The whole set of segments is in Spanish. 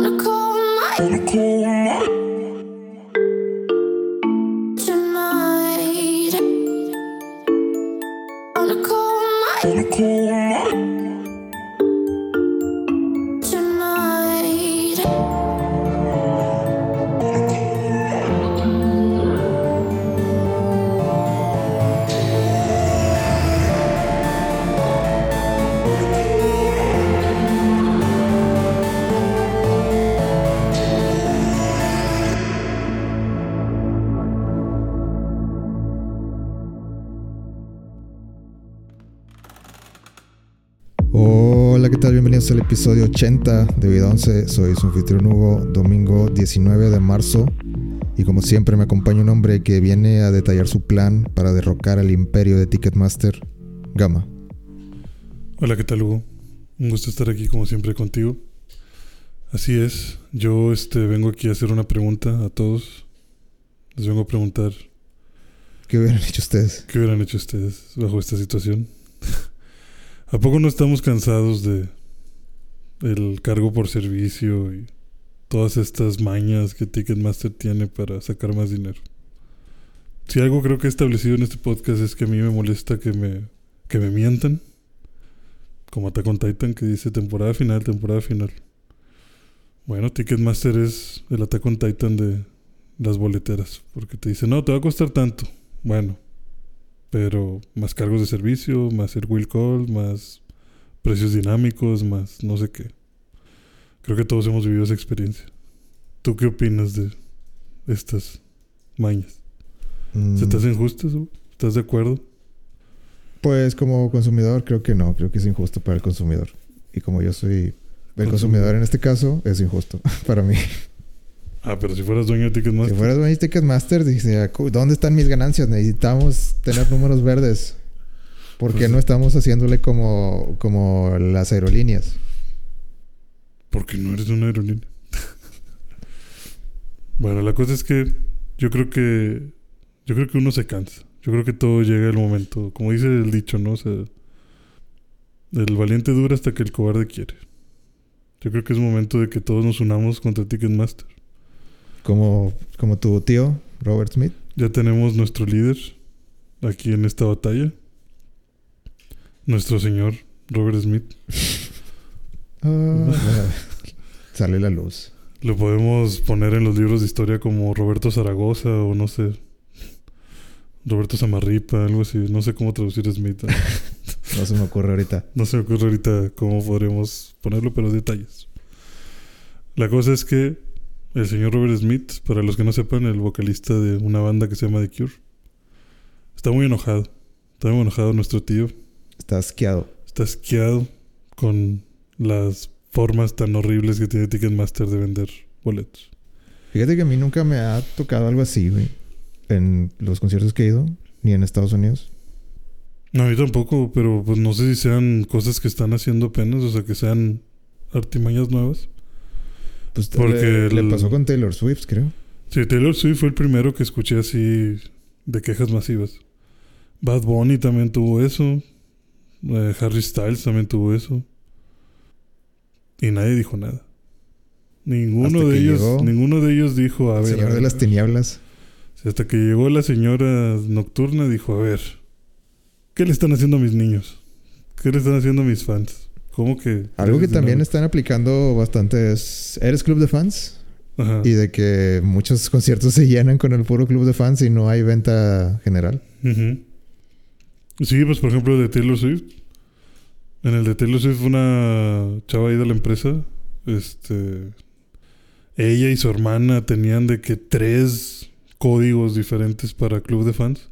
On a cold night episodio 80 de Vida 11. Soy su anfitrión Hugo, domingo 19 de marzo. Y como siempre me acompaña un hombre que viene a detallar su plan para derrocar al imperio de Ticketmaster, Gama. Hola, ¿qué tal Hugo? Un gusto estar aquí como siempre contigo. Así es, yo este, vengo aquí a hacer una pregunta a todos. Les vengo a preguntar ¿Qué hubieran hecho ustedes? qué hubieran hecho ustedes bajo esta situación. ¿A poco no estamos cansados de el cargo por servicio y todas estas mañas que Ticketmaster tiene para sacar más dinero? Si algo creo que he establecido en este podcast es que a mí me molesta que me, que me mientan. Como Attack on Titan que dice temporada final, temporada final. Bueno, Ticketmaster es el Attack on Titan de las boleteras. Porque te dice, no, te va a costar tanto. Bueno, pero más cargos de servicio, más el will call, más precios dinámicos, más no sé qué. Creo que todos hemos vivido esa experiencia. ¿Tú qué opinas de estas mañas? ¿Se te Mm, hacen justas? o ¿Estás de acuerdo? Pues como consumidor creo que no, creo que es injusto para el consumidor. Y como yo soy el Consumidor. consumidor en este caso, es injusto para mí. Ah, pero si fueras dueño de Ticketmaster. Si fueras dueño de Ticketmaster, dice, ¿dónde están mis ganancias? Necesitamos tener números verdes. ¿Por qué Pues- no estamos haciéndole como, como las aerolíneas? Porque no eres una aerolínea. bueno, la cosa es que yo creo que yo creo que uno se cansa. Yo creo que todo llega el momento, como dice el dicho, ¿no? O sea, el valiente dura hasta que el cobarde quiere. Yo creo que es momento de que todos nos unamos contra Ticketmaster. Como, como tu tío, Robert Smith. Ya tenemos nuestro líder aquí en esta batalla. Nuestro señor Robert Smith. Ah, sale la luz. Lo podemos poner en los libros de historia como Roberto Zaragoza o no sé. Roberto Samarripa, algo así. No sé cómo traducir Smith. No se me ocurre ahorita. No se me ocurre ahorita cómo podremos ponerlo, pero detalles. La cosa es que el señor Robert Smith, para los que no sepan, el vocalista de una banda que se llama The Cure, está muy enojado. Está muy enojado nuestro tío. Está asqueado. Está asqueado con las formas tan horribles que tiene Ticketmaster de vender boletos. Fíjate que a mí nunca me ha tocado algo así, güey. En los conciertos que he ido, ni en Estados Unidos. No, a mí tampoco, pero pues no sé si sean cosas que están haciendo apenas, o sea, que sean artimañas nuevas. Pues Porque le, le el- pasó con Taylor Swift, creo. Sí, Taylor Swift fue el primero que escuché así de quejas masivas. Bad Bunny también tuvo eso. Eh, Harry Styles también tuvo eso. Y nadie dijo nada. Ninguno Hasta de ellos, llegó ninguno de ellos dijo, a ver. Señor a de las tinieblas. Hasta que llegó la señora nocturna, dijo, a ver, ¿qué le están haciendo a mis niños? ¿Qué le están haciendo a mis fans? ¿Cómo que? Algo que también están aplicando bastante es... ¿Eres club de fans? Ajá. Y de que muchos conciertos se llenan con el puro club de fans y no hay venta general. Sí, pues por ejemplo de Taylor Swift. En el de Taylor Swift una chava ahí de la empresa. Este. Ella y su hermana tenían de que tres códigos diferentes para club de fans.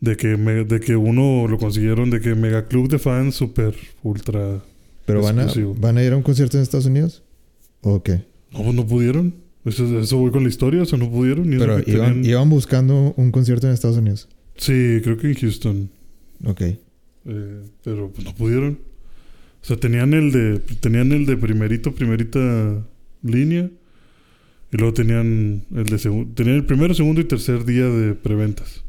De que, me- de que uno lo consiguieron de que mega club de fans super ultra. ¿Pero van a, van a ir a un concierto en Estados Unidos? ¿O qué? No, pues no pudieron. Eso, eso voy con la historia, o sea, no pudieron. eso Pero iban, tenían- iban buscando un concierto en Estados Unidos. Sí, creo que en Houston. Ok. Eh, pero pues no pudieron. O sea, tenían el de tenían el de primerito, primerita línea y luego tenían el de segundo, tenían el primero, segundo y tercer día de preventas.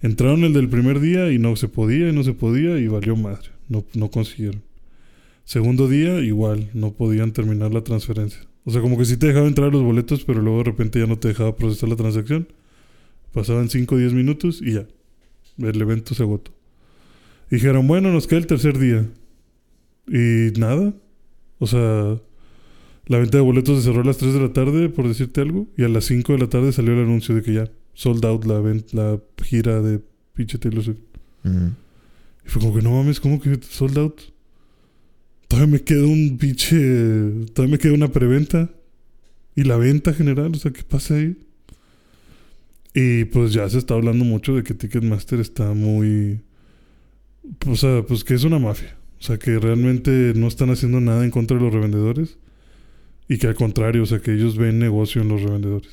Entraron el del primer día y no se podía y no se podía y valió madre. No, no consiguieron. Segundo día igual, no podían terminar la transferencia. O sea, como que sí te dejaba entrar los boletos, pero luego de repente ya no te dejaba procesar la transacción. Pasaban 5 o 10 minutos y ya. El evento se agotó. Dijeron, bueno, nos queda el tercer día. Y nada. O sea, la venta de boletos se cerró a las 3 de la tarde, por decirte algo. Y a las 5 de la tarde salió el anuncio de que ya sold out la, la gira de pinche Taylor Swift. Y fue como que no mames, ¿cómo que sold out? Todavía me queda un pinche. Todavía me queda una preventa. Y la venta general, o sea, ¿qué pasa ahí? Y pues ya se está hablando mucho de que Ticketmaster está muy. O sea, pues que es una mafia. O sea, que realmente no están haciendo nada en contra de los revendedores. Y que al contrario, o sea, que ellos ven negocio en los revendedores.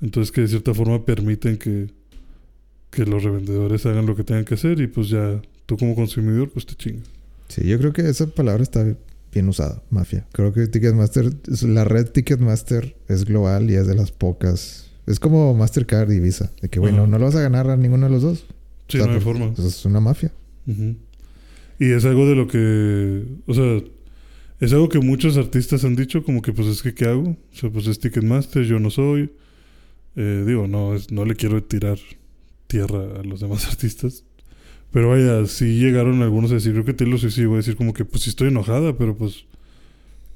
Entonces que de cierta forma permiten que, que los revendedores hagan lo que tengan que hacer y pues ya tú como consumidor pues te chingas. Sí, yo creo que esa palabra está bien usada, mafia. Creo que Ticketmaster, la red Ticketmaster es global y es de las pocas. Es como Mastercard y Visa. De que, bueno, no lo vas a ganar a ninguno de los dos. Sí, O sea, no hay pues, forma. pues es una mafia. Y es algo de lo que, o sea, es algo que muchos artistas han dicho, como que pues es que ¿qué hago? O sea, pues es Ticketmaster, yo no soy. Eh, digo, no, es, no le quiero tirar tierra a los demás artistas. Pero vaya, sí llegaron algunos a decir, creo que Taylor Swift sí iba a decir como que pues sí estoy enojada, pero pues,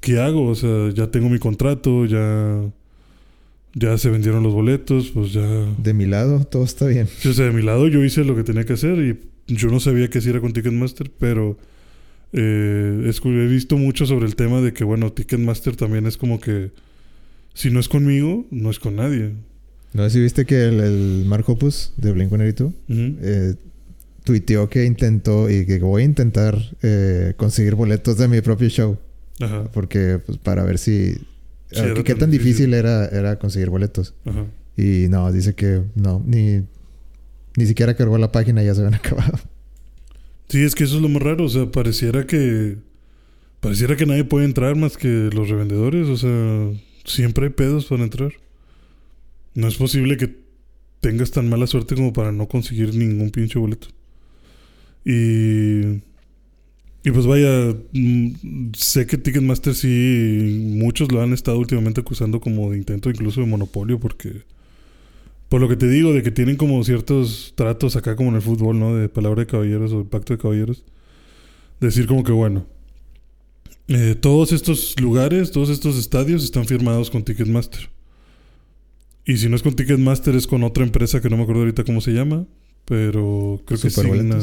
¿qué hago? O sea, ya tengo mi contrato, ya, ya se vendieron los boletos, pues ya... De mi lado, todo está bien. Sí, o sea, de mi lado yo hice lo que tenía que hacer y yo no sabía que si era con Ticketmaster, pero eh, he visto mucho sobre el tema de que, bueno, Ticketmaster también es como que si no es conmigo, no es con nadie. No sé si viste que el, el Mark Hoppus de Blink-182 Ujú. eh, tuiteó que intentó y que voy a intentar eh, conseguir boletos de mi propio show. Ajá, Porque, pues, para ver si... Sí, ¿Qué tan tan difícil, difícil. era, era conseguir boletos? ajá. Y no, dice que no, ni, ni siquiera cargó la página, ya se habían acabado. Sí, es que eso es lo más raro, o sea, pareciera que pareciera que nadie puede entrar más que los revendedores, o sea, siempre hay pedos para entrar. No es posible que tengas tan mala suerte como para no conseguir ningún pinche boleto. Y y pues vaya, mm, sé que Ticketmaster sí, muchos lo han estado últimamente acusando como de intento incluso de monopolio porque por lo que te digo, de que tienen como ciertos tratos acá como en el fútbol, ¿no? De palabra de caballeros o de pacto de caballeros. Decir como que, bueno, eh, todos estos lugares, todos estos estadios están firmados con Ticketmaster. Y si no es con Ticketmaster, es con otra empresa que no me acuerdo ahorita cómo se llama, pero creo que Signa.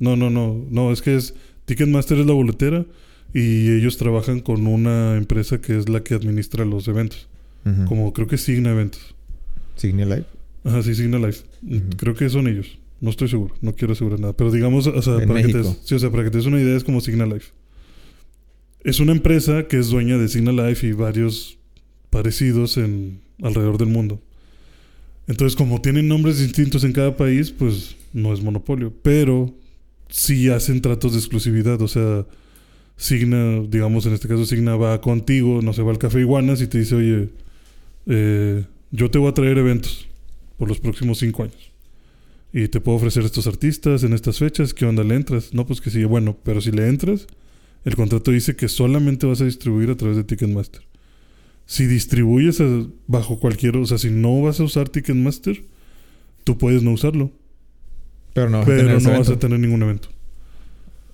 No, no, no, no, es que es Ticketmaster es la boletera y ellos trabajan con una empresa que es la que administra los eventos, Ujú. como creo que Signa Eventos. Signia Live. Ajá, sí, Signa Life. Ujú. Creo que son ellos. No estoy seguro. No quiero asegurar nada. Pero digamos, o sea, para que, te sí, o sea, para que te des una idea, es como Signa Life. Es una empresa que es dueña de Signa Life y varios parecidos en alrededor del mundo. Entonces, como tienen nombres distintos en cada país, pues no es monopolio. Pero sí hacen tratos de exclusividad. O sea, Signa, digamos, en este caso, Signa va contigo, no se va al Café Iguanas y te dice, oye, eh, yo te voy a traer eventos por los próximos cinco años. Y te puedo ofrecer estos artistas en estas fechas. ¿Qué onda le entras? No, pues que sí, bueno, pero si le entras, el contrato dice que solamente vas a distribuir a través de Ticketmaster. Si distribuyes a- bajo cualquier, o sea, si no vas a usar Ticketmaster, tú puedes no usarlo, Pero no vas a pero tener no vas a tener ningún evento.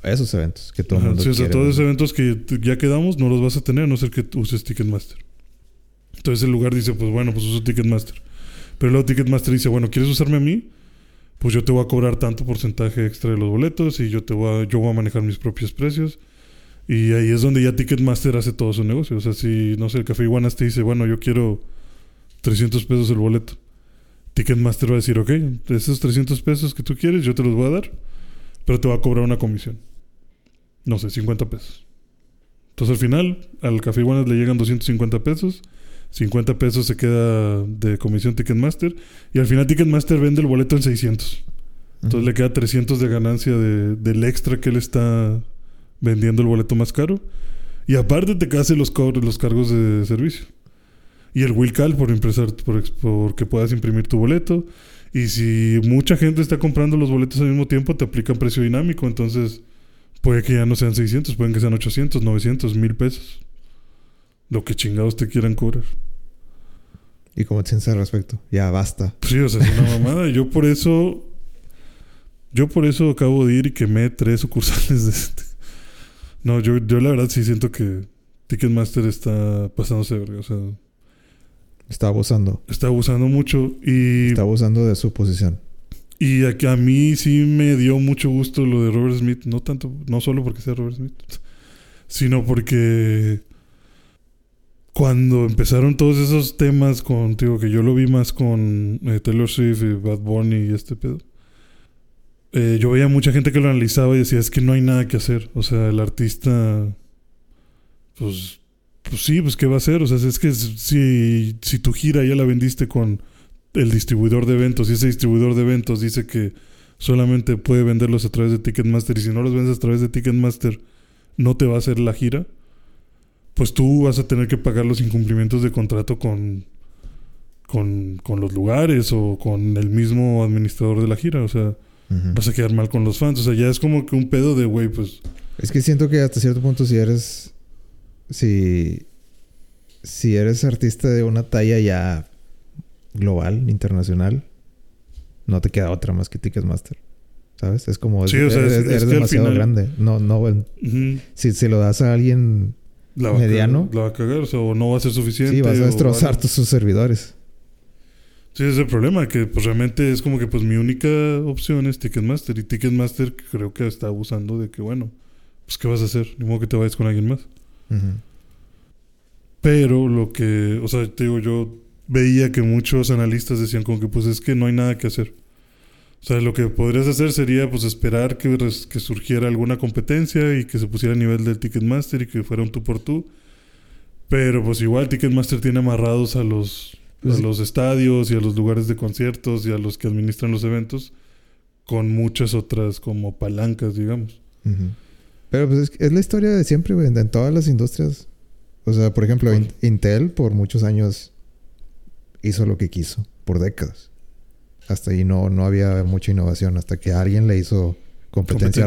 Esos eventos que todo el mundo sí, o sea, quiere, todos esos eventos que ya quedamos no los vas a tener a no ser que uses Ticketmaster. Entonces el lugar dice, pues bueno, pues uso Ticketmaster. Pero luego Ticketmaster dice, bueno, ¿quieres usarme a mí? Pues yo te voy a cobrar tanto porcentaje extra de los boletos y yo te voy a, yo voy a manejar mis propios precios. Y ahí es donde ya Ticketmaster hace todo su negocio. O sea, si, no sé, el Café Iguanas te dice, bueno, yo quiero 300 pesos el boleto. Ticketmaster va a decir, ok, esos 300 pesos que tú quieres, yo te los voy a dar, pero te va a cobrar una comisión. No sé, 50 pesos. Entonces al final, al Café Iguanas le llegan 250 pesos, 50 pesos se queda de comisión Ticketmaster, y al final Ticketmaster vende el boleto en 600. Entonces le queda 300 de ganancia de- del extra que él está vendiendo el boleto más caro. Y aparte te hace los, los cargos de servicio. Y el Wilcal por impresar, por, ex- por que puedas imprimir tu boleto. Y si mucha gente está comprando los boletos al mismo tiempo, te aplican precio dinámico. Entonces puede que ya no sean 600, pueden que sean 800, 900, 1000 pesos. lo que chingados te quieran cobrar. ¿Y cómo te sientes al respecto? Ya basta. Sí, o sea, es una mamada. Yo por eso. Yo por eso acabo de ir y quemé tres sucursales de este. No, yo, yo la verdad sí siento que Ticketmaster está pasándose verga. O sea, Está abusando. está abusando mucho. Y, Está abusando de su posición. y a, a mí sí me dio mucho gusto lo de Robert Smith. No tanto, no solo porque sea Robert Smith, sino porque cuando empezaron todos esos temas con, digo, que yo lo vi más con eh, Taylor Swift y Bad Bunny y este pedo. eh, yo veía mucha gente que lo analizaba y decía, es que no hay nada que hacer. O sea, el artista, pues, pues sí, pues ¿qué va a hacer? O sea, es que si, si tu gira ya la vendiste con el distribuidor de eventos y ese distribuidor de eventos dice que solamente puede venderlos a través de Ticketmaster y si no los vendes a través de Ticketmaster no te va a hacer la gira, pues tú vas a tener que pagar los incumplimientos de contrato con, con, con los lugares o con el mismo administrador de la gira. O sea, vas a quedar mal con los fans. O sea, ya es como que un pedo de, güey, pues... Es que siento que hasta cierto punto si eres... Si... Si eres artista de una talla ya global, internacional, no te queda otra más que Ticketmaster. ¿Sabes? Es como... Sí, o sea, es- eres, es que demasiado final- grande. No, no... ujú, Si se lo das a alguien... la va a Mediano. cagar- la va a cagar, o sea, o no va a ser suficiente. Sí, vas a destrozar algo. todos sus servidores. Sí, ese es el problema, que pues realmente es como que pues mi única opción es Ticketmaster. Y Ticketmaster creo que está abusando de que, bueno, pues ¿qué vas a hacer? Ni modo que te vayas con alguien más. Pero lo que, o sea, te digo, yo veía que muchos analistas decían como que pues es que no hay nada que hacer. O sea, lo que podrías hacer sería pues esperar que, que surgiera alguna competencia y que se pusiera a nivel del Ticketmaster y que fuera un tú por tú. Pero pues igual Ticketmaster tiene amarrados a los, Pues a los estadios y a los lugares de conciertos y a los que administran los eventos con muchas otras como palancas, digamos. Pero pues es, es la historia de siempre, güey, en todas las industrias. O sea, por ejemplo, Intel por muchos años hizo lo que quiso, por décadas. Hasta ahí no, no había mucha innovación, hasta que alguien le hizo competencia, Competencia.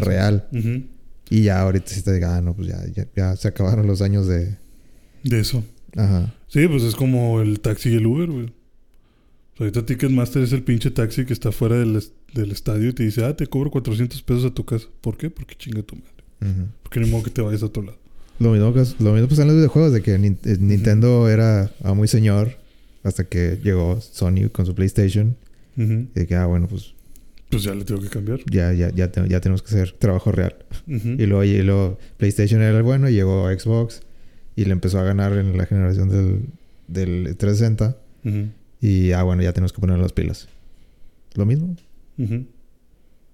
real. Y ya ahorita sí te diga, ah, no, pues ya, ya, ya se acabaron los años de... De eso. Ajá. Sí, pues es como el taxi y el Uber, güey. Ahorita Ticketmaster es el pinche taxi que está fuera del, del estadio y te dice, ah, te cobro 400 pesos a tu casa. ¿Por qué? Porque chinga tu madre. Porque ni modo que te vayas a otro lado. Lo mismo, que- lo mismo pasa en los videojuegos, de que Nin- eh, Nintendo era ah, muy señor hasta que llegó Sony con su PlayStation. Y de que, ah, bueno, pues Pues ya le tengo que cambiar. ya, ya, ya, te- ya tenemos que hacer trabajo real. Y luego, y luego PlayStation era el bueno y llegó Xbox y le empezó a ganar en la generación del, del 360. Ujú. Y ah, bueno, ya tenemos que poner las pilas. Lo mismo.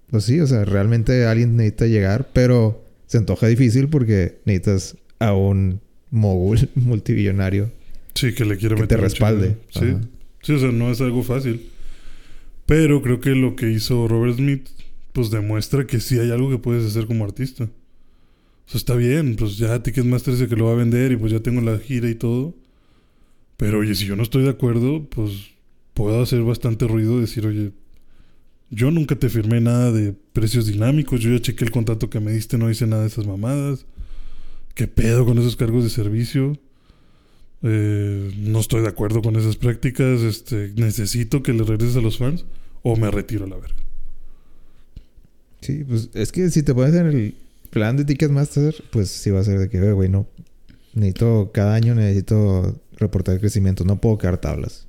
Pues sí, o sea, realmente alguien necesita llegar, pero se antoja difícil porque necesitas a un mogul multibillonario. Sí, que le quiere Que te meter respalde. Sí. Sí, o sea, no es algo fácil. Pero creo que lo que hizo Robert Smith, pues demuestra que sí hay algo que puedes hacer como artista. O sea, está bien, pues ya Ticketmaster dice que lo va a vender y pues ya tengo la gira y todo. Pero oye, si yo no estoy de acuerdo, pues puedo hacer bastante ruido, decir, oye, yo nunca te firmé nada de precios dinámicos, yo ya chequé el contrato que me diste, no hice nada de esas mamadas. ¿Qué pedo con esos cargos de servicio? Eh, no estoy de acuerdo con esas prácticas. Este, necesito que le regreses a los fans o me retiro a la verga. Sí, pues es que si te pones en el plan de Ticketmaster, pues sí va a ser de que, "Eh, güey, no. Necesito, cada año necesito reportar crecimiento. No puedo quedar tablas.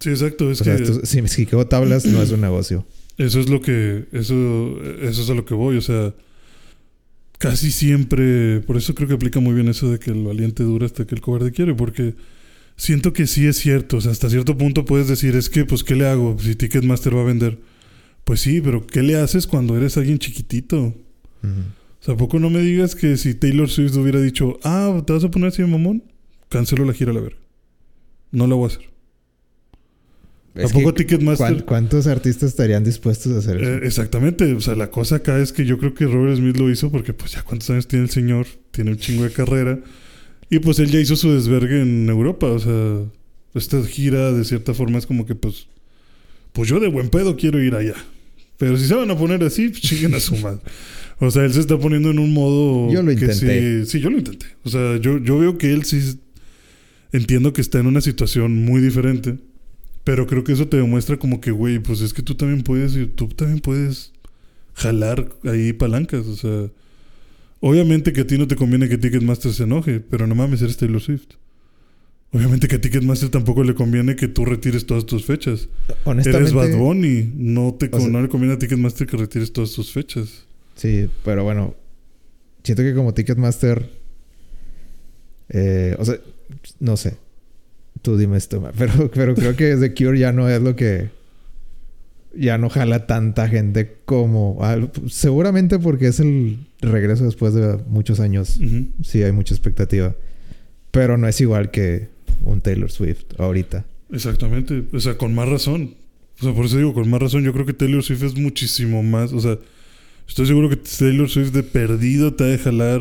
Sí, exacto. Es o que sea, esto- si, si quedo tablas, no es un negocio. eso es lo que. Eso, eso es a lo que voy. O sea, casi siempre. Por eso creo que aplica muy bien eso de que el valiente dura hasta que el cobarde quiere. Porque siento que sí es cierto. O sea, hasta cierto punto puedes decir, es que, pues, ¿qué le hago si Ticketmaster va a vender? Pues sí, pero ¿qué le haces cuando eres alguien chiquitito? Ujú. O sea, ¿a poco no me digas que si Taylor Swift hubiera dicho, ah, ¿te vas a poner así de mamón? Cancelo la gira a la verga. No la voy a hacer. Es ¿A poco que, Ticketmaster? ¿cuán- ¿Cuántos artistas estarían dispuestos a hacer eso? Eh, exactamente. O sea, la cosa acá es que yo creo que Robert Smith lo hizo porque, pues, ya cuántos años tiene el señor, tiene un chingo de carrera. Y pues él ya hizo su desvergue en Europa. O sea, esta gira de cierta forma es como que, pues, pues yo de buen pedo quiero ir allá. Pero si se van a poner así, pues chinguen a su madre. O sea, él se está poniendo en un modo. Yo lo que intenté. Sí, sí, yo lo intenté. O sea, yo, yo veo que él sí entiendo que está en una situación muy diferente, pero creo que eso te demuestra como que, güey, pues es que tú también puedes, y tú también puedes jalar ahí palancas, o sea, obviamente que a ti no te conviene que Ticketmaster se enoje, pero no mames, eres Taylor Swift. Obviamente que a Ticketmaster tampoco le conviene que tú retires todas tus fechas. Honestamente. Eres Bad Bunny, no, te, O sea- no le conviene a Ticketmaster que retires todas tus fechas. Sí, pero bueno. Siento que como Ticketmaster. eh, o sea, no sé. Tú dime esto, pero, pero creo que The Cure ya no es lo que. Ya no jala tanta gente como. al- seguramente porque es el regreso después de muchos años. Sí, hay mucha expectativa. Pero no es igual que un Taylor Swift ahorita. Exactamente. O sea, con más razón. O sea, por eso digo, con más razón. Yo creo que Taylor Swift es muchísimo más. O sea, estoy seguro que Taylor Swift de perdido te ha de jalar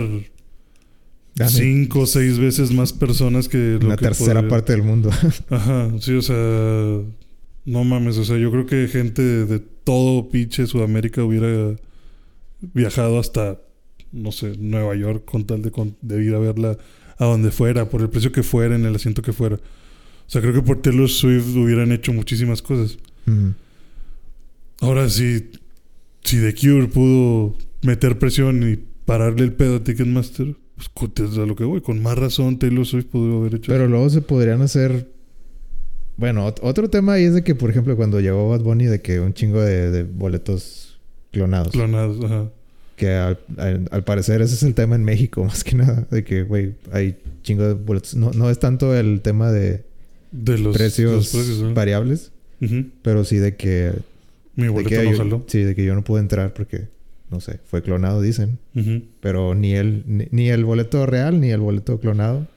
Dame cinco o seis veces más personas que lo una que tercera podría- parte del mundo. Ajá, sí, o sea, no mames, o sea, yo creo que gente de todo pinche Sudamérica hubiera viajado hasta, no sé, Nueva York con tal de, con- de ir a verla a donde fuera, por el precio que fuera, en el asiento que fuera. O sea, creo que por Taylor Swift hubieran hecho muchísimas cosas. Ahora, si, si The Cure pudo meter presión y pararle el pedo a Ticketmaster, pues a lo que voy, con más razón Taylor Swift pudo haber hecho Pero luego se podrían hacer. Bueno, ot- otro tema ahí es de que, por ejemplo, cuando llegó Bad Bunny, de que un chingo de, de boletos clonados. clonados. Ajá. que al, al- al parecer ese es el tema en México, más que nada. De que, güey, hay chingo de boletos. No, no es tanto el tema de De los precios, los precios, ¿no? variables, pero sí de que. Mi boleto no yo- jaló. Sí, de que yo no pude entrar porque, no sé, fue clonado, dicen. Pero ni el, ni, ni el boleto real ni el boleto clonado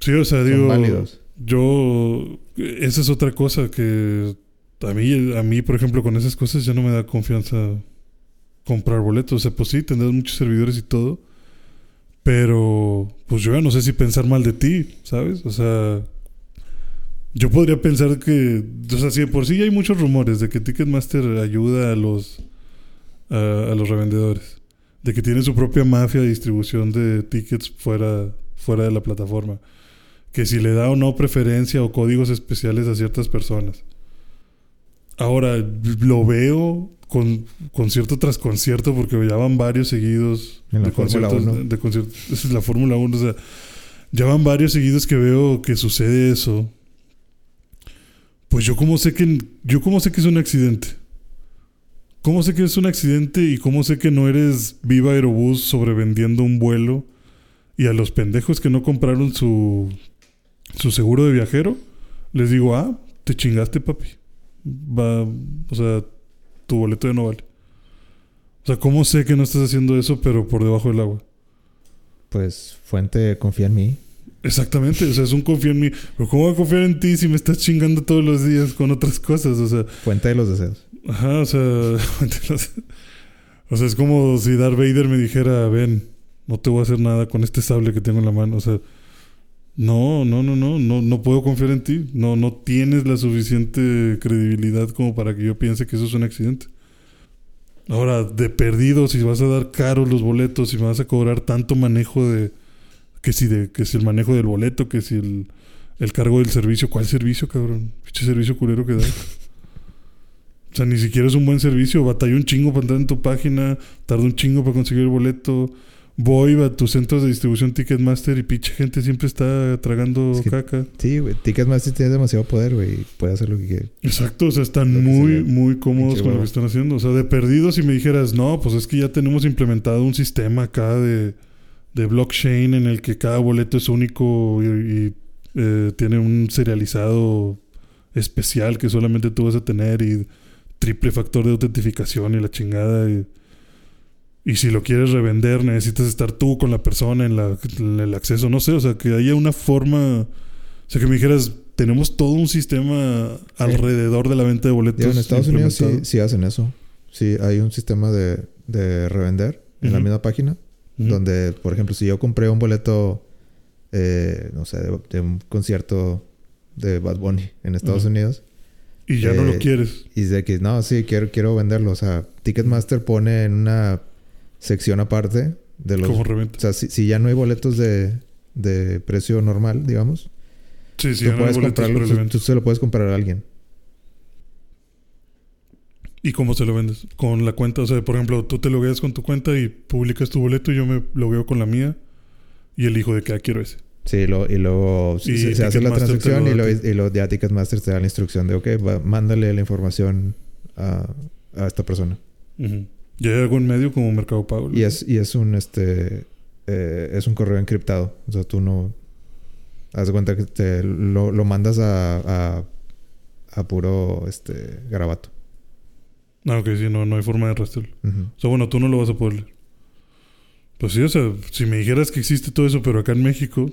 Sí, o sea, son digo. válidos. Yo. Esa es otra cosa que. A mí, a mí, por ejemplo, con esas cosas ya no me da confianza comprar boletos. O sea, pues sí, tendrás muchos servidores y todo. Pero. Pues yo ya no sé si pensar mal de ti, ¿sabes? O sea. Yo podría pensar que. O sea, si de por sí hay muchos rumores de que Ticketmaster ayuda a los. A, a los revendedores. De que tiene su propia mafia de distribución de tickets fuera, fuera de la plataforma. Que si le da o no preferencia o códigos especiales a ciertas personas. Ahora, lo veo con, con cierto tras concierto porque ya van varios seguidos En la de conciertos. 1. De, conciertos. Esa es la Fórmula 1. O sea, ya van varios seguidos que veo que sucede eso. Pues yo como sé que yo como sé que es un accidente. ¿Cómo sé que es un accidente y cómo sé que no eres Viva Aerobús sobrevendiendo un vuelo y a los pendejos que no compraron su su seguro de viajero les digo, "Ah, te chingaste, papi." Va, o sea, tu boleto ya no vale. O sea, ¿cómo sé que no estás haciendo eso pero por debajo del agua? Pues Fuente confía en mí. Exactamente, o sea, es un confío en mí. Pero ¿cómo voy a confiar en ti si me estás chingando todos los días con otras cosas? O sea, Fuente de los deseos. Ajá, o sea, o sea, es como si Darth Vader me dijera, ven, no te voy a hacer nada con este sable que tengo en la mano. O sea, no, no, no, no, no, no puedo confiar en ti. No, no tienes la suficiente credibilidad como para que yo piense que eso es un accidente. Ahora, de perdido, si vas a dar caros los boletos, si me vas a cobrar tanto manejo de, que si de, que si el manejo del boleto, que si el, el cargo del servicio, ¿cuál servicio, cabrón? Pinche servicio culero que da. O sea, ni siquiera es un buen servicio. Batalla un chingo para entrar en tu página. Tarda un chingo para conseguir el boleto. Voy a tus centros de distribución Ticketmaster y pinche gente siempre está tragando Es que- caca. Sí, güey. Ticketmaster tiene demasiado poder, güey. Puede hacer lo que quiere. Exacto, o sea, están Lo muy, muy cómodos con lo que están haciendo. O sea, de perdido, si me dijeras, no, pues es que ya tenemos implementado un sistema acá de, de blockchain en el que cada boleto es único y, y, eh, tiene un serializado especial que solamente tú vas a tener y triple factor de autentificación y la chingada. Y, y si lo quieres revender, necesitas estar tú con la persona en, la, en el acceso. No sé, o sea, que haya una forma. O sea, que me dijeras, tenemos todo un sistema alrededor de la venta de boletos. En Estados Unidos sí, hacen eso. Sí, hay un sistema de, de revender en la misma página. Donde, por ejemplo, si yo compré un boleto, eh, no sé, de, de un concierto de Bad Bunny en Estados. Unidos. Y ya no eh, lo quieres. Y de que, no, sí, quiero, quiero venderlo. O sea, Ticketmaster pone en una sección aparte de los... Como O reventa. sea, si, si ya no hay boletos de, de precio normal, digamos, Sí, sí, tú ganan puedes comprarlo, tú, tú se lo puedes comprar a alguien. ¿Y cómo se lo vendes? Con la cuenta, o sea, por ejemplo, tú te logueas con tu cuenta y publicas tu boleto y yo me logueo con la mía y elijo de qué ah, quiero ese. Sí, lo- y luego se- Y se, hace la transacción lo y, lo, y lo ya Ticketmaster te da la instrucción de, ok, va- mándale la información a, a esta persona. ¿Y hay algún medio como Mercado Pago? Y es, y es un este eh, es un correo encriptado. O sea, tú no haz de cuenta que te lo, lo mandas a, a, a puro este garabato. Ah, ok, sí, no, no hay forma de rastrearlo. Ujú. O sea, bueno, tú no lo vas a poder leer. Pues sí, o sea, si me dijeras que existe todo eso, pero acá en México,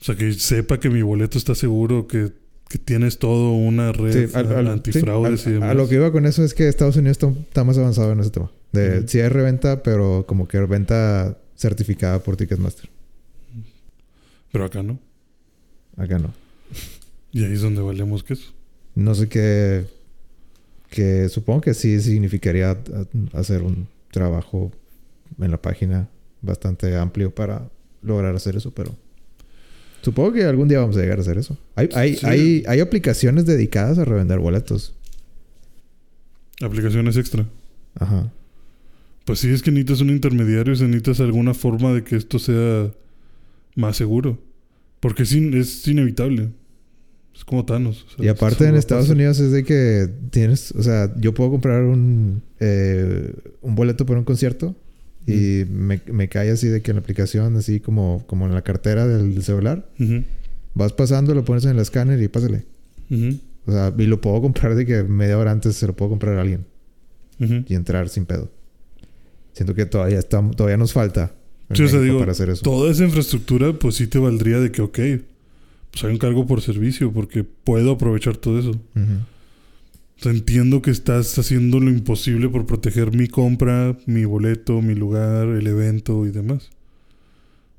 o sea, que sepa que mi boleto está seguro, que, que tienes todo una red Sí, al- al- antifraudes sí, y demás. a lo que iba con eso es que Estados Unidos está, está más avanzado en ese tema. De, Ujú. Sí hay reventa, pero como que reventa certificada por Ticketmaster. Pero acá no. Acá no. Y ahí es donde valemos que eso. No sé qué... Que supongo que sí significaría hacer un trabajo en la página bastante amplio para lograr hacer eso, pero... Supongo que algún día vamos a llegar a hacer eso. Hay, hay, Sí. hay, hay aplicaciones dedicadas a revender boletos. Aplicaciones extra. Ajá. Pues sí, es que necesitas un intermediario, o sea, necesitas alguna forma de que esto sea más seguro. Porque es, in- es inevitable. Es como Thanos. o sea, Y aparte en Estados. Unidos es de que tienes, o sea, yo puedo comprar un, eh, un boleto para un concierto y me, me cae así de que en la aplicación, así como, como en la cartera del, celular, vas pasando, lo pones en el escáner y pásale. O sea, y lo puedo comprar de que media hora antes se lo puedo comprar a alguien y entrar sin pedo. Siento que todavía está, todavía nos falta Sí, o sea, México digo, para hacer eso. Toda esa infraestructura, pues sí te valdría de que, ok, pues hay un cargo por servicio porque puedo aprovechar todo eso. Ujú. O sea, entiendo que estás haciendo lo imposible por proteger mi compra, mi boleto, mi lugar, el evento y demás.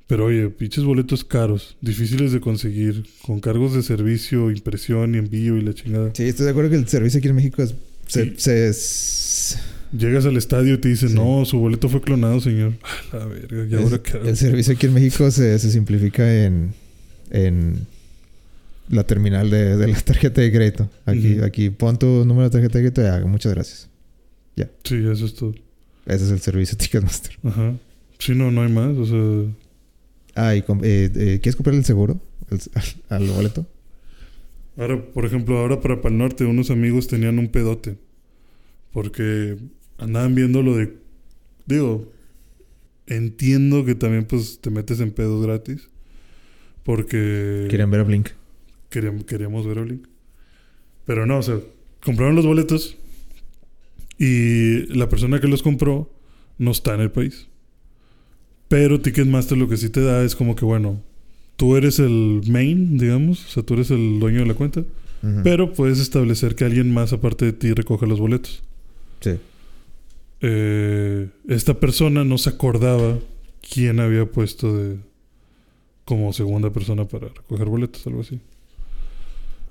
Pero oye, pinches boletos caros, difíciles de conseguir, con cargos de servicio, impresión y envío y la chingada. Sí, estoy de acuerdo que el servicio aquí en México es, se, Llegas al estadio y te dicen, Sí. no, su boleto fue clonado, señor. Ah, la verga, ¿y ahora Es- qué hago? el servicio aquí en México se, se simplifica en, en la terminal de, de la tarjeta de crédito. Aquí, aquí pon tu número de tarjeta de crédito y haga. Muchas gracias. Sí, eso es todo. Ese es el servicio Ticketmaster. Ajá. Sí, no, no hay más. O sea, Ah, y com- eh, eh, ¿quieres comprar el seguro? El- al boleto. Ahora, por ejemplo, ahora para Pal Norte, unos amigos tenían un pedote. Porque andaban viendo lo de. Digo, entiendo que también pues te metes en pedos gratis. Porque Quieren ver a Blink. Queríamos, queríamos ver a Blink. Pero no, o sea, compraron los boletos y la persona que los compró no está en el país. Pero Ticketmaster lo que sí te da es como que, bueno, tú eres el main, digamos, o sea, tú eres el dueño de la cuenta, pero puedes establecer que alguien más aparte de ti recoja los boletos. Sí. Eh, esta persona no se acordaba quién había puesto de como segunda persona para recoger boletos, algo así.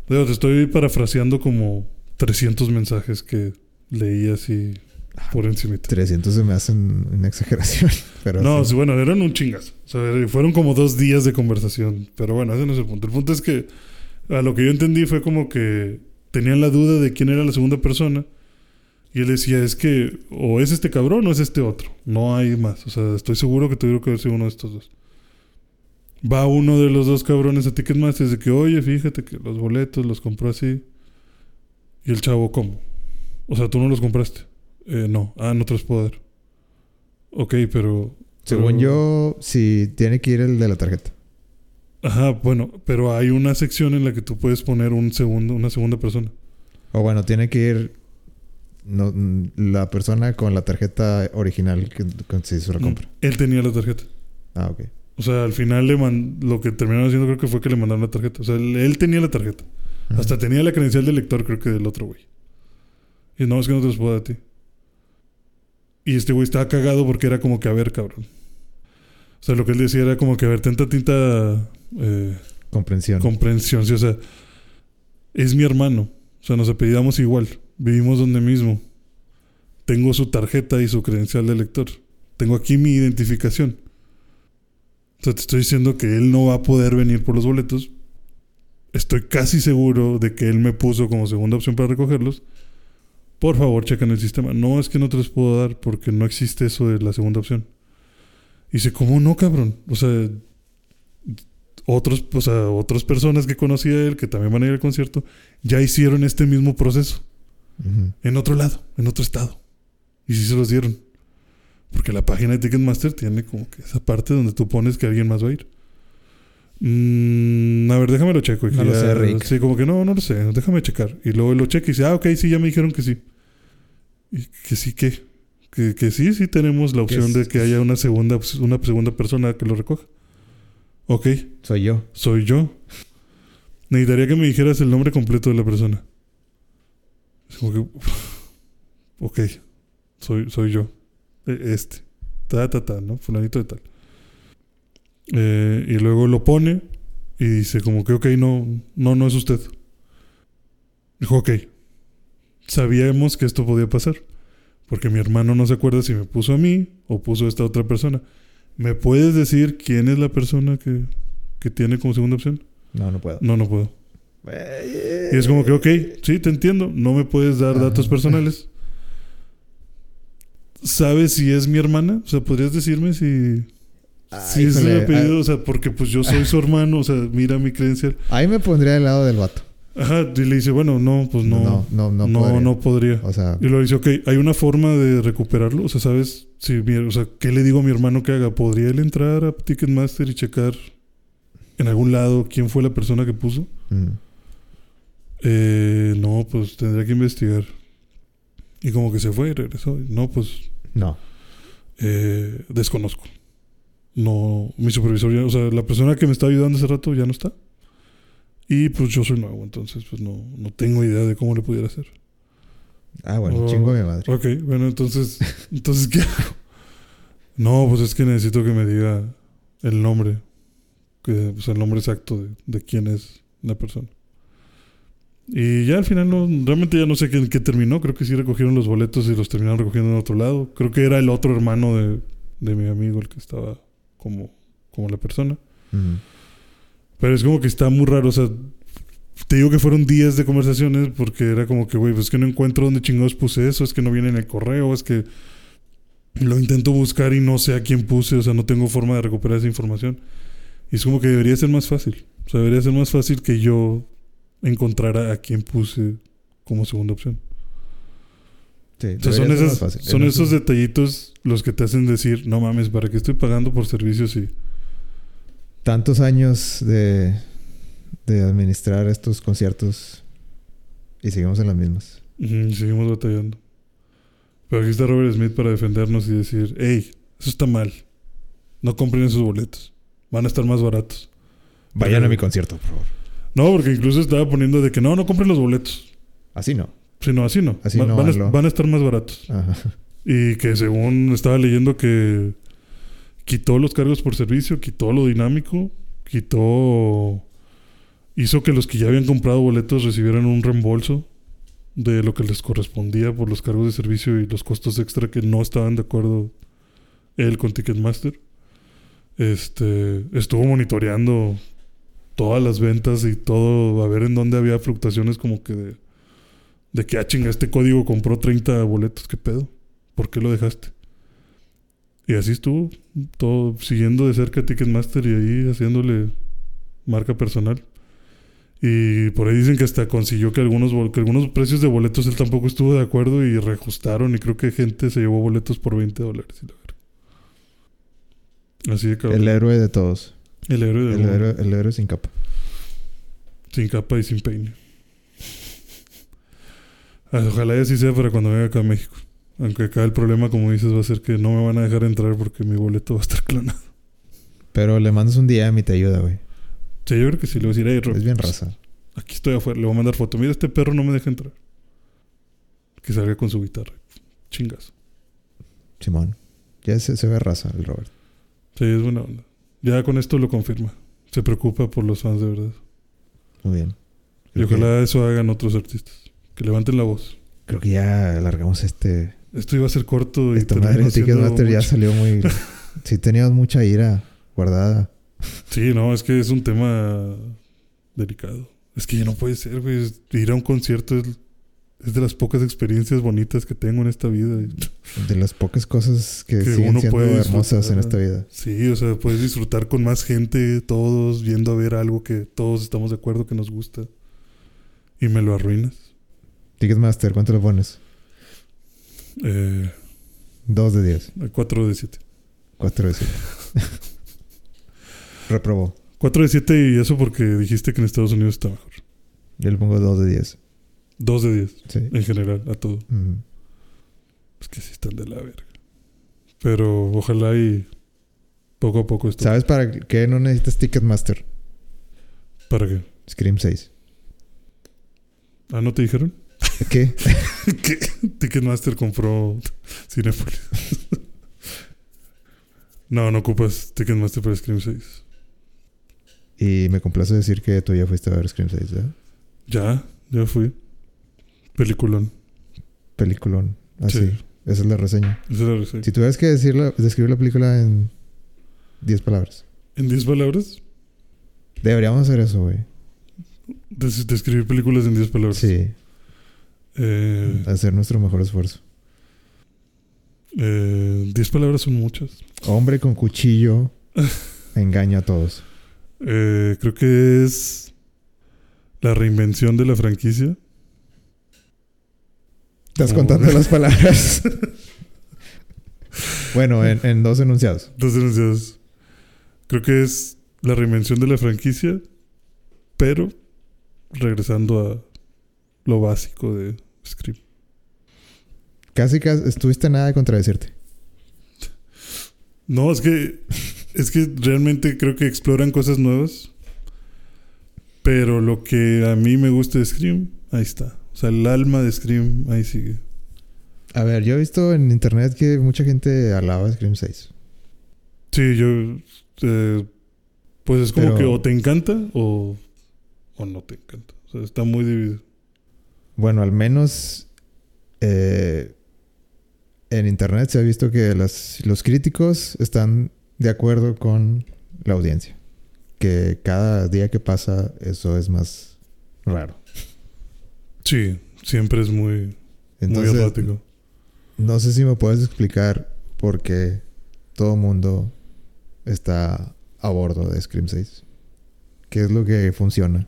Digo, te estoy parafraseando como 300 mensajes que leí así por encima. 300 se me hacen una exageración. Pero No, sí. bueno, eran un chingas. O sea, fueron como dos días de conversación. Pero bueno, ese no es el punto. El punto es que a lo que yo entendí fue como que tenían la duda de quién era la segunda persona. Y él decía, es que o es este cabrón o es este otro. No hay más. O sea, estoy seguro que tuvieron que haber sido uno de estos dos. Va uno de los dos cabrones a Ticketmaster y dice que, oye, fíjate que los boletos los compró así. Y el chavo, ¿cómo? O sea, tú no los compraste. Eh, no. Ah, no te los puedo dar. Ok, pero... Según pero- yo, sí tiene que ir el de la tarjeta. Ajá, bueno, pero hay una sección en la que tú puedes poner un segundo, una segunda persona. O bueno, tiene que ir no, la persona con la tarjeta original que, que se hizo la compra. Él tenía la tarjeta. Ah, ok. O sea, al final le man- lo que terminaron haciendo creo que fue que le mandaron la tarjeta. O sea, él, tenía la tarjeta. Hasta tenía la credencial del lector, creo que del otro güey. Y no, es que no te los puedo dar a ti. Y este güey estaba cagado porque era como que, a ver, cabrón. O sea, lo que él decía era como que, a ver, tanta tinta eh, Comprensión. comprensión. sí, o sea, es mi hermano. O sea, nos apellidamos igual. Vivimos donde mismo. Tengo su tarjeta y su credencial de lector. Tengo aquí mi identificación. O sea, te estoy diciendo que él no va a poder venir por los boletos estoy casi seguro de que él me puso como segunda opción para recogerlos. Por favor, chequen el sistema. No, es que no te los puedo dar porque no existe eso de la segunda opción. Y dice, ¿cómo no, cabrón? O sea, otros, o sea, otras personas que conocía él, que también van a ir al concierto, ya hicieron este mismo proceso. Ujú. En otro lado, en otro estado. Y sí se los dieron. Porque la página de Ticketmaster tiene como que esa parte donde tú pones que alguien más va a ir. Mm, a ver, déjame lo checo. No lo sé, Rick. Sí, como que no, no lo sé. Déjame checar. Y luego lo checa y dice, ah, ok, sí, ya me dijeron que sí. Y que sí, ¿qué? Que, que sí, sí tenemos la opción es- de que haya una segunda, una segunda persona que lo recoja. Ok, Soy yo. soy yo. Necesitaría que me dijeras el nombre completo de la persona. Es como que. Ok, soy, soy yo. E- Este. Ta, ta, ta, ¿no? Fulanito de tal. Eh, y luego lo pone y dice, como que, ok, no, no, no es usted. Dijo, ok. Sabíamos que esto podía pasar. Porque mi hermano no se acuerda si me puso a mí o puso a esta otra persona. ¿Me puedes decir quién es la persona que, que tiene como segunda opción? No, no puedo. No, no puedo. Y es como que, ok, sí, te entiendo. No me puedes dar Ajá. datos personales. ¿Sabes si es mi hermana? O sea, ¿podrías decirme si, Ay, si es el híjole, apellido? O sea, porque pues yo soy su hermano. O sea, mira mi credencial. Ahí me pondría del lado del vato. Ajá, y le dice, bueno, no, pues no. No, no, no, no, podría. no podría. O sea, Y luego dice, ok, ¿hay una forma de recuperarlo? O sea, ¿sabes? Si mi- o sea, ¿qué le digo a mi hermano que haga? ¿Podría él entrar a Ticketmaster y checar en algún lado quién fue la persona que puso? mm, Eh, no, pues tendría que investigar. Y como que se fue y regresó. No, pues no. eh, desconozco. No, mi supervisor ya, o sea, la persona que me estaba ayudando hace rato ya no está. Y pues yo soy nuevo, entonces pues no, no tengo idea de cómo le pudiera hacer. Ah, bueno, chingo mi madre. Ok, bueno, entonces, entonces ¿qué hago? No, pues es que necesito que me diga el nombre, que, pues el nombre exacto de, de quién es la persona. Y ya al final no, realmente ya no sé qué, qué terminó, creo que sí recogieron los boletos y los terminaron recogiendo en otro lado. Creo que era el otro hermano de, de mi amigo el que estaba como, como la persona. Ujú. Pero es como que está muy raro, o sea, te digo que fueron días de conversaciones porque era como que, güey, pues es que no encuentro dónde chingados puse eso, es que no viene en el correo, es que lo intento buscar y no sé a quién puse, o sea, no tengo forma de recuperar esa información. Y es como que debería ser más fácil, o sea, debería ser más fácil que yo encontrara a quién puse como segunda opción. Sí, O sea, son, esas, fácil. esos eso- detallitos los que te hacen decir, no mames, ¿para qué estoy pagando por servicios y... Tantos años de, de administrar estos conciertos y seguimos en las mismas. Seguimos batallando. Pero aquí está Robert Smith para defendernos y decir, hey, eso está mal. No compren esos boletos. Van a estar más baratos. Vayan Pero- a mi concierto, por favor. No, porque incluso estaba poniendo de que no, no compren los boletos. Así no. Si no, así no. Así Va- no, van, a, van a estar más baratos. Ajá. Y que según estaba leyendo que quitó los cargos por servicio, quitó lo dinámico, quitó... Hizo que los que ya habían comprado boletos recibieran un reembolso de lo que les correspondía por los cargos de servicio y los costos extra que no estaban de acuerdo él con Ticketmaster. Este, estuvo monitoreando todas las ventas y todo, a ver en dónde había fluctuaciones como que de, de que, ah, chinga, este código compró 30 boletos, ¿qué pedo? ¿Por qué lo dejaste? Y así estuvo, todo siguiendo de cerca Ticketmaster y ahí haciéndole marca personal. Y por ahí dicen que hasta consiguió que algunos, que algunos precios de boletos él tampoco estuvo de acuerdo y reajustaron. Y creo que gente se llevó boletos por 20 dólares. y. Así de cabrón. El héroe de todos. El héroe de El héroe, el héroe sin capa. Sin capa y sin peine. Ah, Ojalá y así sea para cuando venga acá a México. Aunque acá el problema, como dices, va a ser que no me van a dejar entrar porque mi boleto va a estar clonado. Pero le mandas un DM y te ayuda, güey. Sí, yo creo que sí le voy a decir, "Hey, Rob, Es bien raza. Aquí estoy afuera, le voy a mandar foto. Mira, este perro no me deja entrar. Que salga con su guitarra. Chingas. Simón. Ya se, se ve raza el Robert. Sí, es buena onda. Ya con esto lo confirma. Se preocupa por los fans de verdad. Muy bien. Y que- ojalá eso hagan otros artistas. Que levanten la voz. Creo que ya alargamos este. Esto iba a ser corto y Esta terminó madre Ticketmaster ya salió muy. sí, teníamos mucha ira guardada. Sí, no, es que es un tema delicado. Es que ya no puede ser, güey. Ir a un concierto es, es de las pocas experiencias bonitas que tengo en esta vida. De las pocas cosas que, Que siguen uno siendo puede hermosas en esta vida. Sí, o sea, puedes disfrutar con más gente, todos, viendo a ver algo que todos estamos de acuerdo que nos gusta. Y me lo arruinas. Ticketmaster, ¿cuánto le pones? Eh, 2 de 10. 4 de 7. 4 de 7. Reprobó. 4 de 7 y eso porque dijiste que en Estados Unidos está mejor. Yo le pongo 2 de 10. 2 de 10 Sí. en general, a todo. Es que sí están de la verga. Pero ojalá y poco a poco esto. ¿Sabes para qué no necesitas Ticketmaster? ¿Para qué? Scream 6. Ah, ¿no te dijeron? ¿Qué? que Ticketmaster compró Cinepolis. no, no ocupas Ticketmaster para Scream 6. Y me complace decir que tú ya fuiste a ver Scream 6, ¿verdad? Ya, ya fui. Peliculón. Peliculón. Así. Sí. Esa es la reseña. Esa es la reseña. Si tuvieras que decirla, describir la película en 10 palabras. En 10 palabras, Deberíamos hacer eso, güey. des- describir películas en 10 palabras. Sí. Eh, Hacer nuestro mejor esfuerzo. eh, 10 palabras son muchas. Hombre con cuchillo engaña a todos. Eh, creo que es la reinvención de la franquicia. Estás contando las palabras. bueno, en, en dos enunciados. Dos denunciados. Creo que es la reinvención de la franquicia, pero regresando a lo básico de Scream. Casi, casi estuviste nada de contradecirte. No, es que es que realmente creo que exploran cosas nuevas. Pero lo que a mí me gusta de Scream, ahí está. O sea, el alma de Scream ahí sigue. A ver, yo he visto en internet que mucha gente alaba Scream 6. Sí, yo eh, pues es como Pero- que o te encanta o, o no te encanta. O sea, está muy dividido. Bueno, al menos eh, en internet se ha visto que las- los críticos están de acuerdo con la audiencia. Que cada día que pasa eso es más raro. Sí, siempre es muy, muy errático. no sé si me puedes explicar por qué todo mundo está a bordo de Scream 6. ¿Qué es lo que funciona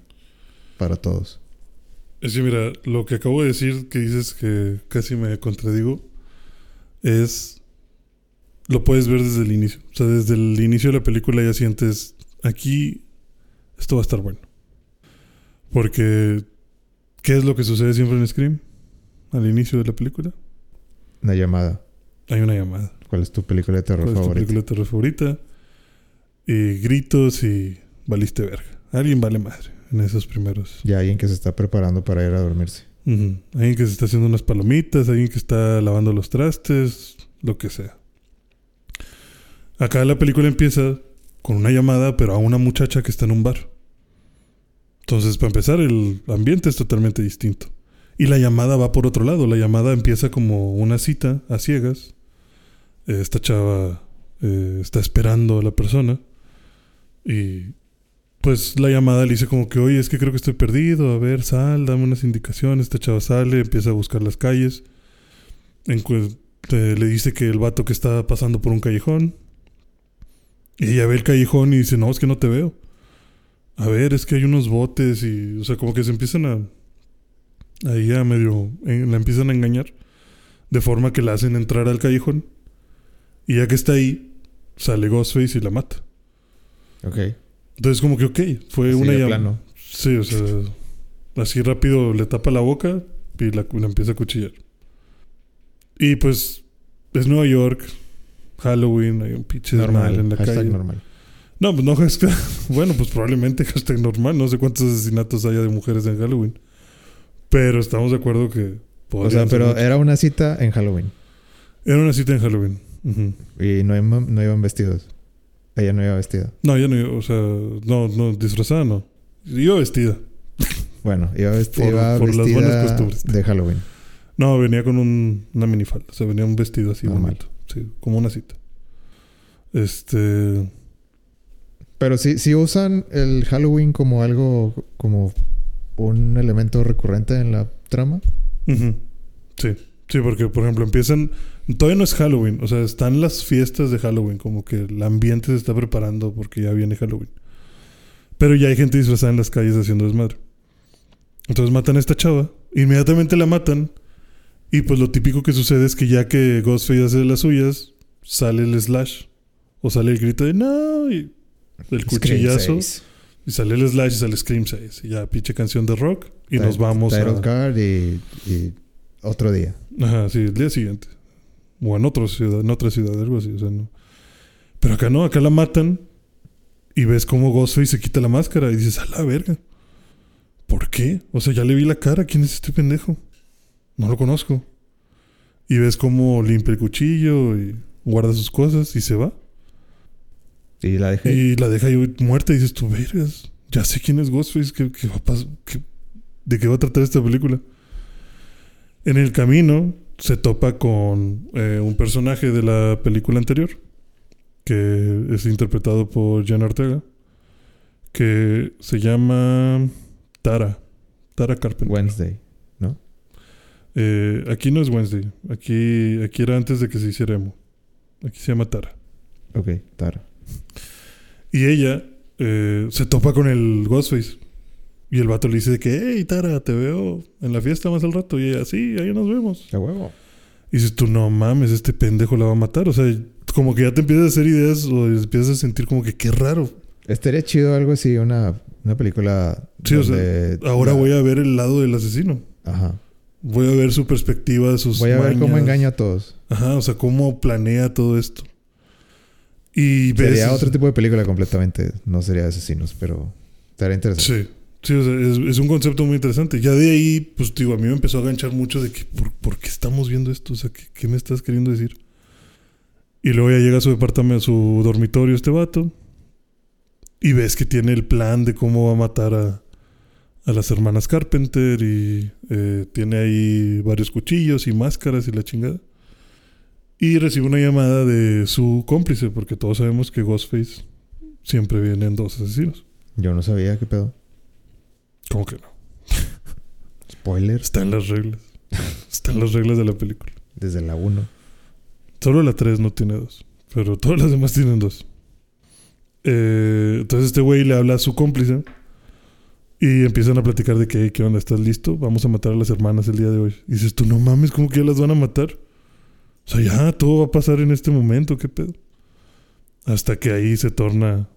para todos? Es que mira, lo que acabo de decir, que dices que casi me contradigo, es... Lo puedes ver desde el inicio. O sea, desde el inicio de la película ya sientes, aquí esto va a estar bueno. Porque, ¿qué es lo que sucede siempre en Scream? Al inicio de la película. Una llamada. Hay una llamada. ¿Cuál es tu película de terror ¿Cuál es tu favorita? película de terror favorita? Y gritos y valiste verga. Alguien vale madre en esos primeros. Y alguien que se está preparando para ir a dormirse. Ujú. Alguien que se está haciendo unas palomitas, alguien que está lavando los trastes, lo que sea. Acá la película empieza con una llamada, pero a una muchacha que está en un bar. Entonces, para empezar, el ambiente es totalmente distinto. Y la llamada va por otro lado. La llamada empieza como una cita a ciegas. Eh, esta chava eh, está esperando a la persona. Y pues la llamada le dice como que, oye, es que creo que estoy perdido. A ver, sal, dame unas indicaciones. Esta chava sale, empieza a buscar las calles. Encu- eh, le dice que el vato que está pasando por un callejón. Y ella ve el callejón y dice, no, es que no te veo. A ver, es que hay unos botes y, o sea, como que se empiezan a... Ahí a medio... eh, la empiezan a engañar. De forma que la hacen entrar al callejón. Y ya que está ahí, sale Ghostface y la mata. Ok. Entonces como que, ok, fue Así una llamada. Sí, o sea, así rápido le tapa la boca y la, la empieza a cuchillar. Y pues es Nueva York, Halloween, hay un pinche Normal. en la Hashtag calle. normal. No, pues no, hashtag, bueno, pues probablemente hashtag normal, no sé cuántos asesinatos haya de mujeres en Halloween. Pero estamos de acuerdo que... O sea, pero muchos. era una cita en Halloween. Era una cita en Halloween. Y no, iban- no iban vestidos. Ella no iba vestida. No, ya no, o sea, no, no, disfrazada no. Iba vestida. Bueno, iba, vesti- Por- iba por las buenas vestida costumbres. de Halloween. No, venía con un, una minifalda. O sea, venía un vestido así Normal. bonito. Sí, como una cita. Este... Pero sí, sí usan el Halloween como algo como un elemento recurrente en la trama. Sí, sí, porque por ejemplo empiezan, todavía no es Halloween, o sea, están las fiestas de Halloween, como que el ambiente se está preparando porque ya viene Halloween. Pero ya hay gente disfrazada en las calles haciendo desmadre. Entonces matan a esta chava, inmediatamente la matan y pues lo típico que sucede es que ya que Ghostface hace las suyas, sale el slash o sale el grito de no el cuchillazo y sale el slash y sale Scream 6 y ya pinche canción de rock y nos vamos Title a... card y, y otro día. Ajá, sí, el día siguiente. O en otra ciudad, en otra ciudad, algo así, o sea, no. Pero acá no, acá la matan y ves cómo Ghostface se quita la máscara y dices, a la verga. ¿Por qué? O sea, ya le vi la cara, ¿quién es este pendejo? No lo conozco. Y ves cómo limpia el cuchillo y guarda sus cosas y se va. Y la dejé. Y la deja ahí muerta y dices, tú vergas, ya sé quién es Ghostface, ¿qué, qué va a qué- ¿de qué va a tratar esta película? En el camino se topa con eh, un personaje de la película anterior, que es interpretado por Jen Ortega, que se llama Tara, Tara Carpenter. Wednesday. Eh, aquí no es Wednesday, aquí, aquí era antes de que se hiciera emo. Aquí se llama Tara. Ok, Tara. Y ella eh, se topa con el Ghostface. Y el vato le dice de que, hey, Tara, te veo en la fiesta más al rato. Y ella, sí, ahí nos vemos. A huevo. Y dices tú, no mames, este pendejo la va a matar. O sea, como que ya te empiezas a hacer ideas o empiezas a sentir como que qué raro. Estaría chido algo así, una, una película. Sí, o sea, donde Ahora la- voy a ver el lado del asesino. Ajá. Voy a ver su perspectiva, sus Voy a ver cómo engaña a todos. Ajá, o sea, cómo planea todo esto. Y ves... Sería otro tipo de película completamente. No sería de asesinos, pero estaría interesante. Sí, sí, o sea, es, es un concepto muy interesante. Ya de ahí, pues digo, a mí me empezó a ganchar mucho de que, ¿por, por qué estamos viendo esto? O sea, ¿qué, qué me estás queriendo decir? Y luego ya llega a su departamento, a su dormitorio este vato. Y ves que tiene el plan de cómo va a matar a, a las hermanas Carpenter. Y eh, tiene ahí varios cuchillos y máscaras y la chingada. Y recibe una llamada de su cómplice, porque todos sabemos que Ghostface siempre vienen dos asesinos. Yo no sabía qué pedo. ¿Cómo que no? Spoilers Está en las reglas. Está en las reglas de la película. desde la 1. Solo la 3 no tiene dos. Pero todas las demás tienen dos. Eh, entonces este güey le habla a su cómplice. Y empiezan a platicar de que, "Hey, ¿qué onda? ¿Estás listo? Vamos a matar a las hermanas el día de hoy. Y dices tú, no mames, ¿cómo que ya las van a matar? O sea, ya todo va a pasar en este momento, ¿qué pedo? Hasta que ahí se torna...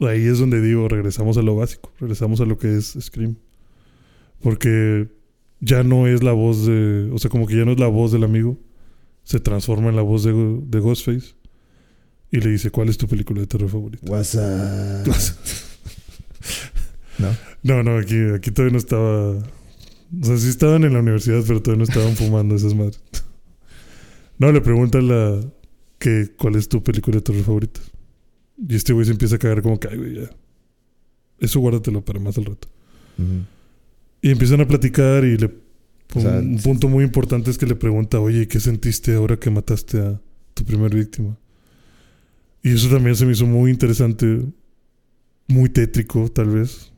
Ahí es donde digo, regresamos a lo básico. Regresamos a lo que es Scream. Porque ya no es la voz de... O sea, como que ya no es la voz del amigo. Se transforma en la voz de, de Ghostface. Y le dice, ¿cuál es tu película de terror favorita? What's up? ¿No? No, no, aquí, aquí todavía no estaba... O sea, sí estaban en la universidad, pero todavía no estaban fumando esas madres. No, le pregunta la... Que, ¿Cuál es tu película de terror favorita? Y este güey se empieza a cagar como que, ay, güey, ya. Eso guárdatelo para más al rato. Y empiezan a platicar y le... O sea, un punto muy importante es que le pregunta, oye, ¿qué sentiste ahora que mataste a tu primer víctima? Y eso también se me hizo muy interesante, muy tétrico tal vez,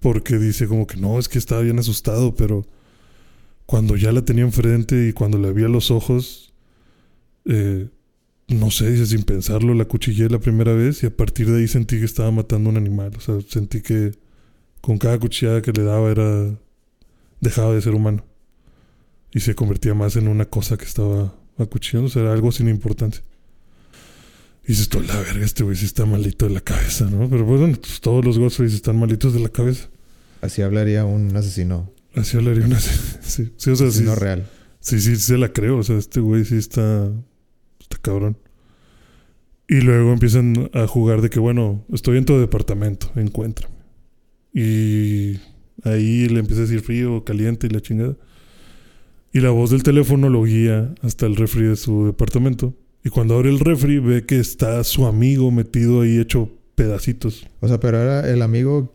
porque dice como que no, es que estaba bien asustado, pero cuando ya la tenía enfrente y cuando le vi los ojos, eh, no sé, dice, sin pensarlo, la cuchillé la primera vez y a partir de ahí sentí que estaba matando a un animal, o sea, sentí que con cada cuchillada que le daba era dejaba de ser humano y se convertía más en una cosa que estaba acuchillando, o sea, era algo sin importancia. Dices, tú, la verga, este güey sí está malito de la cabeza, ¿no? Pero pues, bueno, pues, todos los Ghostface están malitos de la cabeza. Así hablaría un asesino. Así hablaría una... Sí, sí, o sea, sí, asesino real. sí, sí, se la creo. O sea, este güey sí está... Está cabrón. Y luego empiezan a jugar de que, bueno, estoy en tu departamento, encuéntrame. Y ahí le empieza a decir frío, caliente y la chingada. Y la voz del teléfono lo guía hasta el refri de su departamento. Y cuando abre el refri ve que está su amigo metido ahí hecho pedacitos. O sea, pero era el amigo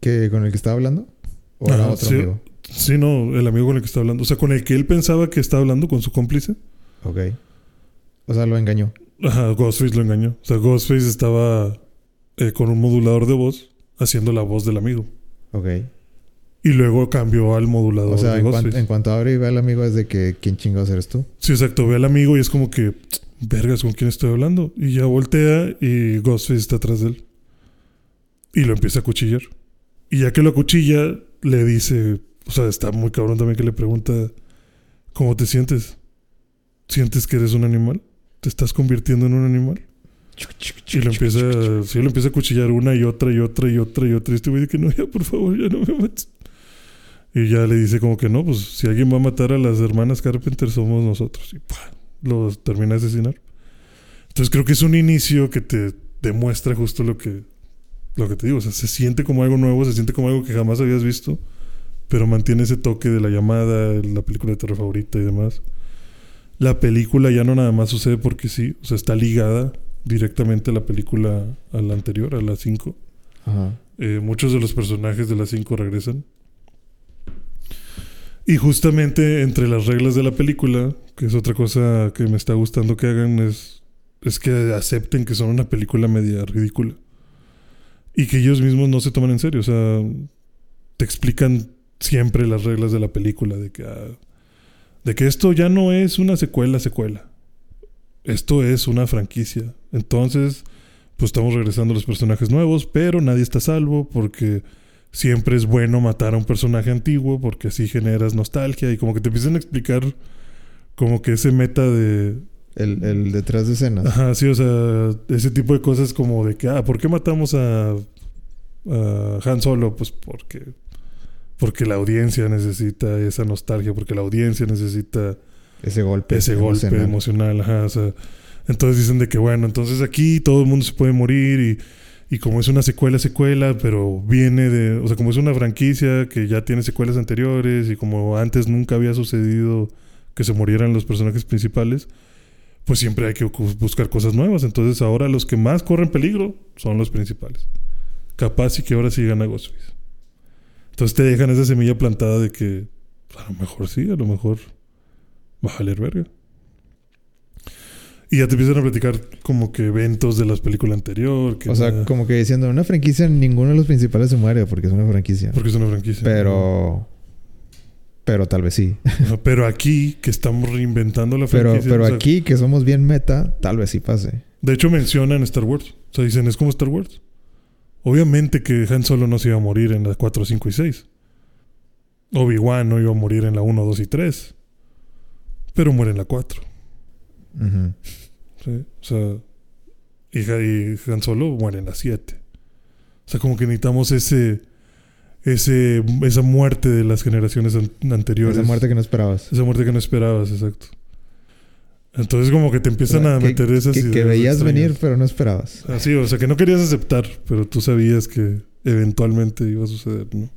que con el que estaba hablando. ¿O era otro sí. amigo? Sí, no, el amigo con el que está hablando. O sea, con el que él pensaba que estaba hablando, con su cómplice. Ok. O sea, lo engañó. Ajá, Ghostface lo engañó. O sea, Ghostface estaba eh, con un modulador de voz haciendo la voz del amigo. Ok. Y luego cambió al modulador O sea, de en, cuan- en cuanto abre y ve al amigo es de que ¿quién chingados eres tú? Sí, exacto. Ve al amigo y es como que, vergas, ¿con quién estoy hablando? Y ya voltea y Ghostface está atrás de él. Y lo empieza a cuchillar. Y ya que lo acuchilla, le dice, o sea, está muy cabrón también que le pregunta, ¿cómo te sientes? ¿Sientes que eres un animal? ¿Te estás convirtiendo en un animal? Y lo empieza, sí, lo empieza a cuchillar una y otra y otra y otra y otra. Y este güey dice que no, ya, por favor, ya no me mates. Y ya le dice como que no, pues si alguien va a matar a las hermanas Carpenter somos nosotros. Y ¡pua! lo termina de asesinar. Entonces creo que es un inicio que te demuestra justo lo que, lo que te digo. O sea, se siente como algo nuevo, se siente como algo que jamás habías visto, pero mantiene ese toque de la llamada, la película de terror favorita y demás. La película ya no nada más sucede porque sí, o sea, está ligada directamente a la película, a la anterior, a la 5. Ajá. Eh, muchos de los personajes de las 5 regresan. Y justamente entre las reglas de la película, que es otra cosa que me está gustando que hagan, es, es que acepten que son una película media ridícula. Y que ellos mismos no se toman en serio. O sea, te explican siempre las reglas de la película. De que, ah, de que esto ya no es una secuela, secuela. Esto es una franquicia. Entonces, pues estamos regresando a los personajes nuevos, pero nadie está a salvo porque siempre es bueno matar a un personaje antiguo porque así generas nostalgia y como que te empiezan a explicar como que ese meta de... El, el detrás de escenas. Ajá, sí, o sea, ese tipo de cosas como de que, ah, ¿por qué matamos a, a Han Solo? Pues porque, porque la audiencia necesita esa nostalgia, porque la audiencia necesita Ese golpe. ese golpe emocional. emocional, ajá, o sea, entonces dicen de que bueno, entonces aquí todo el mundo se puede morir y, y como es una secuela, secuela, pero viene de, o sea, como es una franquicia que ya tiene secuelas anteriores y como antes nunca había sucedido que se murieran los personajes principales, pues siempre hay que buscar cosas nuevas, entonces ahora los que más corren peligro son los principales. Capaz y que ahora sí gana Ghostface. Entonces te dejan esa semilla plantada de que a lo mejor sí, a lo mejor va a valer verga. Y ya te empiezan a platicar como que eventos de las películas anterior. Que O sea, nada- como que diciendo, en una franquicia ninguno de los principales se muere porque es una franquicia. Porque es una franquicia. Pero... Pero tal vez sí. Pero aquí, que estamos reinventando la Pero, franquicia. pero o sea, aquí, que somos bien meta, tal vez sí pase. De hecho, mencionan Star Wars. O sea, dicen, es como Star Wars. Obviamente que Han Solo no se iba a morir en las 4, 5 y 6. Obi-Wan no iba a morir en la 1, 2 y 3. Pero muere en la 4. Ujú. ¿sí? O sea, y, y Han Solo muere en la 7. O sea, como que necesitamos ese, ese, esa muerte de las generaciones an- anteriores. Esa muerte que no esperabas. Esa muerte que no esperabas, exacto. Entonces como que te empiezan a que- meter esas que, que veías extrañas. venir, pero no esperabas. Así, o sea, que no querías aceptar, pero tú sabías que eventualmente iba a suceder, ¿no?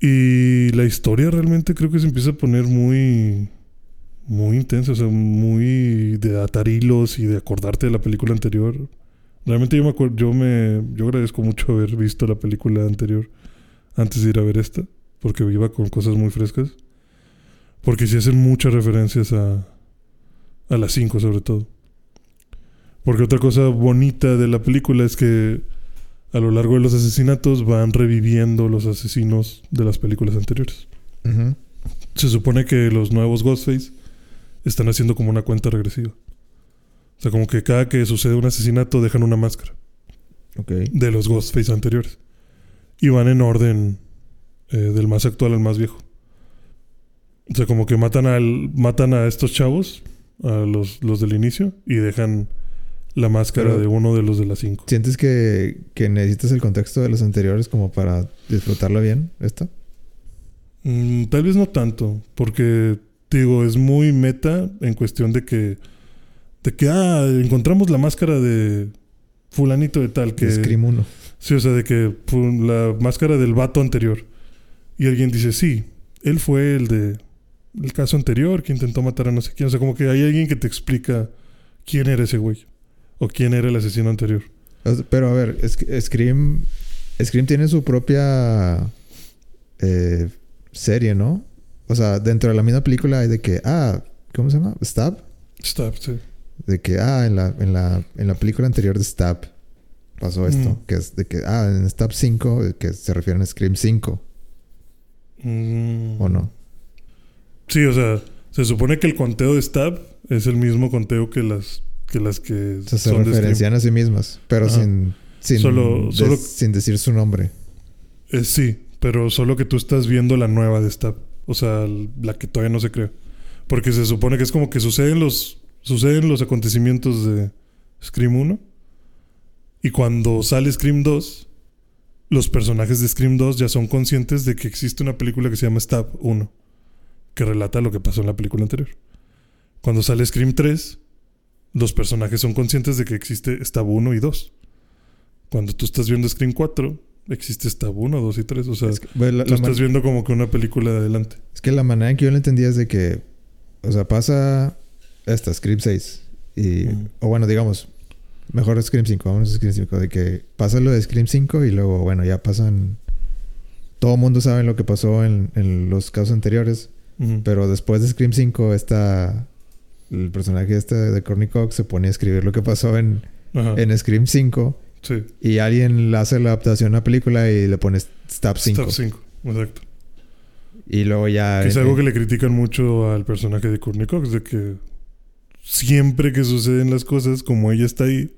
Y la historia realmente creo que se empieza a poner muy muy intensa, o sea, muy de atar hilos y de acordarte de la película anterior. Realmente yo me acuerdo, yo me yo agradezco mucho haber visto la película anterior antes de ir a ver esta, porque iba con cosas muy frescas. Porque sí hacen muchas referencias a a las 5 sobre todo. Porque otra cosa bonita de la película es que a lo largo de los asesinatos van reviviendo los asesinos de las películas anteriores. Se supone que los nuevos Ghostface están haciendo como una cuenta regresiva. O sea, como que cada que sucede un asesinato dejan una máscara Ok. de los Ghostface anteriores. Y van en orden eh, del más actual al más viejo. O sea, como que matan, al, matan a estos chavos, a los, los del inicio, y dejan la máscara Pero- de uno de los de las cinco. ¿Sientes que, que necesitas el contexto de los anteriores como para disfrutarla bien, esta? Mm, tal vez no tanto, porque digo, es muy meta en cuestión de que, de que, ah, encontramos la máscara de fulanito de tal, que... 1. Sí, o sea, de que la máscara del vato anterior. Y alguien dice, sí, él fue el de el caso anterior que intentó matar a no sé quién. O sea, como que hay alguien que te explica quién era ese güey. O quién era el asesino anterior. Pero a ver, Scream... Scream tiene su propia eh, serie, ¿no? O sea, dentro de la misma película hay de que, ah, ¿cómo se llama? Stab. Stab, sí. De que, ah, en la, en la, en la película anterior de Stab pasó esto. Mm. Que es de que, ah, en Stab 5, eh, que se refieren a Scream 5. Mm. ¿o no? Sí, o sea, se supone que el conteo de Stab es el mismo conteo que las que las que O sea, se son de referencian a sí mismas, pero Ajá. sin, sin, Solo- des- solo- sin decir su nombre. Eh, sí, pero solo que tú estás viendo la nueva de Stab. O sea, la que todavía no se creó. Porque se supone que es como que suceden los, suceden los acontecimientos de Scream 1. Y cuando sale Scream 2, los personajes de Scream 2 ya son conscientes de que existe una película que se llama Stab 1. Que relata lo que pasó en la película anterior. Cuando sale Scream 3, los personajes son conscientes de que existe Stab 1 y 2. Cuando tú estás viendo Scream 4, existe Stab 1, 2 y 3. O sea, Es que, bueno, la- tú estás viendo como que una película de adelante. es que la manera en que yo lo entendía es de que, o sea, pasa esta, Scream 6. Y, Ujú. O bueno, digamos, mejor Scream 5, vamos a Scream 5, de que pasa lo de Scream 5 y luego, bueno, ya pasan... Todo el mundo sabe lo que pasó en, en los casos anteriores, Ujú. pero después de Scream 5 está... El personaje este de Courtney Cox se pone a escribir lo que pasó en, Ajá. en Scream 5 sí. y alguien le hace la adaptación a la película y le pone Stab 5. Stab 5. Exacto. Y luego ya... Que es algo que le critican mucho al personaje de Courtney Cox, de que siempre que suceden las cosas, como ella está ahí,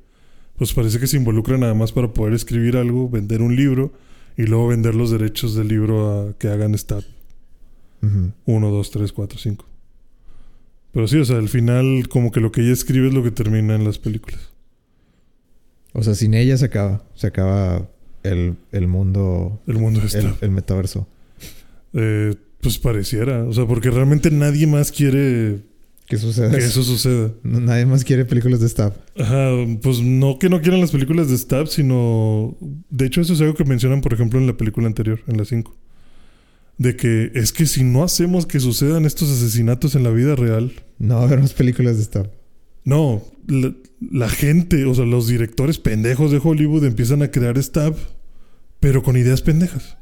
pues parece que se involucra nada más para poder escribir algo, vender un libro y luego vender los derechos del libro a que hagan Ujú. 1, 2, 3, 4, 5. Pero sí, o sea, al final como que lo que ella escribe es lo que termina en las películas. O sea, sin ella se acaba. Se acaba el, el mundo... El mundo de El, el metaverso. Eh, pues pareciera, o sea, porque realmente nadie más quiere ¿Qué sucede? que eso suceda. No- Nadie más quiere películas de Stab. Ajá, pues no que no quieran las películas de Stab, sino... De hecho, eso es algo que mencionan, por ejemplo, en la película anterior, en la 5. De que es que si no hacemos que sucedan estos asesinatos en la vida real, No va a haber más películas de Stab. no, la, la gente, o sea, los directores pendejos de Hollywood empiezan a crear Stab, pero con ideas pendejas.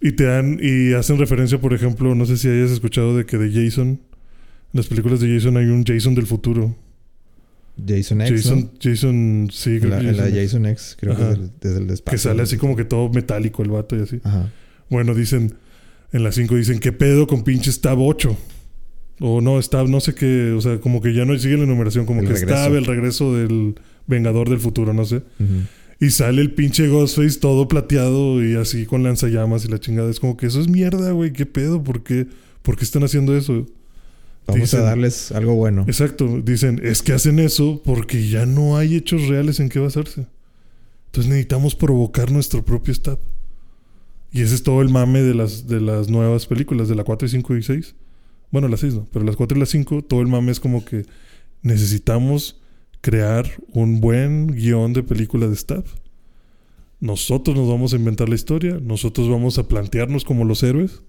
Y te dan, y hacen referencia, por ejemplo, no sé si hayas escuchado de que de Jason, las películas de Jason hay un Jason del futuro. Jason X, Jason, ¿no? Jason, sí, creo la, que en la Jason- Jason X, creo que es desde el espacio. que sale así como que todo metálico el vato y así. Ajá. Bueno, dicen, en las 5 dicen, ¿qué pedo con pinche Stab 8? O no, Stab, no sé qué, o sea, como que ya no sigue la numeración, como El que regreso. Stab, el regreso del Vengador del futuro, no sé. Y sale el pinche Ghostface todo plateado y así con lanzallamas y la chingada. Es como que eso es mierda, güey, ¿qué pedo? ¿Por qué, ¿Por qué están haciendo eso? Vamos Dicen- a darles algo bueno. Exacto, dicen, es que hacen eso porque ya no hay hechos reales en qué basarse. Entonces necesitamos provocar nuestro propio stab. Y ese es todo el mame de las, de las nuevas películas, de la 4 y 5 y 6. Bueno, las 6 no, pero las 4 y las 5, todo el mame es como que necesitamos crear un buen guion de película de stab. Nosotros nos vamos a inventar la historia, nosotros vamos a plantearnos como los héroes,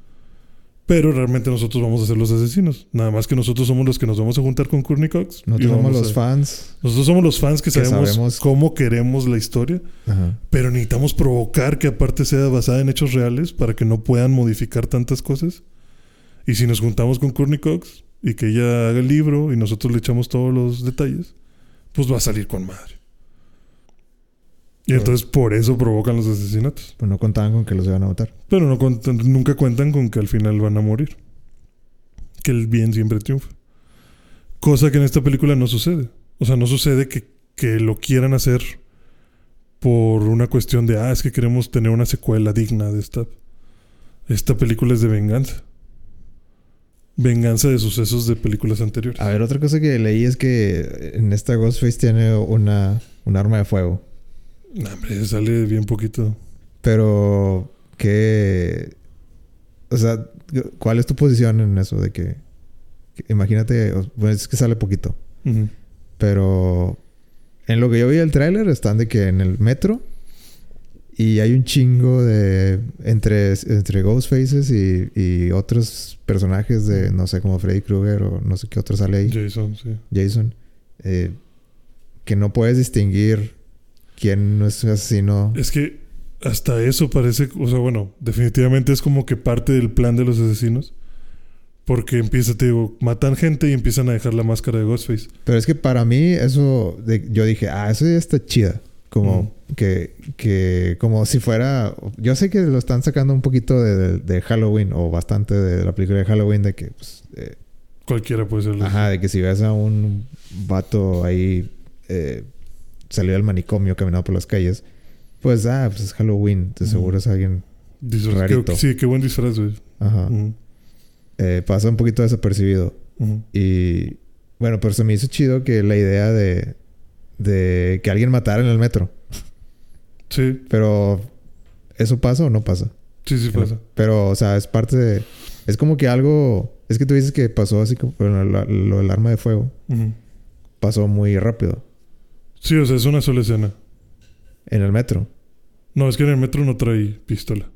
pero realmente nosotros vamos a ser los asesinos. Nada más que nosotros somos los que nos vamos a juntar con Courtney Cox. Nosotros somos los a- fans. Nosotros somos los fans que, que sabemos, sabemos- cómo queremos la historia, Ajá. pero necesitamos provocar que aparte sea basada en hechos reales para que no puedan modificar tantas cosas. Y si nos juntamos con Courtney Cox y que ella haga el libro y nosotros le echamos todos los detalles, pues va a salir con madre. Y entonces por eso provocan los asesinatos. Pues no contaban con que los iban a matar. Pero no nunca cuentan con que al final van a morir. Que el bien siempre triunfa. Cosa que en esta película no sucede. O sea, no sucede que, que lo quieran hacer por una cuestión de, ah, es que queremos tener una secuela digna de esta. Esta película es de venganza. Venganza de sucesos de películas anteriores. A ver, otra cosa que leí es que en esta Ghostface tiene una, un arma de fuego. No, hombre, sale bien poquito. Pero, ¿qué? O sea, ¿cuál es tu posición en eso? De que, que imagínate, bueno, es que sale poquito. Pero en lo que yo vi del tráiler están de que en el metro y hay un chingo de entre, entre Ghostfaces y, y otros personajes de no sé como Freddy Krueger o no sé qué otro sale ahí, Jason, sí. Jason, eh, que no puedes distinguir quién no es un asesino. Es que hasta eso parece, o sea, bueno, definitivamente es como que parte del plan de los asesinos. Porque empieza, te digo, matan gente y empiezan a dejar la máscara de Ghostface. Pero es que para mí eso, de- yo dije, ah, eso ya está chida. Como que, que, como si fuera. Yo sé que lo están sacando un poquito de, Halloween o bastante de la película de Halloween, de que, pues, eh, Cualquiera puede ser. ajá, de que si ves a un vato ahí eh, salir del manicomio caminando por las calles, pues, ah, pues es Halloween, de seguro es alguien. Disfraz. Rarito. Sí, qué buen disfraz, güey. Ajá. Eh, pasa un poquito desapercibido. Y bueno, pero se me hizo chido que la idea de, de que alguien matara en el metro. Sí, Pero, ¿eso pasa o no pasa? sí, sí pasa. Pero, o sea, es parte de. Es como que algo. Es que tú dices que pasó así como bueno, lo del arma de fuego. Pasó muy rápido Sí, o sea, es una sola escena. en el metro. No, es que en el metro no trae pistola.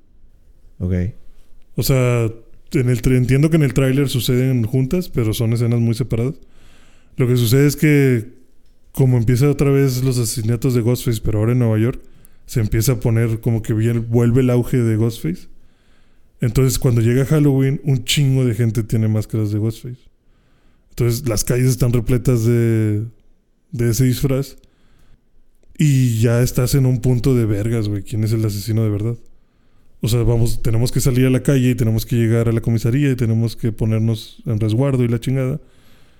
Ok. O sea, en el entiendo que en el tráiler suceden juntas, pero son escenas muy separadas. Lo que sucede es que como empieza otra vez los asesinatos de Ghostface, pero ahora en Nueva York, se empieza a poner como que vuelve el auge de Ghostface. Entonces, cuando llega Halloween, un chingo de gente tiene máscaras de Ghostface. Entonces, las calles están repletas de, de ese disfraz. Y ya estás en un punto de vergas, güey. ¿Quién es el asesino de verdad? O sea, vamos, tenemos que salir a la calle y tenemos que llegar a la comisaría y tenemos que ponernos en resguardo y la chingada.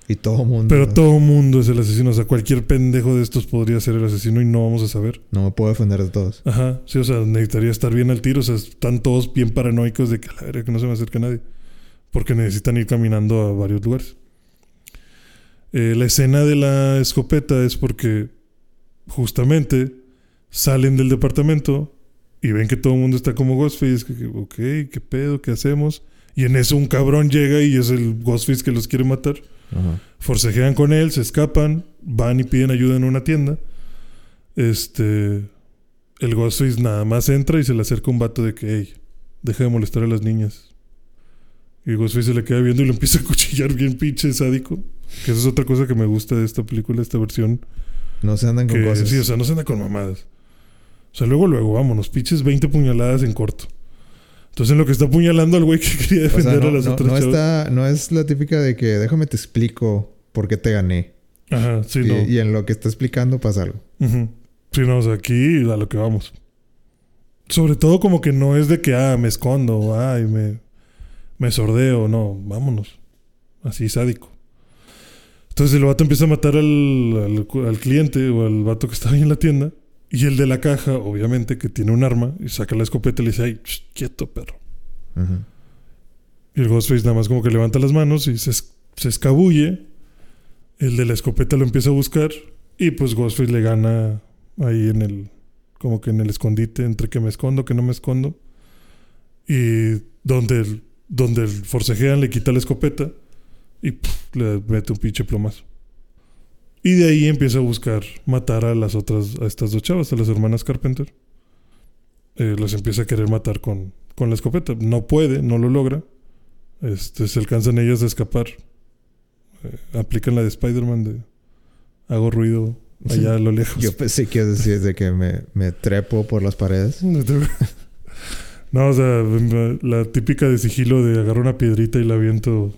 Y todo mundo. Pero todo mundo es el asesino. O sea, cualquier pendejo de estos podría ser el asesino y no vamos a saber. No me puedo defender de todos. Ajá. Sí, o sea, necesitaría estar bien al tiro. O sea, están todos bien paranoicos de que a la verga que no se me acerque nadie. Porque necesitan ir caminando a varios lugares. Eh, la escena de la escopeta es porque justamente salen del departamento y ven que todo el mundo está como Ghostface. Que, ok, ¿qué pedo? ¿Qué hacemos? Y en eso un cabrón llega y es el Ghostface que los quiere matar. Ajá. Forcejean con él, se escapan, van y piden ayuda en una tienda. Este. El Ghostface nada más entra y se le acerca un vato de que, hey, deja de molestar a las niñas. Y Ghostface se le queda viendo y lo empieza a cuchillar bien pinche sádico. Que esa es otra cosa que me gusta de esta película, esta versión. No se andan con Que, cosas. sí, o sea, no se anda con mamadas. O sea, luego, luego, vámonos, pinches 20 puñaladas en corto. Entonces, en lo que está apuñalando al güey que quería O sea, defender no, a las no- otras no está, no es la típica de que déjame te explico por qué te gané. Ajá, sí, y, no. y en lo que está explicando pasa algo. Ujú. Sí, no, o sea, aquí a lo que vamos. Sobre todo como que no es de que, ah, me escondo, ay, me, me sordeo, no, vámonos. Así sádico. Entonces el vato empieza a matar al, al, al cliente o al vato que estaba ahí en la tienda. Y el de la caja, obviamente, que tiene un arma, y saca la escopeta y le dice, ay, sh, quieto, perro. Ujú. Y el Ghostface nada más como que levanta las manos y se, es- se escabulle. El de la escopeta lo empieza a buscar. Y pues Ghostface le gana ahí en el. Como que en el escondite, entre que me escondo, que no me escondo. Y donde el, donde el forcejean le quita la escopeta. Y pf, le mete un pinche plomazo. Y de ahí empieza a buscar matar a las otras, a estas dos chavas, a las hermanas Carpenter. Eh, las empieza a querer matar con, con la escopeta. No puede, no lo logra. Este, se alcanzan ellas a escapar. Eh, aplican la de Spider-Man de hago ruido allá a lo lejos. Yo pensé que decir de que me, me trepo por las paredes. No, o sea, la típica de sigilo de agarrar una piedrita y la aviento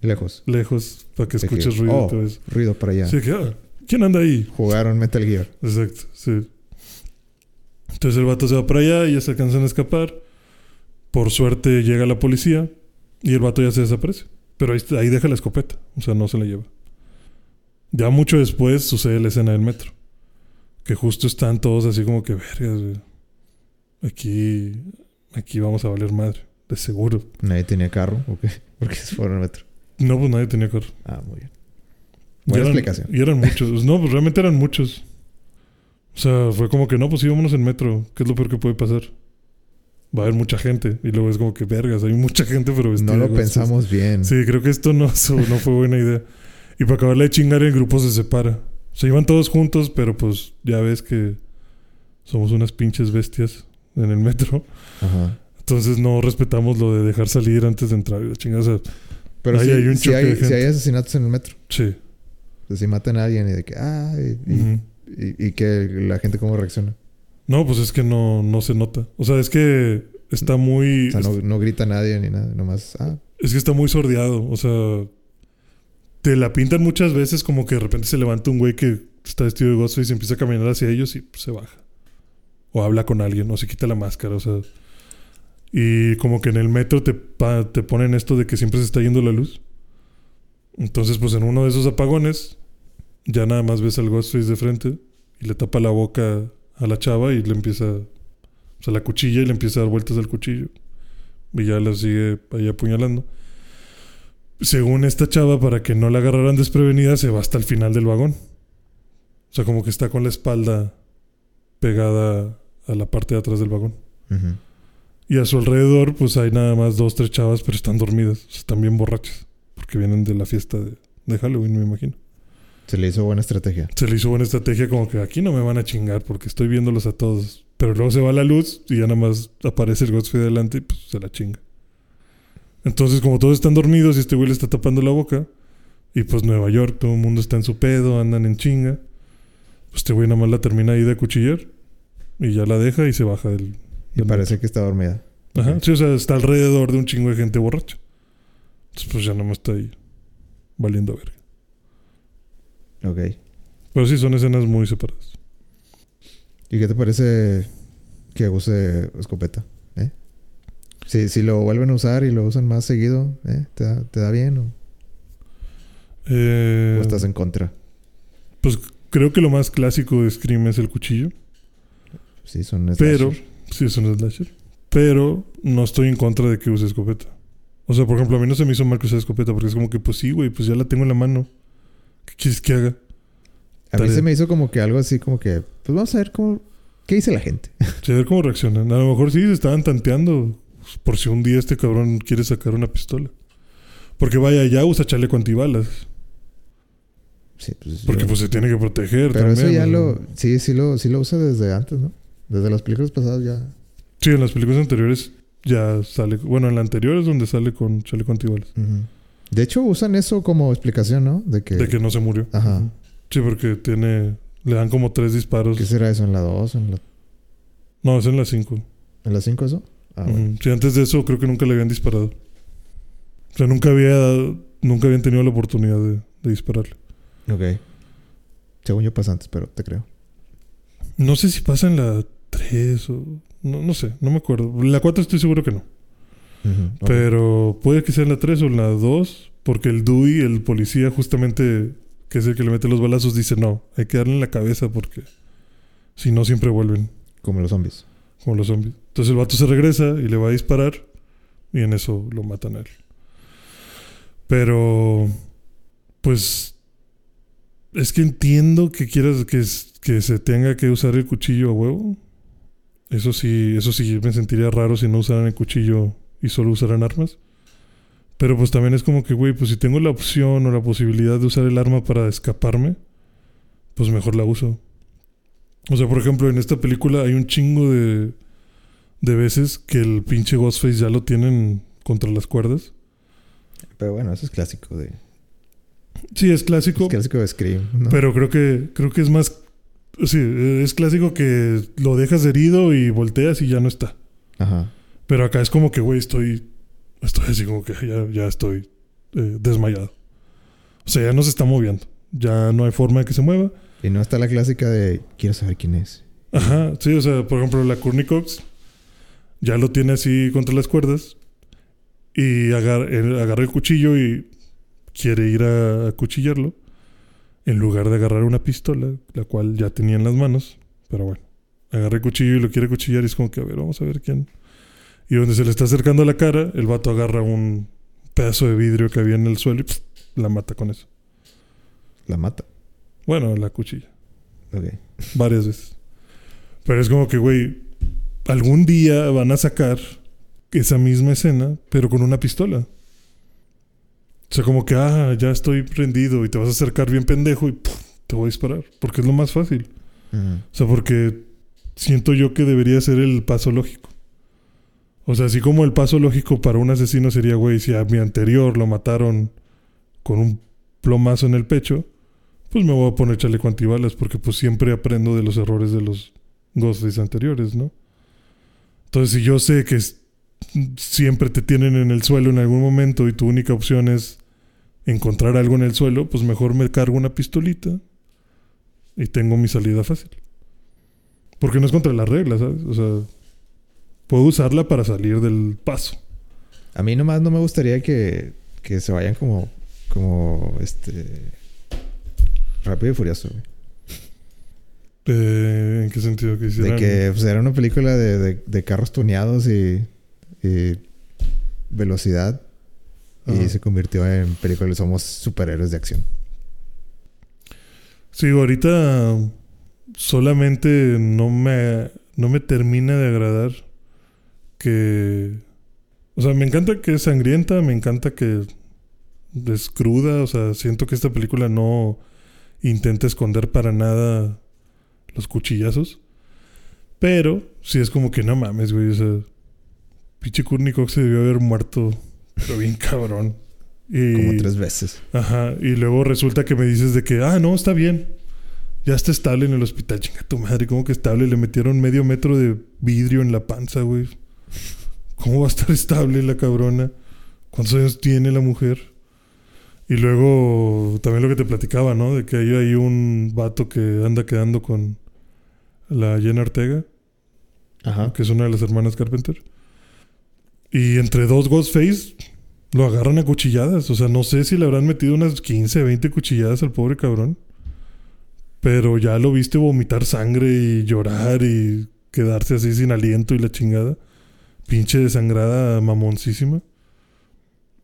Lejos. lejos para que De que, escuches ruido. oh, ruido para allá. Sí, que, ah, ¿quién anda ahí? Jugaron Metal Gear. Exacto, sí. Entonces el vato se va para allá y ya se alcanzan a escapar. Por suerte llega la policía y el vato ya se desaparece. Pero ahí, ahí deja la escopeta, o sea, no se la lleva. Ya mucho después sucede la escena del metro. Que justo están todos así como que, vergas, güey. Aquí, aquí vamos a valer madre, de seguro. Nadie tenía carro. ¿O qué? Porque se fueron al metro. No, pues nadie tenía carro. Ah, muy bien. Y Buena eran- explicación. Y eran muchos. No, pues realmente eran muchos. O sea, fue como que no, pues íbamos en metro. ¿Qué es lo peor que puede pasar? Va a haber mucha gente. Y luego es como que vergas, hay mucha gente, pero vestida No lo pensamos bien. Sí, creo que esto no, no fue buena idea. Y para acabarla de chingar, el grupo se separa. Se iban todos juntos, pero pues ya ves que somos unas pinches bestias en el metro. Ajá. Entonces no respetamos lo de dejar salir antes de entrar. y la chingada, o sea, Pero sí, hay un sí choque hay, sí asesinatos en el metro. sí. O sea, si matan a alguien y de que, ah, y, y- Ujú. y- y que la gente cómo reacciona. No, pues es que no, no se nota. O sea, es que está muy. O sea, no, no grita nadie ni nada. Nomás, ah, Es que está muy sordeado. O sea, te la pintan muchas veces como que de repente se levanta un güey que está vestido de Ghostface y empieza a caminar hacia ellos y pues, se baja. O habla con alguien, o se quita la máscara, o sea. Y como que en el metro te, te ponen esto de que siempre se está yendo la luz. Entonces, pues en uno de esos apagones, ya nada más ves al Ghostface de frente y le tapa la boca a la chava y le empieza. O sea, la cuchilla y le empieza a dar vueltas al cuchillo. Y ya la sigue ahí apuñalando. Según esta chava, para que no la agarraran desprevenida, se va hasta el final del vagón. O sea, como que está con la espalda pegada a la parte de atrás del vagón. Ujú. Y a su alrededor, pues hay nada más dos, tres chavas, pero están dormidas. Están bien borrachas. Porque vienen de la fiesta de, de Halloween, me imagino. Se le hizo buena estrategia. Se le hizo buena estrategia como que aquí no me van a chingar porque estoy viéndolos a todos. Pero luego se va la luz y ya nada más aparece el Ghostface delante y pues se la chinga. Entonces, como todos están dormidos y este güey le está tapando la boca, y pues Nueva York, todo el mundo está en su pedo, andan en chinga, pues este güey nada más la termina ahí de cuchillar y ya la deja y se baja del. Y parece que está dormida. Ajá, sí, o sea, está alrededor de un chingo de gente borracha. Entonces, pues ya nada más está ahí valiendo verga. Ok. Pero sí, son escenas muy separadas. ¿Y qué te parece que use escopeta? ¿Eh? Si, si lo vuelven a usar y lo usan más seguido, ¿eh? ¿Te, da, te da bien o, Eh, o estás en contra? Pues creo que lo más clásico de Scream es el cuchillo. Sí, son Pero. Sí, es un slasher. Pero no estoy en contra de que use escopeta. O sea, por ejemplo, a mí no se me hizo mal que usara escopeta porque es como que, pues sí, güey, pues ya la tengo en la mano. ¿Qué quieres que haga? A mí tarea. se me hizo como que algo así como que... Pues vamos a ver cómo... ¿Qué dice la gente? Sí, a ver cómo reaccionan. A lo mejor sí se estaban tanteando por si un día este cabrón quiere sacar una pistola. Porque vaya, ya usa chaleco antibalas. Sí, pues... Porque yo- pues se tiene que proteger Pero eso también, ya ¿no? lo... Sí, sí lo, sí lo usa desde antes, ¿no? Desde las películas pasadas ya... Sí, en las películas anteriores ya sale... Bueno, en la anterior es donde sale con chaleco antibalas. Ujú. De hecho, usan eso como explicación, ¿no? De que... De que no se murió. Ajá. Sí, porque tiene... Le dan como tres disparos. ¿Qué será eso? ¿En la 2? ¿En la, No, es en la 5. en la 5 eso? Ah, bueno. Sí, antes de eso creo que nunca le habían disparado. O sea, nunca había... Nunca habían tenido la oportunidad de, de dispararle. Ok. Según yo pasa antes, pero te creo. No sé si pasa en la 3 o... No, no sé, no me acuerdo. La 4 estoy seguro que no. Pero puede que sea en la 3 o en la 2, porque el Dewey, el policía, justamente, que es el que le mete los balazos, dice no, hay que darle en la cabeza porque si no, siempre vuelven, Como los zombies. como los zombies. Entonces el vato se regresa y le va a disparar, y en eso lo matan a él. Pero, pues, es que entiendo que quieras que, que se tenga que usar el cuchillo a huevo. Eso sí, eso sí me sentiría raro si no usaran el cuchillo y solo usaran armas. Pero pues también es como que, güey, pues si tengo la opción o la posibilidad de usar el arma para escaparme, pues mejor la uso. O sea, por ejemplo, en esta película hay un chingo de, de veces que el pinche Ghostface ya lo tienen contra las cuerdas. Pero bueno, eso es clásico de... Sí, es clásico, Es clásico de Scream, ¿no? pero creo que creo que es más sí, es clásico que lo dejas herido y volteas y ya no está. Ajá. Pero acá es como que, güey, estoy estoy así como que ya, ya estoy eh, desmayado. O sea, ya no se está moviendo. Ya no hay forma de que se mueva. Y no está la clásica de... Quiero saber quién es. Ajá, sí, o sea, por ejemplo, la Cox ya lo tiene así contra las cuerdas y agarra el cuchillo y quiere ir a acuchillarlo en lugar de agarrar una pistola, la cual ya tenía en las manos, pero bueno, agarra el cuchillo y lo quiere cuchillar y es como que, a ver, vamos a ver quién. Y donde se le está acercando a la cara, el vato agarra un pedazo de vidrio que había en el suelo y la mata con eso. La mata. Bueno, la cuchilla. Ok. Varias veces. Pero es como que, güey, algún día van a sacar esa misma escena, pero con una pistola. O sea, como que, ah, ya estoy prendido y te vas a acercar bien pendejo y te voy a disparar. Porque es lo más fácil. O sea, porque siento yo que debería ser el paso lógico. O sea, así como el paso lógico para un asesino sería, güey, si a mi anterior lo mataron con un plomazo en el pecho, pues me voy a poner chaleco antibalas porque pues siempre aprendo de los errores de los Ghostface anteriores, ¿no? Entonces, si yo sé que siempre te tienen en el suelo en algún momento y tu única opción es encontrar algo en el suelo, pues mejor me cargo una pistolita y tengo mi salida fácil. Porque no es contra las reglas, ¿sabes? O sea, puedo usarla para salir del paso. A mí nomás no me gustaría que, que se vayan como, como, este, rápido y furioso, güey. Eh, ¿En qué sentido que De hicieran? que pues, era una película de, de- de carros tuneados y, y velocidad. Y se convirtió en película de somos superhéroes de acción. Sí, ahorita solamente no me, no me termina de agradar que... O sea, me encanta que es sangrienta, me encanta que es cruda, o sea, siento que esta película no intenta esconder para nada los cuchillazos. Pero sí es como que no mames, güey, o sea, pinche Cox se debió haber muerto, pero bien cabrón. Y... Como tres veces. Ajá, y luego resulta que me dices de que, ah, no, está bien. Ya está estable en el hospital. Chinga tu madre, ¿cómo que estable? Le metieron medio metro de vidrio en la panza, güey. ¿Cómo va a estar estable la cabrona? ¿Cuántos años tiene la mujer? Y luego también lo que te platicaba, ¿no? De que hay ahí un vato que anda quedando con la Jenna Ortega, Ajá. que es una de las hermanas Carpenter. Y entre dos Ghostface lo agarran a cuchilladas. O sea, no sé si le habrán metido unas 15, 20 cuchilladas al pobre cabrón. Pero ya lo viste vomitar sangre y llorar y quedarse así sin aliento y la chingada. Pinche desangrada mamoncísima.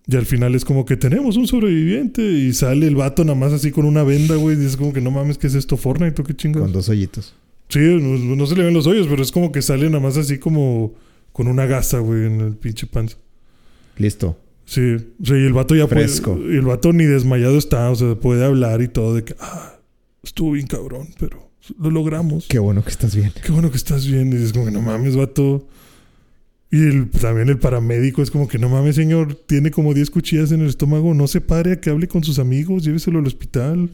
Y al final es como que tenemos un sobreviviente y sale el vato nada más así con una venda, güey. Y dices como que no mames, ¿qué es esto? Fortnite, ¿o qué chingados? Con dos hoyitos. Sí, no, no se le ven los hoyos, pero es como que sale nada más así como con una gasa, güey, en el pinche panza. Listo. Sí, o sea, y el vato ya puede- Fresco. y el vato ni desmayado está, o sea, puede hablar y todo de que, ah, estuvo bien cabrón, pero lo logramos. Qué bueno que estás bien. Qué bueno que estás bien. Y dices como que no mames, vato. Y el- también el paramédico es como que no mames, señor, tiene como 10 cuchillas en el estómago, no se pare a que hable con sus amigos, lléveselo al hospital.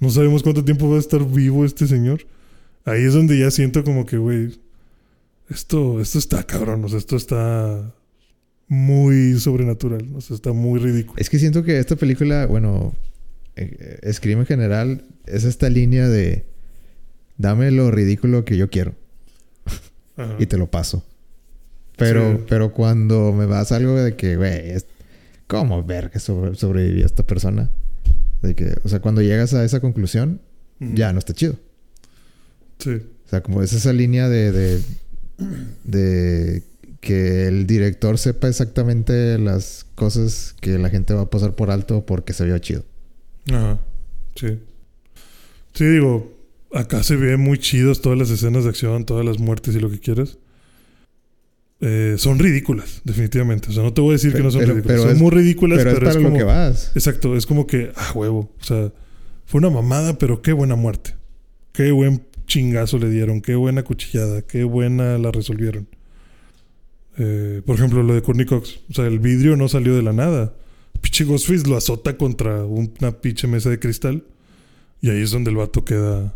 No sabemos cuánto tiempo va a estar vivo este señor. Ahí es donde ya siento como que, güey, esto, esto está cabrón, o sea, esto está muy sobrenatural, o sea, está muy ridículo. Es que siento que esta película, bueno, eh, Scream en general, es esta línea de dame lo ridículo que yo quiero Ajá. y te lo paso. Pero, Sí. pero cuando me vas algo de que, güey, ¿cómo ver que sobre- sobrevivió esta persona? De que, o sea, cuando llegas a esa conclusión, ya no está chido. Sí. O sea, como es esa línea de, de, de que el director sepa exactamente las cosas que la gente va a pasar por alto porque se vio chido. Ajá. Sí. Sí, digo, acá se ve muy chidos todas las escenas de acción, todas las muertes y lo que quieras. Eh, son ridículas, definitivamente. O sea, no te voy a decir que no son pero- ridículas. pero son es- muy ridículas, Pero, es para como... lo que vas. Exacto, es como que, ah, huevo. O sea, fue una mamada, pero qué buena muerte. Qué buen chingazo le dieron, qué buena cuchillada, qué buena la resolvieron. Eh, por ejemplo, lo de Courtney Cox. O sea, el vidrio no salió de la nada. Pinche Ghostface lo azota contra una pinche mesa de cristal. Y ahí es donde el vato queda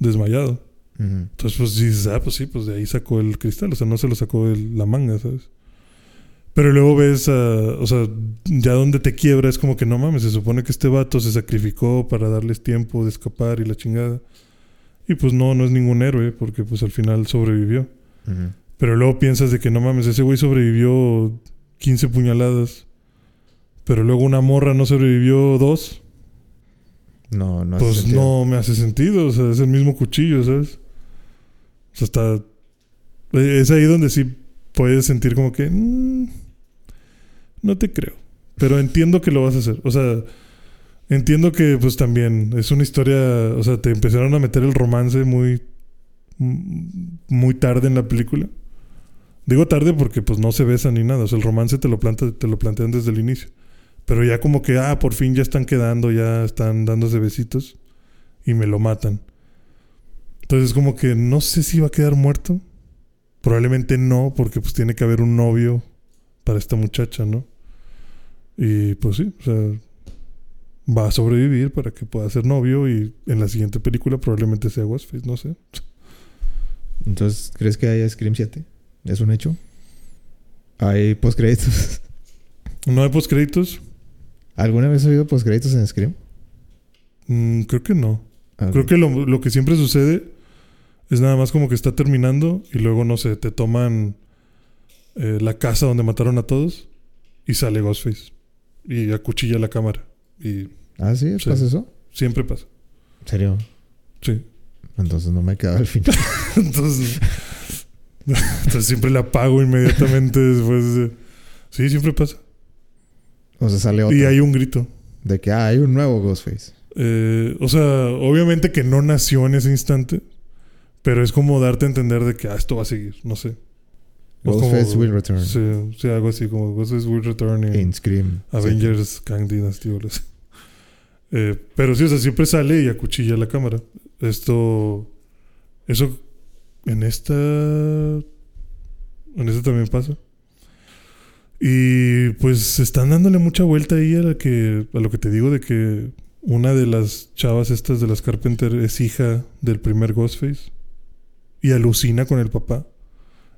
desmayado. Entonces, pues dices, ah, pues sí, pues de ahí sacó el cristal. O sea, no se lo sacó de la manga, ¿sabes? Pero luego ves, ah, o sea, ya donde te quiebra es como que no mames, se supone que este vato se sacrificó para darles tiempo de escapar y la chingada. Y pues no, no es ningún héroe, porque pues al final sobrevivió. Pero luego piensas de que no mames, ese güey sobrevivió 15 puñaladas. Pero luego una morra no sobrevivió dos. No, no Pues no me hace sentido, o sea, es el mismo cuchillo, ¿sabes? O sea, está... eh, Es ahí donde sí puedes sentir como que... mm, no te creo. Pero entiendo que lo vas a hacer. O sea, entiendo que pues también es una historia... O sea, te empezaron a meter el romance muy... mm, Muy tarde en la película. Digo tarde porque pues no se besan ni nada. O sea, el romance te lo, planta, te lo plantean desde el inicio. Pero ya como que, ah, por fin ya están quedando, ya están dándose besitos y me lo matan. Entonces como que no sé si va a quedar muerto. Probablemente no, porque pues tiene que haber un novio para esta muchacha, ¿no? Y pues sí, o sea, va a sobrevivir para que pueda ser novio y en la siguiente película probablemente sea Ghostface, no sé. Entonces, ¿crees que haya Scream 7? ¿Es un hecho? ¿Hay postcréditos? ¿No hay postcréditos? ¿Alguna vez ha habido postcréditos en Scream? Mm, creo que no. Ah, Creo que lo, lo que siempre sucede es nada más como que está terminando y luego, no sé, te toman eh, la casa donde mataron a todos y sale Ghostface y acuchilla la cámara. Y Ah, sí, Sí. ¿pasa eso? siempre pasa. ¿En serio? Sí. Entonces no me quedaba al final. Entonces, entonces siempre la apago inmediatamente después de... Sí, siempre pasa. o sea, sale otro. Y hay un grito. De que ah, hay un nuevo Ghostface. Eh, o sea, obviamente que no nació en ese instante, pero es como darte a entender de que ah, esto va a seguir, no sé. Ghostface will return. Sí, sí, algo así como Ghostface Will Return y In Scream. Avengers Kang Dynasty o. Eh, pero sí, o sea, siempre sale y acuchilla la cámara. Esto. Eso. En esta. En esta también pasa. Y pues están dándole mucha vuelta ahí a, la que, a lo que te digo de que una de las chavas estas de las Carpenter es hija del primer Ghostface. Y alucina con el papá.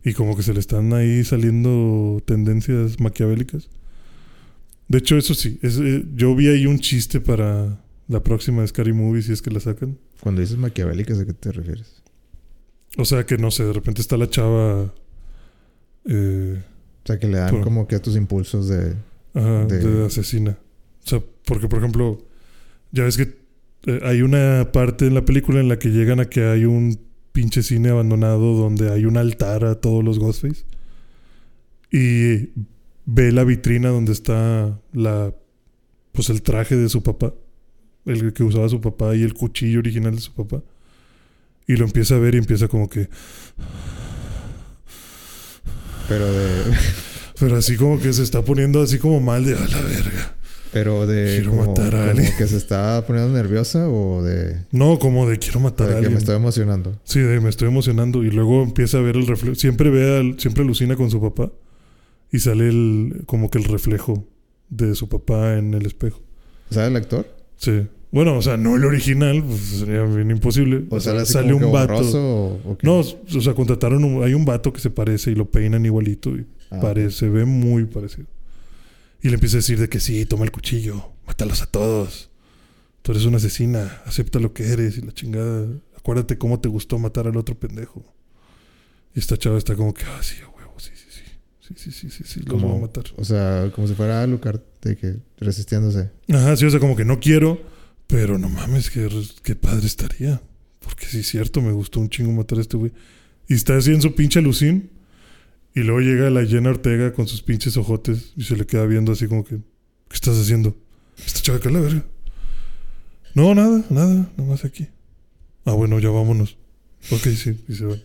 Y como que se le están ahí saliendo tendencias maquiavélicas. De hecho, eso sí. es, eh, yo vi ahí un chiste para la próxima Scary Movie, si es que la sacan. Cuando dices maquiavélicas, ¿a qué te refieres? O sea, que no sé, de repente está la chava... eh, O sea, que le dan Por- como que a tus impulsos de... Ajá, De- de... asesina. O sea, porque por ejemplo, ya ves que eh, hay una parte en la película en la que llegan a que hay un pinche cine abandonado donde hay un altar a todos los Ghostface. Y ve la vitrina donde está la pues el traje de su papá, el que usaba su papá y el cuchillo original de su papá. Y lo empieza a ver y empieza como que Pero de... pero así como que se está poniendo así como mal de a la verga. Pero de... Quiero como, matar a como alguien. que se está poniendo nerviosa o de... No, como de quiero matar de a que alguien. me estoy emocionando. Sí, de me estoy emocionando. Y luego empieza a ver el reflejo. Siempre ve al- siempre alucina con su papá. Y sale el, como que el reflejo de su papá en el espejo. ¿Sabe el actor? Sí. Bueno, o sea, no el original, pues sería bien imposible. O sea, sale que un vato. o, o? No, o sea, contrataron un- hay un vato que se parece y lo peinan igualito y Ah, parece, se ve muy parecido. Y le empieza a decir de que sí, toma el cuchillo, mátalos a todos. Tú eres una asesina, acepta lo que eres y la chingada. Acuérdate cómo te gustó matar al otro pendejo. Y esta chava está como que, ah, sí, a huevo, sí, sí, sí. Sí, sí, sí, sí, sí, los voy a matar. O sea, como si fuera Alucard, de que resistiéndose. Ajá, sí, o sea, como que no quiero, pero no mames, qué, qué padre estaría. Porque sí es cierto, me gustó un chingo matar a este güey. Y está así en su pinche alucín. Y luego llega la Jenna Ortega con sus pinches ojotes y se le queda viendo así como que, ¿qué estás haciendo? Esta chava que la verga. No, nada, nada, nomás aquí. Ah, bueno, ya vámonos. Ok, sí, y se van.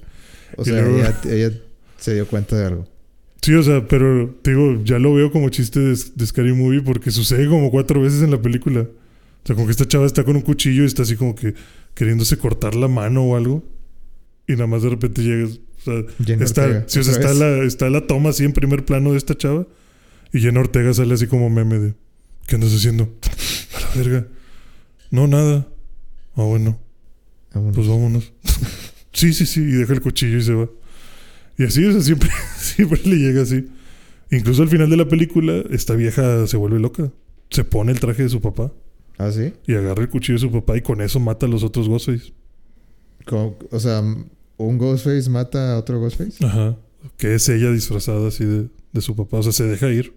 O Y sea, luego- ella, ella se dio cuenta de algo. Sí, o sea, pero te digo, ya lo veo como chiste de, de Scary Movie porque sucede como cuatro veces en la película. O sea, como que esta chava está con un cuchillo y está así como que queriéndose cortar la mano o algo. Y nada más de repente llegas. O sea, está, o sea, otra está, la, está la toma así en primer plano de esta chava. Y Jenna Ortega sale así como meme de: ¿Qué andas haciendo? A la verga. No, nada. Ah, bueno. Vámonos. Pues vámonos. sí, sí, sí. Y deja el cuchillo y se va. Y así, o sea, siempre, siempre le llega así. Incluso al final de la película, esta vieja se vuelve loca. Se pone el traje de su papá ¿Ah, sí? y agarra el cuchillo de su papá y con eso mata a los otros. Como- o sea, un Ghostface mata a otro Ghostface. Ajá. Que es ella disfrazada así de, de su papá. O sea, se deja ir.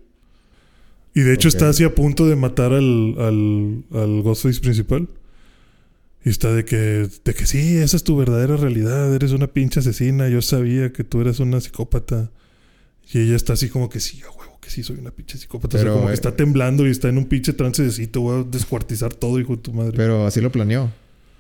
Y de hecho está así a punto de matar al, al, al Ghostface principal. Y está de que, de que sí, esa es tu verdadera realidad. Eres una pinche asesina. Yo sabía que tú eras una psicópata. Y ella está así como que sí, a huevo, que sí, soy una pinche psicópata. o sea, como que eh, está temblando y está en un pinche trancecito. Voy a descuartizar todo, hijo de tu madre. Pero así lo planeó.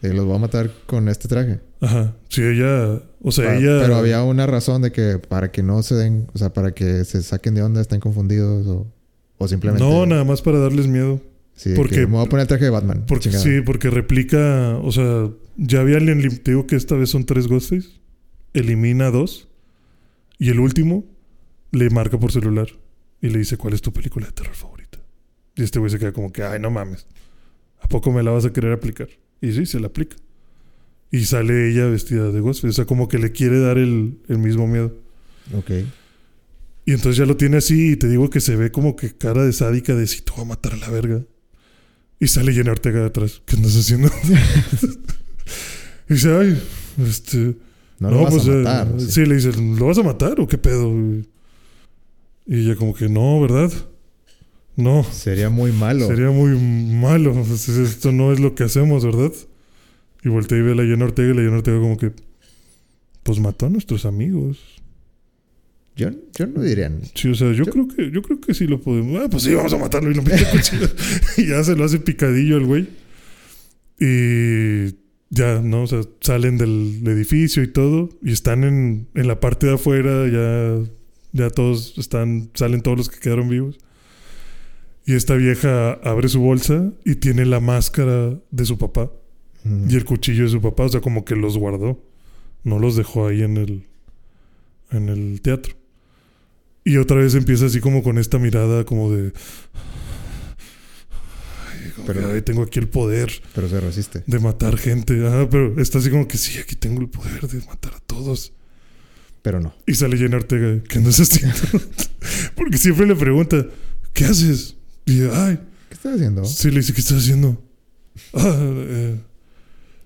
De los voy a matar con este traje. Ajá. Sí, ella. O sea, ella. Pero había una razón de que para que no se den, o sea, para que se saquen de onda, estén confundidos o, o simplemente. No, nada más para darles miedo. Sí, porque- que me voy a poner el traje de Batman. Porque chingada. sí, porque replica, o sea, ya había elim- te digo que esta vez son tres Ghostface, elimina dos y el último le marca por celular y le dice cuál es tu película de terror favorita. Y este güey se queda como que, ay, no mames, ¿a poco me la vas a querer aplicar? Y sí, se la aplica. Y sale ella vestida de Ghostface, o sea, como que le quiere dar el, el mismo miedo. Ok. Y entonces ya lo tiene así y te digo que se ve como que cara de sádica de si te voy a matar a la verga. Y sale Jenna Ortega de atrás. ¿Qué andas haciendo? Y dice, ay, este. No, lo vas pues, a eh, matar. sí. sí. le dice, ¿lo vas a matar o qué pedo? Y ella, como que no, ¿verdad? No. Sería muy malo. Sería muy malo. Pues, Esto no es lo que hacemos, ¿verdad? Y voltea y ve a la Jenna Ortega y la Jenna Ortega, como que. Pues mató a nuestros amigos. Yo, yo no diría. Sí, o sea, yo, Yo- creo que yo creo que sí lo podemos. Ah, pues sí, vamos a matarlo y lo mete y ya se lo hace picadillo el güey. Y ya, ¿no? O sea, salen del edificio y todo. Y están en, en la parte de afuera. Ya, ya todos están. Salen todos los que quedaron vivos. Y esta vieja abre su bolsa y tiene la máscara de su papá Mm. y el cuchillo de su papá. O sea, como que los guardó. No los dejó ahí en el, en el teatro. Y otra vez empieza así como con esta mirada como de... Ay, como Pero- que, "Ay, tengo aquí el poder Pero se resiste. de matar gente. Ajá, pero está así como que sí, aquí tengo el poder de matar a todos. Pero no. Y sale Jenna Ortega, ¿qué andas haciendo? Porque siempre le pregunta, ¿qué haces? Y ay, ¿Qué estás haciendo? Sí, le dice, ¿qué estás haciendo? Ah, eh,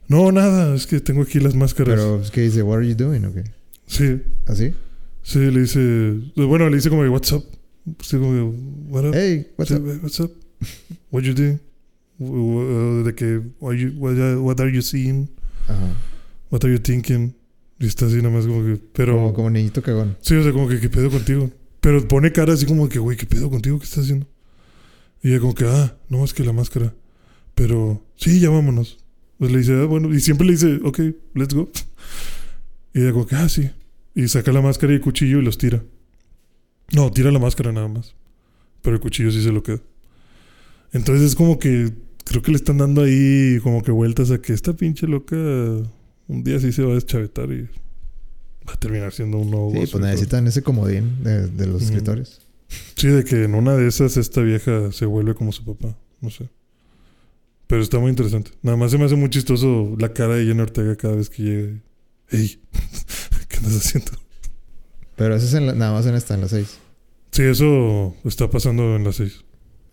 no, nada, es que tengo aquí las máscaras. Pero es que dice, What are you doing? ¿O qué? Sí, ¿Así? sí, le dice, bueno, le dice como, what's up? Sí, como, que, what up? Hey, what's Sí, up? what's up? What you doing? Uh, de que, what, you- what are- what are you seeing? Ajá. What are you thinking? Y está así nada más como que, pero... Como, como niñito cagón. Sí, o sea, como que, ¿qué pedo contigo? Pero pone cara así como que, güey, ¿qué pedo contigo? ¿Qué estás haciendo? Y ella como que, ah, no, es que la máscara. Pero, sí, ya vámonos. Pues le dice, ah, bueno, y siempre le dice, ok, let's go. Y ella como que, ah, sí. Y saca la máscara y el cuchillo y los tira. No, tira la máscara nada más. Pero el cuchillo sí se lo queda. Entonces es como que, creo que le están dando ahí como que vueltas a que esta pinche loca un día sí se va a deschavetar y va a terminar siendo un nuevo Sí, boss pues necesitan ese comodín de, de los Ujú. escritores. Sí, de que en una de esas esta vieja se vuelve como su papá. No sé. Pero está muy interesante. Nada más se me hace muy chistoso la cara de Jenna Ortega cada vez que llega. y, Ey, ¿qué andas haciendo? Pero eso es en la- nada más en esta, en las 6. Sí, eso está pasando en las 6.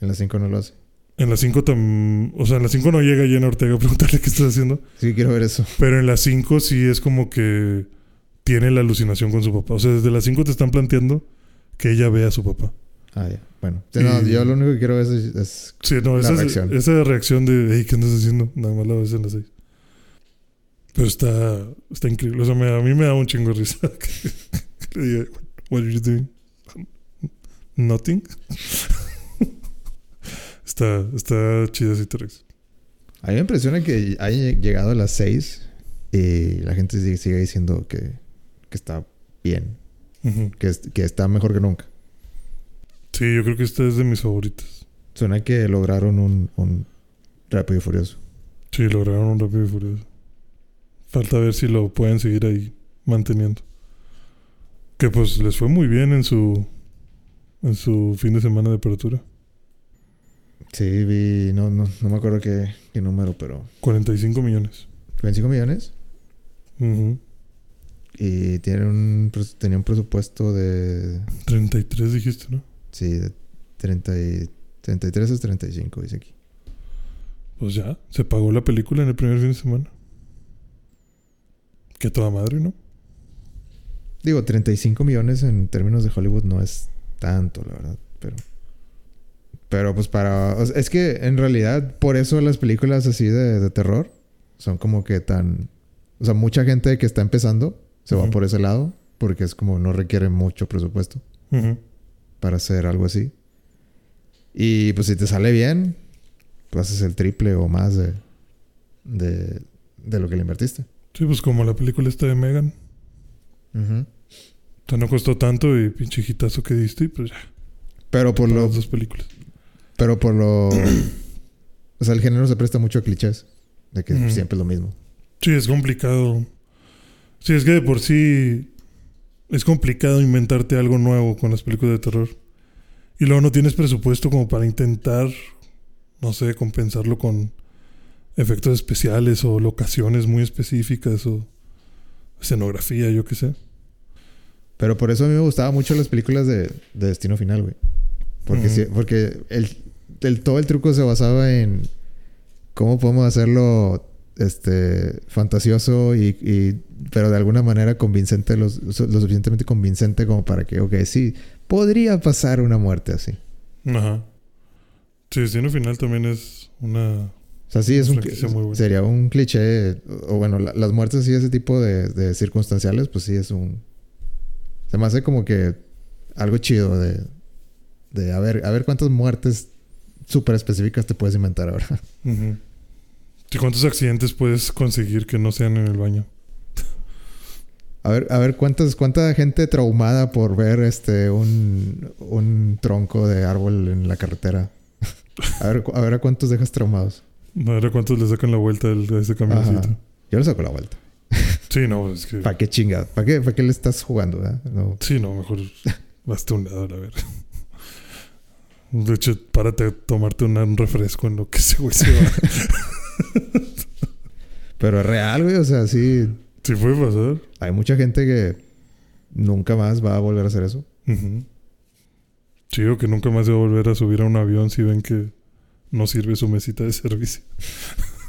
En las 5 no lo hace. En las 5 tam... O sea, en las 5 no llega Jenna Ortega a preguntarle qué estás haciendo. Sí, quiero ver eso. Pero en las 5 sí es como que tiene la alucinación con su papá. O sea, desde las 5 te están planteando que ella ve a su papá. Ah, ya. Bueno. Sí, no, Y- yo lo único que quiero ver es, es- Sí, no, La esa, es- reacción. esa reacción de, hey, ¿qué andas haciendo? Nada más la ves en las seis. Pero está, está increíble. O sea, me- a mí me da un chingo de risa. le diga, What are you doing? Nothing. está, está chida te ríes. A mí me impresiona que haya llegado a las 6 y la gente sigue, sigue diciendo que, que está bien. Que, es- que está mejor que nunca. Sí, yo creo que esta es de mis favoritas. Suena que lograron un, un Rápido y Furioso. Sí, lograron un rápido y furioso. Falta ver si lo pueden seguir ahí manteniendo. Que pues les fue muy bien en su en su fin de semana de apertura. Sí, vi... No, no, no me acuerdo qué, qué número, pero... 45 millones. 25 millones. Ujú. Y tiene un, tenía un presupuesto de... 33 dijiste, ¿no? Sí, de 30 y, 33 es 35, dice aquí. Pues ya, se pagó la película en el primer fin de semana. Que toda madre, ¿no? Digo, 35 millones en términos de Hollywood no es tanto, la verdad. Pero... Pero pues para... o sea, es que en realidad por eso las películas así de, de terror son como que tan... O sea, mucha gente que está empezando se va por ese lado porque es como no requiere mucho presupuesto para hacer algo así. Y pues si te sale bien, pues haces el triple o más de, de, de lo que le invertiste. Sí, pues como la película esta de Megan. Ujú. O sea, no costó tanto y pinche hitazo que diste y pues ya. Pero por para lo... las dos películas. Pero por lo... o sea, el género se presta mucho a clichés. De que siempre es lo mismo. Sí, es complicado. Sí, es que de por sí es complicado inventarte algo nuevo con las películas de terror. Y luego no tienes presupuesto como para intentar, no sé, compensarlo con efectos especiales o locaciones muy específicas o escenografía, yo qué sé. Pero por eso a mí me gustaban mucho las películas de, de Destino Final, güey. Porque, porque el, el- todo el truco se basaba en cómo podemos hacerlo este fantasioso y, y- pero de alguna manera convincente, los- lo suficientemente convincente como para que, ok, sí, podría pasar una muerte así. Ajá. Sí, Destino Final también es una... O sea, sí, es un, muy buena. sería un cliché, o bueno, la- las muertes así, ese tipo de, de circunstanciales, pues sí es un... Se me hace como que algo chido de, de a ver, a ver cuántas muertes súper específicas te puedes inventar ahora. Ujú. Sí, ¿Cuántos accidentes puedes conseguir que no sean en el baño? A ver, a ver cuántas, cuánta gente traumada por ver este un, un tronco de árbol en la carretera. A ver, a ver a cuántos dejas traumados. A ver a cuántos le sacan la vuelta a ese camioncito. Ajá. Yo le saco la vuelta. Sí, no, es que... ¿Para qué chinga? ¿Para qué, para qué le estás jugando? eh? No. Sí, no, mejor a un lado, a ver. De hecho, párate a tomarte un refresco en lo que ese güey se va. Pero es real, güey. O sea, sí. Sí puede pasar. Hay mucha gente que nunca más va a volver a hacer eso. Ujú. Sí, o que nunca más se va a volver a subir a un avión si ven que no sirve su mesita de servicio.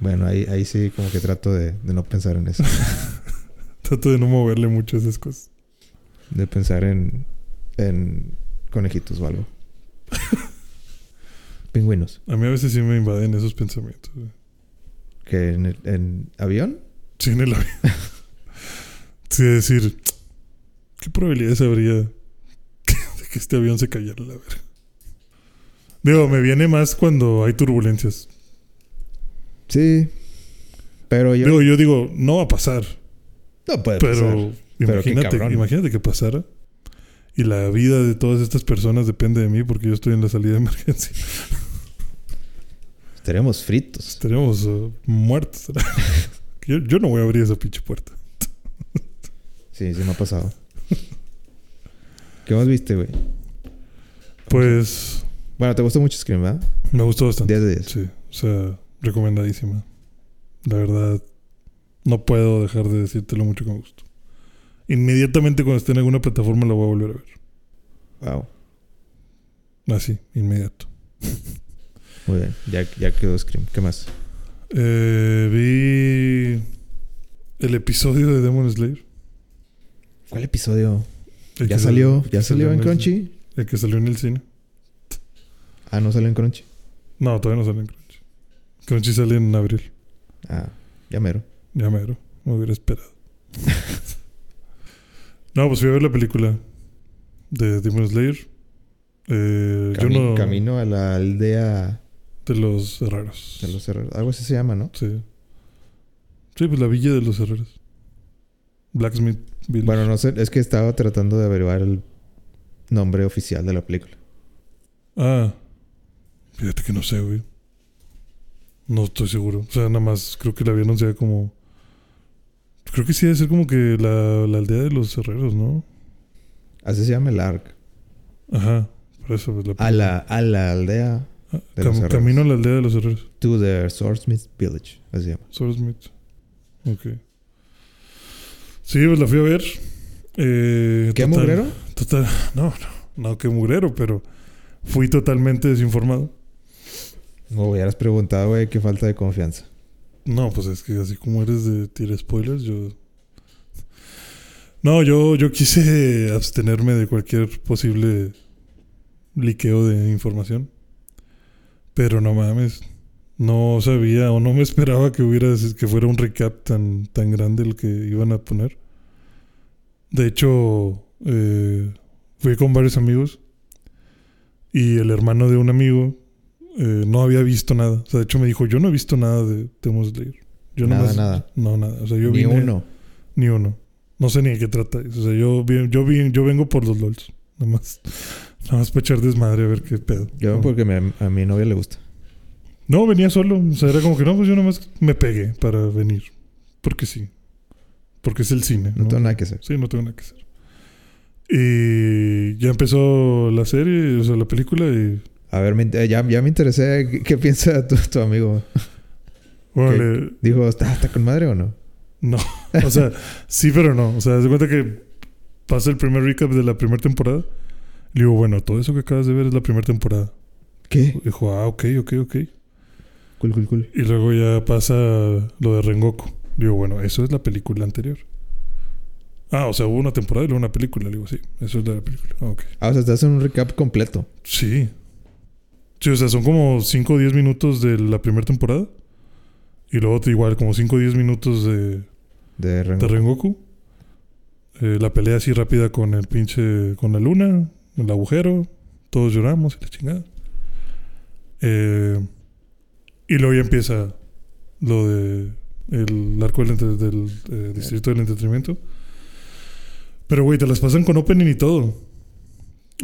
Bueno, ahí, ahí sí como que trato de, de no pensar en eso. Trato de no moverle mucho a esas cosas. De pensar en, en conejitos o algo. Pingüinos. A mí a veces sí me invaden esos pensamientos. Que en, el- en avión. Sí, en el avión. Sí, decir, ¿qué probabilidades habría de que este avión se cayera la verga? Digo, me viene más cuando hay turbulencias. Sí. Pero yo. Digo, yo digo, no va a pasar. no puede Pero pasar. Pero qué imagínate, cabrón. imagínate que pasara. Y la vida de todas estas personas depende de mí porque yo estoy en la salida de emergencia. Estaremos fritos. Estaríamos eh, muertos. yo, yo no voy a abrir esa pinche puerta. Sí, sí me ha pasado. ¿Qué más viste, güey? Pues Bueno, te gustó mucho Scream, ¿verdad? me gustó bastante. 10 de 10. Sí, o sea, recomendadísima. La verdad, no puedo dejar de decírtelo mucho me gustó. Inmediatamente cuando esté en alguna plataforma la voy a volver a ver. Wow. Así, inmediato. Muy bien. Ya, ya quedó Scream. ¿Qué más? Eh, vi el episodio de Demon Slayer. ¿Cuál episodio? El ¿Ya salió? sal- ¿Ya salió en Crunchy? El que salió en el cine. Ah, no salió en Crunchy. No, todavía no sale en Crunchy. Crunchy sale en abril. Ah, ya mero. Ya mero. Me hubiera esperado. no, pues fui a ver la película de Demon Slayer. Eh, yo no... Camino a la aldea De los herreros. de los herreros. Algo así se llama, ¿no? Sí. Sí, pues la villa de los herreros. Blacksmith Village. Bueno, no sé. Es que estaba tratando de averiguar el nombre oficial de la película. Ah. Fíjate que no sé, güey. No estoy seguro. O sea, nada más creo que la había anunciado como... Creo que sí debe ser como que la, la aldea de los herreros, ¿no? Así se llama el ARC. Ajá. Por eso pues, la A la, a la aldea de cam-. Camino a la aldea de los herreros. to the Swordsmith Village. Así se llama. Swordsmith. Ok. Sí, pues la fui a ver. Eh, ¿Qué total- mugrero? Total, no, no, no, qué mugrero, pero fui totalmente desinformado. No hubieras preguntado, güey, qué falta de confianza. No, pues es que así como eres de tirar spoilers, yo. No, yo, yo quise abstenerme de cualquier posible liqueo de información. Pero no mames. No sabía o no me esperaba que hubiera que fuera un recap tan, tan grande el que iban a poner. De hecho, eh, fui con varios amigos y el hermano de un amigo eh, no había visto nada. O sea, de hecho me dijo, yo no he visto nada de Demon Slayer. Yo Nada, nomás- nada. No, nada. O sea, yo Ni vine- uno. Ni uno. No sé ni de qué trata. O sea, yo, yo, yo vengo por los LOLs. Nada más. Nada más para echar desmadre a ver qué pedo. Yo porque me- a mi novia le gusta. No, venía solo. O sea, era como que no, pues yo nada más me pegué para venir. Porque sí. Porque es el cine. No ¿no? tengo nada que hacer. Sí, no tengo nada que hacer. Y ya empezó la serie, o sea, la película y... A ver, me inter- ya, ya me interesé. ¿Qué, qué piensa tu, tu amigo? Bueno, Dijo, ¿está, ¿está con madre o no? no. O sea, sí, pero no. O sea, de cuenta que pasa el primer recap de la primera temporada. Le digo, bueno, todo eso que acabas de ver es la primera temporada. ¿Qué? Dijo, ah, ok, ok, ok. Cool, cool, cool. Y luego ya pasa lo de Rengoku. Digo, bueno, eso es la película anterior. Ah, o sea, hubo una temporada y luego una película. Le digo, sí, eso es la película. Ah, ok. Ah, o sea, te hacen un recap completo. Sí. Sí, o sea, son como 5 o 10 minutos de la primera temporada. Y luego igual como 5 o 10 minutos de, De Rengoku. de Rengoku. Eh, la pelea así rápida con el pinche... Con la luna. El agujero. Todos lloramos y la chingada. Eh, y luego ya empieza lo de... El arco del, entre- del, eh, distrito del entretenimiento. Pero, güey, te las pasan con opening y todo.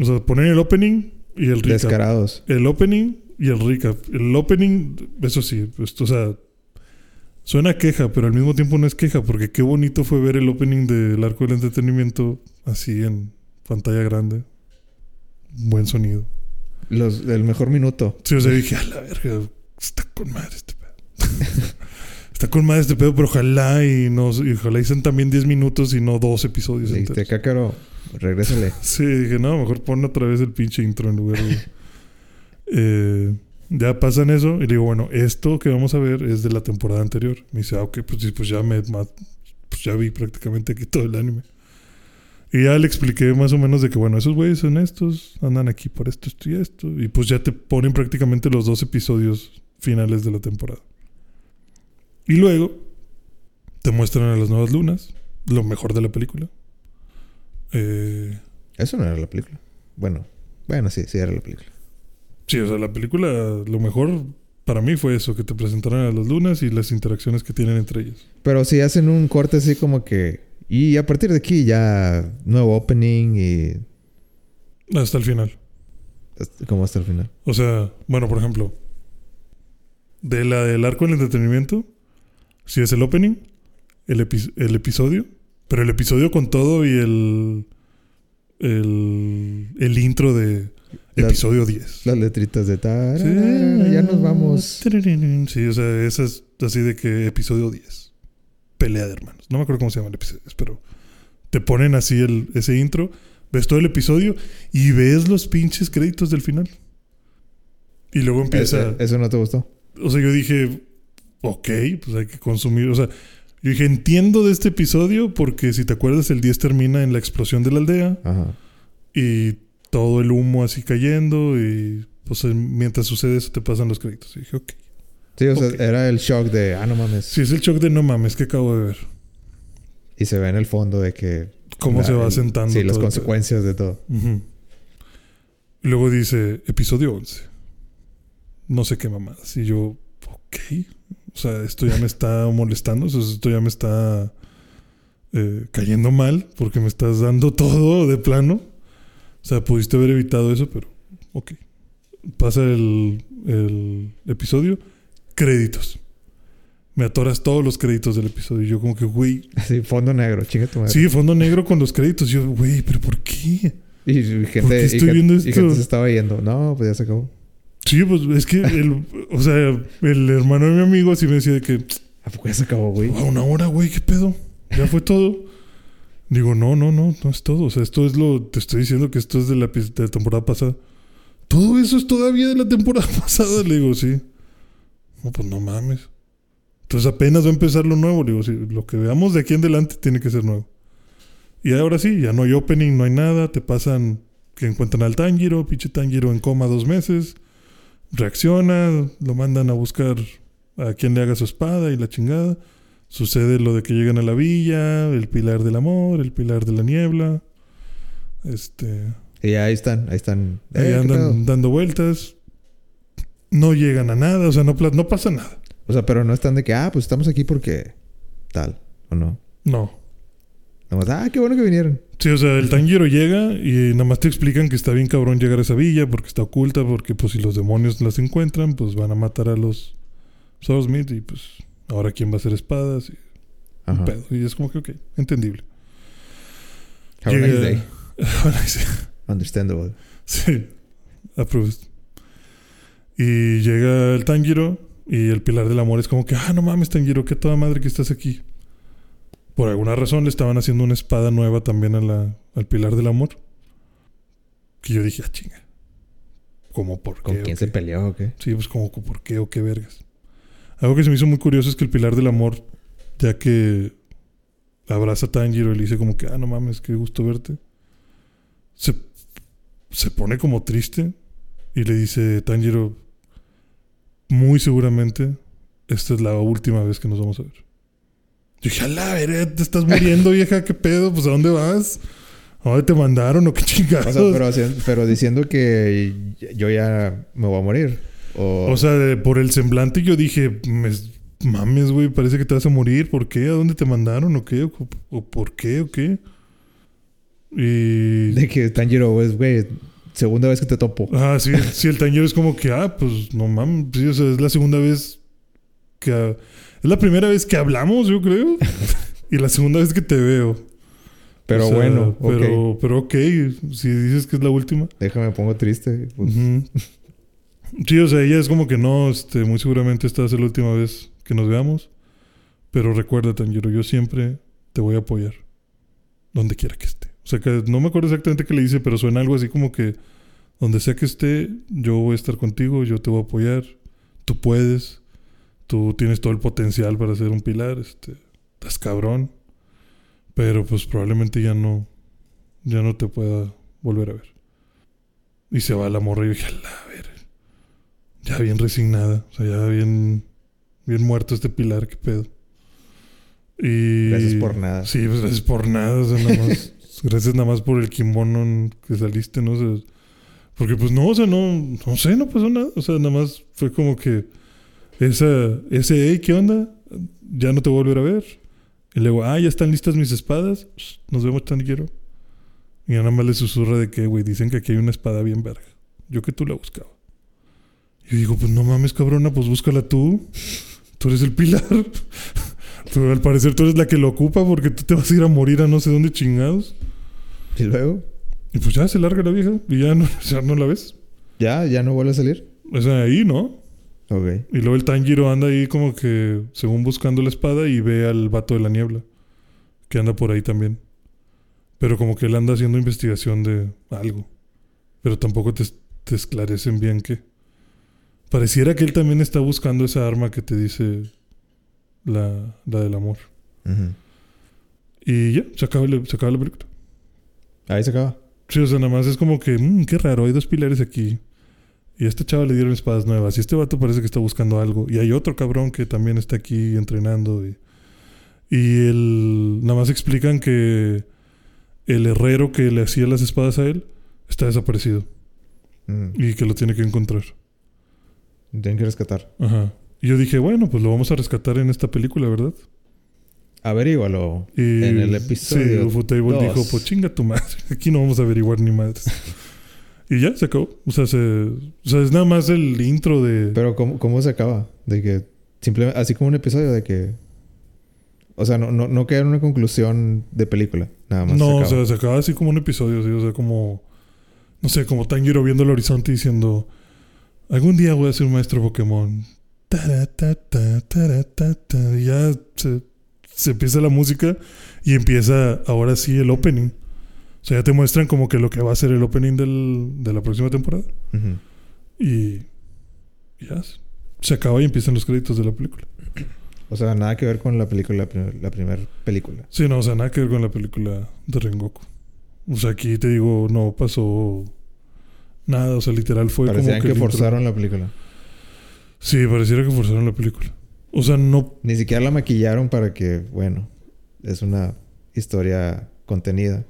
O sea, ponen el opening y el recap. Descarados. El opening y el recap. El opening, eso sí, pues, o sea, suena queja, pero al mismo tiempo no es queja, porque qué bonito fue ver el opening del arco del entretenimiento así en pantalla grande. Buen sonido. Los, el mejor minuto. Sí, o sea, dije, a la verga, está con madre este pedo. está con madre este pedo, pero ojalá y no, y ojalá hicieran también 10 minutos y no dos episodios dijiste. Cácaro, regrésale. Sí, dije, no, mejor pon otra vez el pinche intro en lugar de... Eh, ya pasan eso y le digo, bueno, esto que vamos a ver es de la temporada anterior. Me dice, ah, ok, pues, sí, pues ya me pues ya vi prácticamente aquí todo el anime. Y ya le expliqué más o menos de que, bueno, esos güeyes son estos, andan aquí por esto, esto y esto. Y pues ya te ponen prácticamente los dos episodios finales de la temporada. Y luego te muestran a las nuevas lunas, lo mejor de la película. Eh, Eso no era la película. Bueno, bueno, sí, sí era la película. Sí, o sea, la película, lo mejor para mí fue eso, que te presentaran a las lunas y las interacciones que tienen entre ellas. Pero si hacen un corte así como que... Y a partir de aquí ya nuevo opening y... Hasta el final. Como hasta el final. O sea, bueno, por ejemplo, de la del arco del entretenimiento, si es el opening, el, epi- el episodio, pero el episodio con todo y el, el, el intro de episodio 10. Las letritas de... Sí. tararara, ya nos vamos. Sí, o sea, esa es así de que episodio 10. Pelea de hermanos. No me acuerdo cómo se llama el episodio, pero te ponen así el, ese intro, ves todo el episodio y ves los pinches créditos del final. Y luego empieza... Eso, eso no te gustó. O sea, yo dije, ok, pues hay que consumir. O sea, yo dije, entiendo de este episodio porque si te acuerdas, el 10 termina en la explosión de la aldea Ajá. y todo el humo así cayendo y pues en- mientras sucede eso te pasan los créditos. Y dije, ok. Sí, o sea, era el shock de... Ah, no mames. Sí, es el shock de no mames que acabo de ver. Y se ve en el fondo de que... Cómo la- se va el- sentando. Sí, las todo consecuencias de todo. Y Luego dice, episodio 11. No sé qué mamadas. Y yo, ok. O sea, esto ya me está molestando. O sea, esto ya me está eh, cayendo mal porque me estás dando todo de plano. O sea, pudiste haber evitado eso, pero ok. Pasa el, el episodio. Créditos. Me atoras todos los créditos del episodio. Y yo como que, güey, Sí, fondo negro. Chinga tu madre. Sí, fondo negro con los créditos. Yo, güey, pero ¿por qué? Y, y gente, ¿Por qué estoy viendo y esto? gente se estaba yendo. No, pues ya se acabó. Sí, pues es que el, o sea, el hermano de mi amigo así me decía de que ¿A poco ya se acabó, güey? a una hora, güey, ¿qué pedo? ¿Ya fue todo? Digo, no, no, no, no es todo. O sea, esto es lo, te estoy diciendo que esto es de la, epi- de la temporada pasada. Todo eso es todavía de la temporada pasada. Le digo, sí. No, pues no mames. Entonces apenas va a empezar lo nuevo. Le digo, sí, lo que veamos de aquí en adelante tiene que ser nuevo. Y ahora sí, ya no hay opening, no hay nada. Te pasan que encuentran al Tanjiro, pinche Tanjiro en coma dos meses. Reacciona, lo mandan a buscar a quien le haga su espada y la chingada. Sucede lo de que llegan a la villa, el pilar del amor, el pilar de la niebla. Este. Y ahí están, ahí están. Ahí Eh, ¿qué andan dando vueltas. No llegan a nada, o sea, no, pasa nada. O sea, pero no están de que, ah, pues estamos aquí porque tal, ¿o no? No. Nomás, ah, qué bueno que vinieron. Sí, o sea, el Tanjiro llega y nada más te explican que está bien cabrón llegar a esa villa porque está oculta, porque pues si los demonios las encuentran, pues van a matar a los Swordsmith y pues ahora quién va a hacer espadas y un Ajá. pedo. Y es como que, ok, entendible. Have a nice Llega- day. Understandable. Sí, approved. Y llega el Tanjiro y el Pilar del Amor es como que, ah, no mames, Tanjiro, qué toda madre que estás aquí. Por alguna razón le estaban haciendo una espada nueva también a la, al Pilar del Amor. Que yo dije, ah, chinga. ¿Cómo por qué? ¿Con quién qué? se peleó o qué? Sí, pues como, ¿por qué o qué vergas? Algo que se me hizo muy curioso es que el pilar del amor, ya que abraza a Tanjiro y le dice como que, ah, no mames, qué gusto verte. Se, se pone como triste y le dice Tanjiro, muy seguramente, esta es la última vez que nos vamos a ver. Yo dije, a la verga, te estás muriendo, vieja, qué pedo, pues a dónde vas? ¿A dónde te mandaron o qué chingados? O sea, pero, diciendo que yo ya me voy a morir. O, O sea, de- por el semblante yo dije, "Me- mames, güey, parece que te vas a morir. ¿Por qué? ¿A dónde te mandaron? ¿O qué? ¿O, o por qué? ¿O qué? Y... de que Tanjiro, pues, güey, segunda vez que te topo. Ah, sí, sí, el tañero es como que, ah, pues no mames, sí, o sea, es la segunda vez que... Es la primera vez que hablamos, yo creo. y la segunda vez que te veo. Pero O sea, bueno. Pero, pero ok, si dices que es la última. Déjame, me pongo triste. pues. Sí, o sea, ella es como que no, este, muy seguramente esta ser la última vez que nos veamos. Pero recuerda, Tanjiro, yo siempre te voy a apoyar. Donde quiera que esté. O sea, que no me acuerdo exactamente qué le dice, pero suena algo así como que donde sea que esté, yo voy a estar contigo, yo te voy a apoyar. Tú puedes. Tú tienes todo el potencial para ser un pilar. Este, estás cabrón. Pero pues probablemente ya no, ya no te pueda volver a ver. Y se va la morra y yo dije, a verga. Ya bien resignada. O sea, ya bien, bien muerto este pilar, qué pedo. Y... Gracias por nada. Sí, pues gracias por nada. O sea, nada más, gracias nada más por el kimono que saliste, ¿no? Sea, porque pues no, o sea, no, no sé, no pasó nada. O sea, nada más fue como que esa, ese, hey, ¿qué onda? Ya no te voy a volver a ver. Y luego, ah, ya están listas mis espadas. Nos vemos tan quiero. Y nada más le susurra de que, güey, dicen que aquí hay una espada bien verga. Yo que tú la buscaba. Y yo digo, pues no mames, cabrona, pues búscala tú. Tú eres el pilar. Tú, al parecer tú eres la que lo ocupa porque tú te vas a ir a morir a no sé dónde chingados. Y luego, Y pues ya se larga la vieja y ya no, ya no la ves. ya, ya no vuelve a salir. O sea, ahí, ¿no? Ok. Y luego el Tanjiro anda ahí como que, según buscando la espada, y ve al vato de la niebla, que anda por ahí también. Pero como que él anda haciendo investigación de algo. Pero tampoco te, te esclarecen bien qué. Pareciera que él también está buscando esa arma que te dice la, la del amor. Y ya, se acaba, la- se acaba la película. Ahí se acaba. Sí, o sea, nada más es como que, mmm, qué raro, hay dos pilares aquí. Y a este chava le dieron espadas nuevas. Y este vato parece que está buscando algo. Y hay otro cabrón que también está aquí entrenando. Y, y el, nada más explican que el herrero que le hacía las espadas a él está desaparecido. Mm. Y que lo tiene que encontrar. Tienen que rescatar. Ajá. Y yo dije, bueno, pues lo vamos a rescatar en esta película, ¿verdad? Averígualo. Y En el episodio Sí, Ufotable dijo, pues chinga tu madre. Aquí no vamos a averiguar ni madres. y ya, se acabó. O sea, se, o sea, es nada más el intro de... Pero ¿cómo, cómo se acaba? De que simplemente, así como un episodio de que... O sea, no, no, no queda en una conclusión de película. Nada más. no, se o sea, se acaba así como un episodio, sí, o sea, como... No sé, como Tanjiro viendo el horizonte diciendo... Algún día voy a ser un maestro Pokémon. Y ya se, se empieza la música y empieza ahora sí el opening. O sea, ya te muestran como que lo que va a ser el opening del, de la próxima temporada. Y ya se acaba y empiezan los créditos de la película. O sea, nada que ver con la película, la, prim- la primera película. Sí, no, o sea, nada que ver con la película de Rengoku. O sea, aquí te digo, no pasó nada, o sea, literal fue Parecían como que, intro. forzaron la película. Sí, pareciera que forzaron la película. O sea, no... Ni siquiera la maquillaron para que, bueno, es una historia contenida.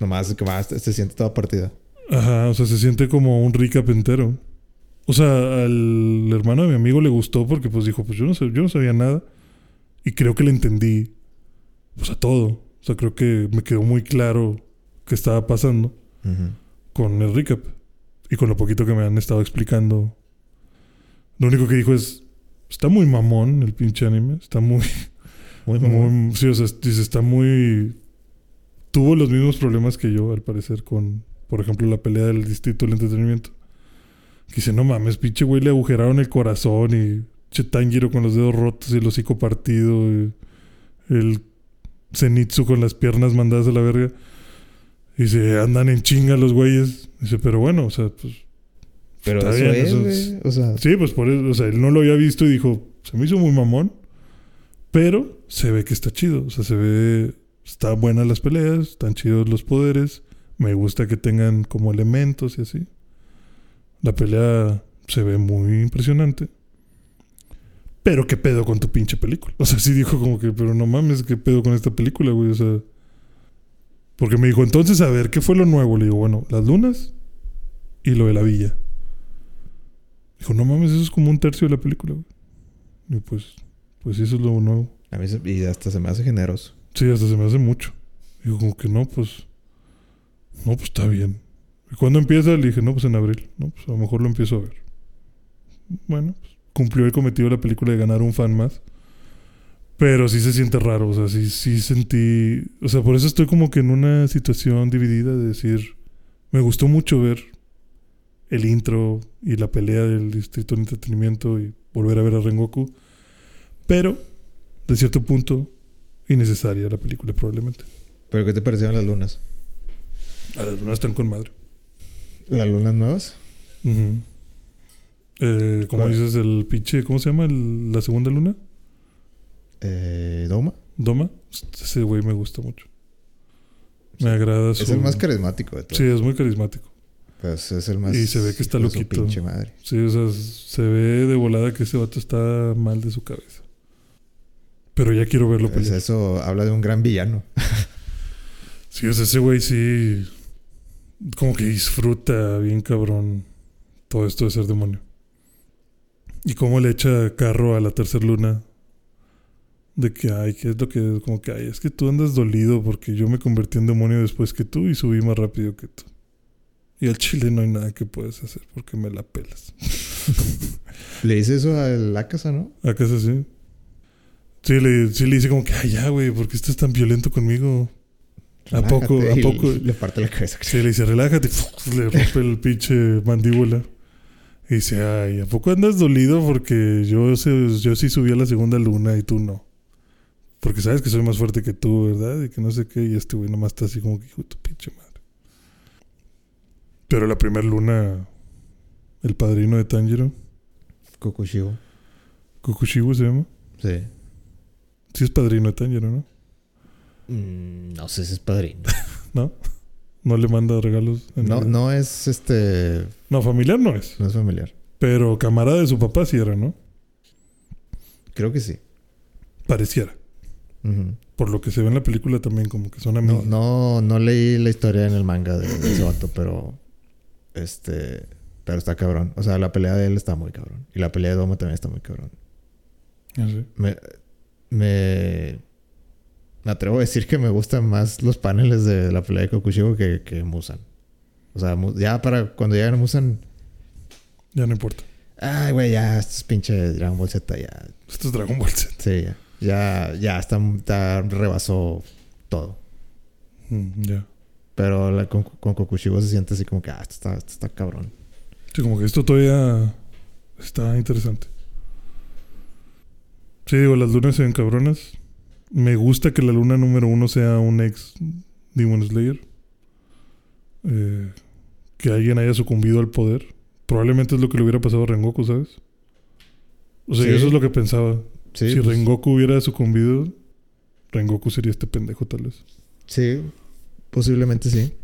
Nomás más se siente toda partida. Ajá, o sea, se siente como un recap entero. O sea, al hermano de mi amigo le gustó porque pues dijo, pues yo no, sé, yo no sabía nada. Y creo que le entendí, pues a todo. O sea, creo que me quedó muy claro qué estaba pasando. Ujú. con el recap y con lo poquito que me han estado explicando. Lo único que dijo es, está muy mamón el pinche anime, está muy, Muy mamón. muy sí, o sea, dice, está muy... Tuvo los mismos problemas que yo, al parecer, con, por ejemplo, la pelea del distrito del entretenimiento. Que dice, no mames, pinche güey, le agujeraron el corazón y che Tanjiro con los dedos rotos y el hocico partido y el Zenitsu con las piernas mandadas a la verga. Dice, andan en chinga los güeyes. Dice, pero bueno, o sea, pues. Pero está eso bien, es, eso güey. O sea, Sí, pues por eso, o sea, él no lo había visto y dijo, Se me hizo muy mamón. Pero se ve que está chido. O sea, se ve. Están buenas las peleas, están chidos los poderes. Me gusta que tengan como elementos y así. La pelea se ve muy impresionante. Pero qué pedo con tu pinche película. O sea, sí dijo como que, pero no mames, qué pedo con esta película, güey. O sea. Porque me dijo, entonces, a ver, ¿qué fue lo nuevo? Le digo, bueno, las lunas y lo de la villa. Dijo, no mames, eso es como un tercio de la película, güey. Y pues, pues eso es lo nuevo. A mí se- y hasta se me hace generoso. Sí, hasta se me hace mucho. Digo, como que no, pues. No, pues está bien. ¿Y cuándo empieza? Le dije, no, pues en abril. No, pues a lo mejor lo empiezo a ver. Bueno, pues, cumplió el cometido de la película de ganar un fan más. Pero sí se siente raro, o sea, sí, sí sentí. O sea, por eso estoy como que en una situación dividida de decir. Me gustó mucho ver el intro y la pelea del distrito de entretenimiento y volver a ver a Rengoku. Pero, de cierto punto, innecesaria la película, probablemente. ¿Pero qué te parecieron las lunas? A las lunas están con madre. ¿Las lunas nuevas? Eh, ¿Cómo ¿Cuál? dices el pinche? ¿Cómo se llama el- la segunda luna? Eh, ¿Doma? Doma. Ese güey me gusta mucho. Me agrada su... Es el más carismático de todos. Sí, es muy carismático. Pues es el más. Y se ve que está loquito. pinche madre. Sí, o sea, se ve de volada que ese vato está mal de su cabeza. Pero ya quiero verlo Pues pelear. eso habla de un gran villano. Sí, o sea, ese güey sí... Como que disfruta bien cabrón todo esto de ser demonio. Y cómo le echa carro a la tercera luna. De que, ay, que es lo que... Como que, ay, es que tú andas dolido porque yo me convertí en demonio después que tú y subí más rápido que tú. Y al chile no hay nada que puedes hacer porque me la pelas. Le dice eso a la casa, ¿no? ¿Acá es así? Sí le, sí le dice como que, ay, ya, güey, ¿por qué estás tan violento conmigo? ¿A poco? ¿A poco? Le parte la cabeza. Sí, le dice, relájate. Le rompe el pinche mandíbula. Y dice, ay, ¿a poco andas dolido? Porque yo, yo sí subí a la segunda luna y tú no. Porque sabes que soy más fuerte que tú, ¿verdad? Y que no sé qué. Y este güey nomás está así como que, hijo tu pinche madre. Pero la primera luna, el padrino de Tanjiro, Kokushibo. Kokushibo se llama. Sí. Sí es padrino de Tanjiro, ¿no? Mm, no sé si es padrino. ¿No? No le manda regalos. en No, no es este. No, familiar no es. No es familiar. Pero camarada de su papá sí era, ¿no? Creo que sí. Pareciera. Por lo que se ve en la película también, como que son No, amigos. no, no leí la historia en el manga de, de ese vato, pero. Este. Pero está cabrón. O sea, la pelea de él está muy cabrón. Y la pelea de Doma también está muy cabrón. Así. Me. Me. Me atrevo a decir que me gustan más los paneles de la pelea de Kokushibo que, que Musan. O sea, ya para cuando llegan a Musan. Ya no importa. Ay, güey, ya, estos pinche Dragon Ball Z ya. Esto es Dragon Ball Z. Sí, ya. Ya, ya está, está- rebasó todo. Mm, ya. Pero la- con, con Kokushibo se siente así como que, ah, esto está, esto está cabrón. Sí, como que esto todavía está interesante. Sí, digo, las lunas se ven cabronas. Me gusta que la luna número uno sea un ex Demon Slayer. Eh, que alguien haya sucumbido al poder. Probablemente es lo que le hubiera pasado a Rengoku, ¿sabes? O sea, Sí. eso es lo que pensaba. Sí, si pues, Rengoku hubiera sucumbido, Rengoku sería este pendejo tal vez. sí, posiblemente sí.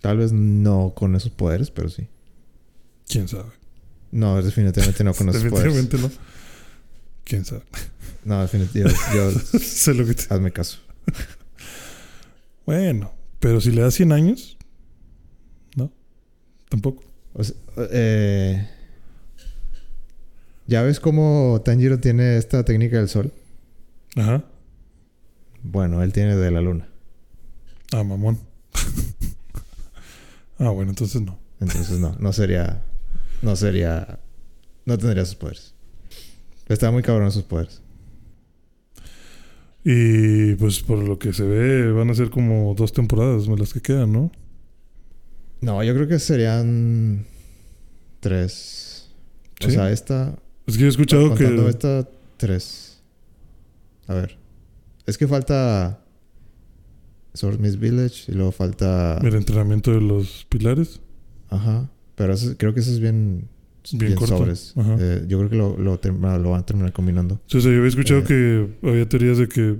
Tal vez no con esos poderes, pero sí. ¿Quién sabe? No, definitivamente no con esos poderes. Definitivamente no. ¿Quién sabe? No, definitivamente. Yo, sé lo que te... hazme caso. Bueno, pero si le das 100 años, no, tampoco. O sea, eh, ¿Ya ves cómo Tanjiro tiene esta técnica del sol? Ajá. Bueno, él tiene de la luna. Ah, mamón. ah, bueno, entonces no. Entonces no, no sería... No sería... No tendría esos poderes. Está muy cabrón esos poderes. Y pues por lo que se ve, van a ser como dos temporadas las que quedan, ¿no? No, yo creo que serían... Tres. O sea, esta... Es que yo he escuchado que... esta, tres. A ver. Es que falta... Sword Miss Village y luego falta... El entrenamiento de los pilares. Ajá. Pero eso- creo que eso es bien... Bien corto. sobres. Ajá. Eh, yo creo que lo, lo, term- lo van a terminar combinando. Sí, o sea, yo había escuchado Eh. que había teorías de que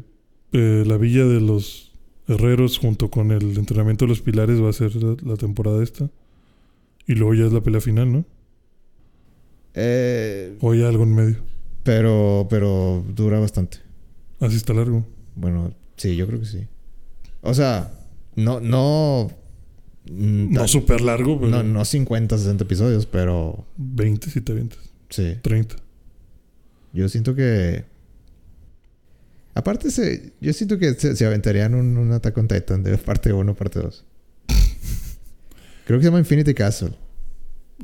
eh, la villa de los herreros junto con el entrenamiento de los pilares va a ser la, la temporada esta. Y luego ya es la pelea final, ¿no? Eh, O hay algo en medio. pero, pero dura bastante. Así está largo. Bueno, sí, yo creo que sí. O sea, no, no. mm, No súper largo, pero no, no 50, 60 episodios, pero 20 si te avientas. sí. 30. Yo siento que. Aparte, se, yo siento que se, se aventarían un, un Attack on Titan de parte 1, parte 2. Creo que se llama Infinity Castle.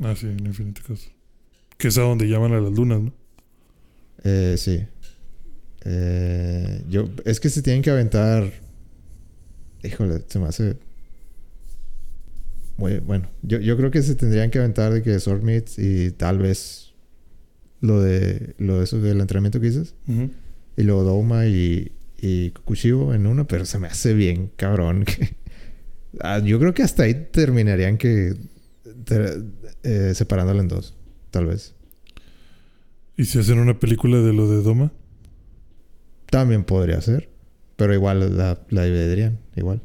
Ah, sí, en Infinity Castle. Que es a donde llaman a las lunas, ¿no? Eh, sí. Eh, yo, es que se tienen que aventar. Híjole, se me hace. Muy, bueno, yo, yo creo que se tendrían que aventar de que Sword Meets y tal vez lo de lo de eso del entrenamiento que dices. Y luego Doma y, y en uno, pero se me hace bien cabrón. que- Ah, yo creo que hasta ahí terminarían que eh, separándolo en dos, tal vez. ¿Y si hacen una película de lo de Doma? También podría ser, pero igual la, la dividirían, igual.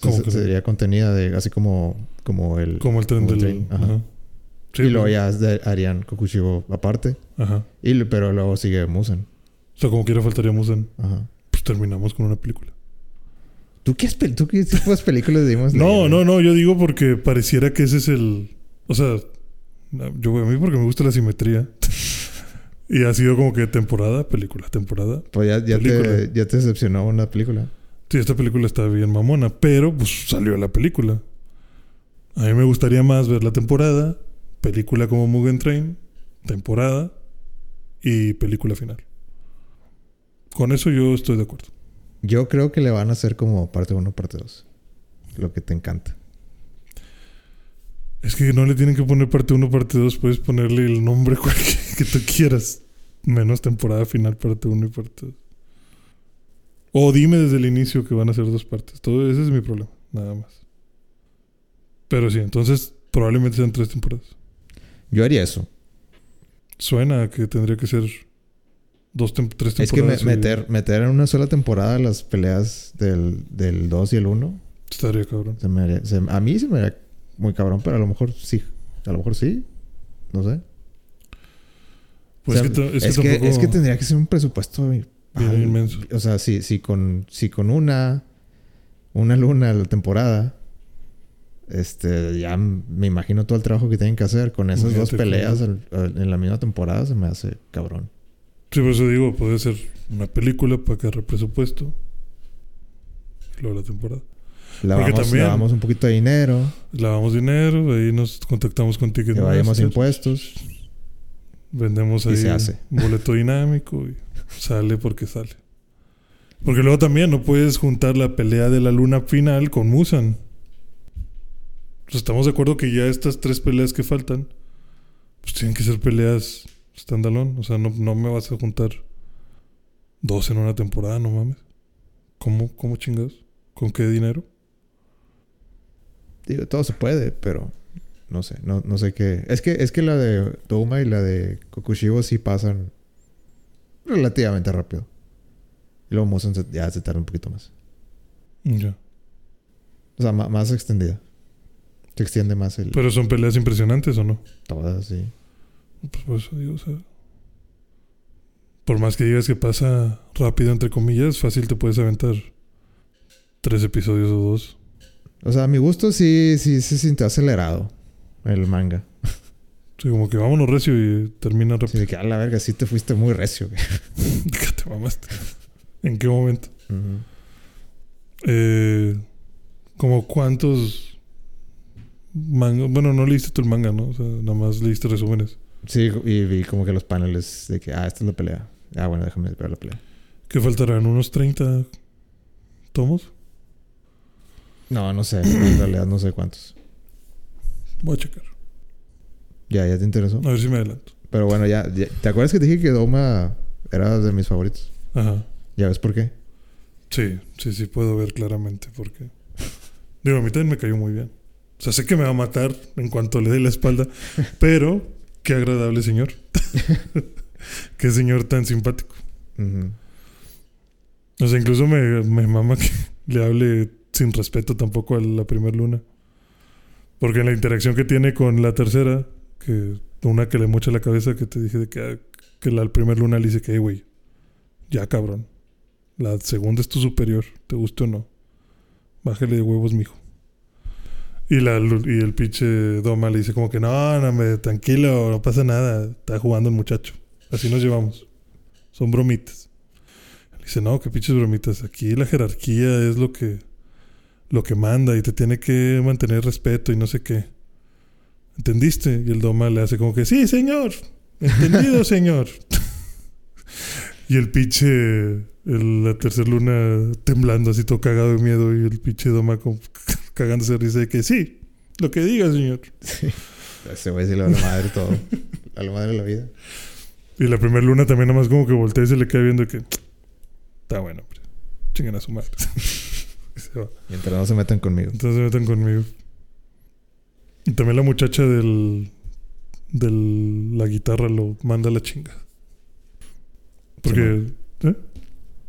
¿Cómo Entonces, que? sería contenida de así como, como el... Como el tren Como el del... tren, ajá. Ajá. Sí, y luego ya de- harían Kokushibo aparte. Ajá. Y, pero luego sigue Musen. O sea, como quiera faltaría Musen. Ajá. Pues terminamos con una película. ¿Tú qué, ¿Tú qué tipo de películas dimos? No, no, no. Yo digo porque pareciera que ese es el... O sea, yo a mí porque me gusta la simetría. y ha sido como que temporada, película, temporada. Pues ya, ya, te, ya te decepcionó una película. Sí, esta película está bien mamona, pero pues salió la película. A mí me gustaría más ver la temporada, película como Mugen Train, temporada y película final. Con eso yo estoy de acuerdo. Yo creo que le van a hacer como parte 1, parte 2. Lo que te encanta. Es que no le tienen que poner parte 1, parte 2, puedes ponerle el nombre cualquier que tú quieras. Menos temporada final, parte 1 y parte 2. O dime desde el inicio que van a ser dos partes. Todo ese es mi problema, nada más. Pero sí, entonces probablemente sean tres temporadas. Yo haría eso. Suena que tendría que ser dos tem- tres Es que me- temporadas. meter, meter en una sola temporada las peleas del, del 2 y el 1, Estaría cabrón. se me haría- se- a mí se me haría muy cabrón, pero a lo mejor sí. A lo mejor sí. No sé. Pues O sea, es que, ta- es que es, que, tampoco... es que tendría que ser un presupuesto Bien ah, inmenso. O sea, si, si con, si con una, una luna a la temporada, este, ya me imagino todo el trabajo que tienen que hacer con esas dos peleas al- al- en la misma temporada, se me hace cabrón. Sí, por eso digo, puede ser una película para que agarre presupuesto. Y luego la temporada. Lavamos, también- lavamos un poquito de dinero, Lavamos dinero, ahí nos contactamos con Ticketmaster. evadimos impuestos Vendemos Y ahí se hace. boleto dinámico y sale porque sale. Porque luego también no puedes juntar la pelea de la luna final con Musan. Sea, estamos de acuerdo que ya estas tres peleas que faltan, pues tienen que ser peleas standalone. O sea, no, no me vas a juntar dos en una temporada, no mames. ¿Cómo, cómo chingados? ¿Con qué dinero? Digo, todo se puede, pero no sé, no, no sé qué. Es que, es que la de Douma y la de Kokushibo sí pasan relativamente rápido. Y luego Musen se- ya se tarda un poquito más. Ya. O sea, más extendida. Se extiende más el... Pero son peleas impresionantes o no? Todas, sí. Pues por eso digo, o sea. Por más que digas que pasa rápido, entre comillas, fácil te puedes aventar tres episodios o dos. O sea, a mi gusto sí, sí se sintió acelerado el manga. Sí, como que vámonos recio y termina Sí, rápido. de que a la verga, sí te fuiste muy recio. ¿Qué te mamaste? ¿En qué momento? Eh, como cuántos manga. Bueno, no leíste tú el manga, ¿no? O sea, nada más leíste resúmenes. Sí, y vi como que los paneles de que, ah, esta es la pelea. Ah, bueno, déjame ver la pelea. ¿Qué faltarán? ¿Unos 30 tomos? No, no sé. En realidad no sé cuántos. Voy a checar. Ya, ya te interesó. A ver si me adelanto. Pero bueno, ya, ya- ¿Te acuerdas que te dije que Doma era de mis favoritos? Ajá. ¿Ya ves por qué? Sí, sí, sí, puedo ver claramente por qué. Digo, a mí también me cayó muy bien. O sea, sé que me va a matar en cuanto le dé la espalda, pero qué agradable señor. qué señor tan simpático. O sea, incluso me, me mama que le hable sin respeto tampoco a la primera luna. Porque en la interacción que tiene con la tercera, que una que le mocha la cabeza, que te dije de que, ah, que la primer luna le dice que, "Hey, güey, ya cabrón. La segunda es tu superior, te guste o no. Bájale de huevos, mijo. Y, la, y el pinche Doma le dice como que no, no, me, tranquilo, no pasa nada. Está jugando el muchacho. Así nos llevamos. Son bromitas. Le dice, no, qué pinches bromitas. Aquí la jerarquía es lo que, lo que manda y te tiene que mantener respeto y no sé qué. ¿Entendiste? Y el Doma le hace como que, sí, señor. Entendido, señor. y el pinche, el- la tercera luna temblando así todo cagado de miedo y el pinche Doma como cagándose de risa de que sí, lo que diga, señor. Ese güey sí le va a la madre todo. A la madre de la vida. Y la primera luna también nada más como que voltea y se le queda viendo que está bueno, hombre. Chingan a su madre. Y se va. Mientras no se metan conmigo. Entonces se meten conmigo. Y también la muchacha del. del la guitarra lo manda a la chinga. Porque. ¿eh?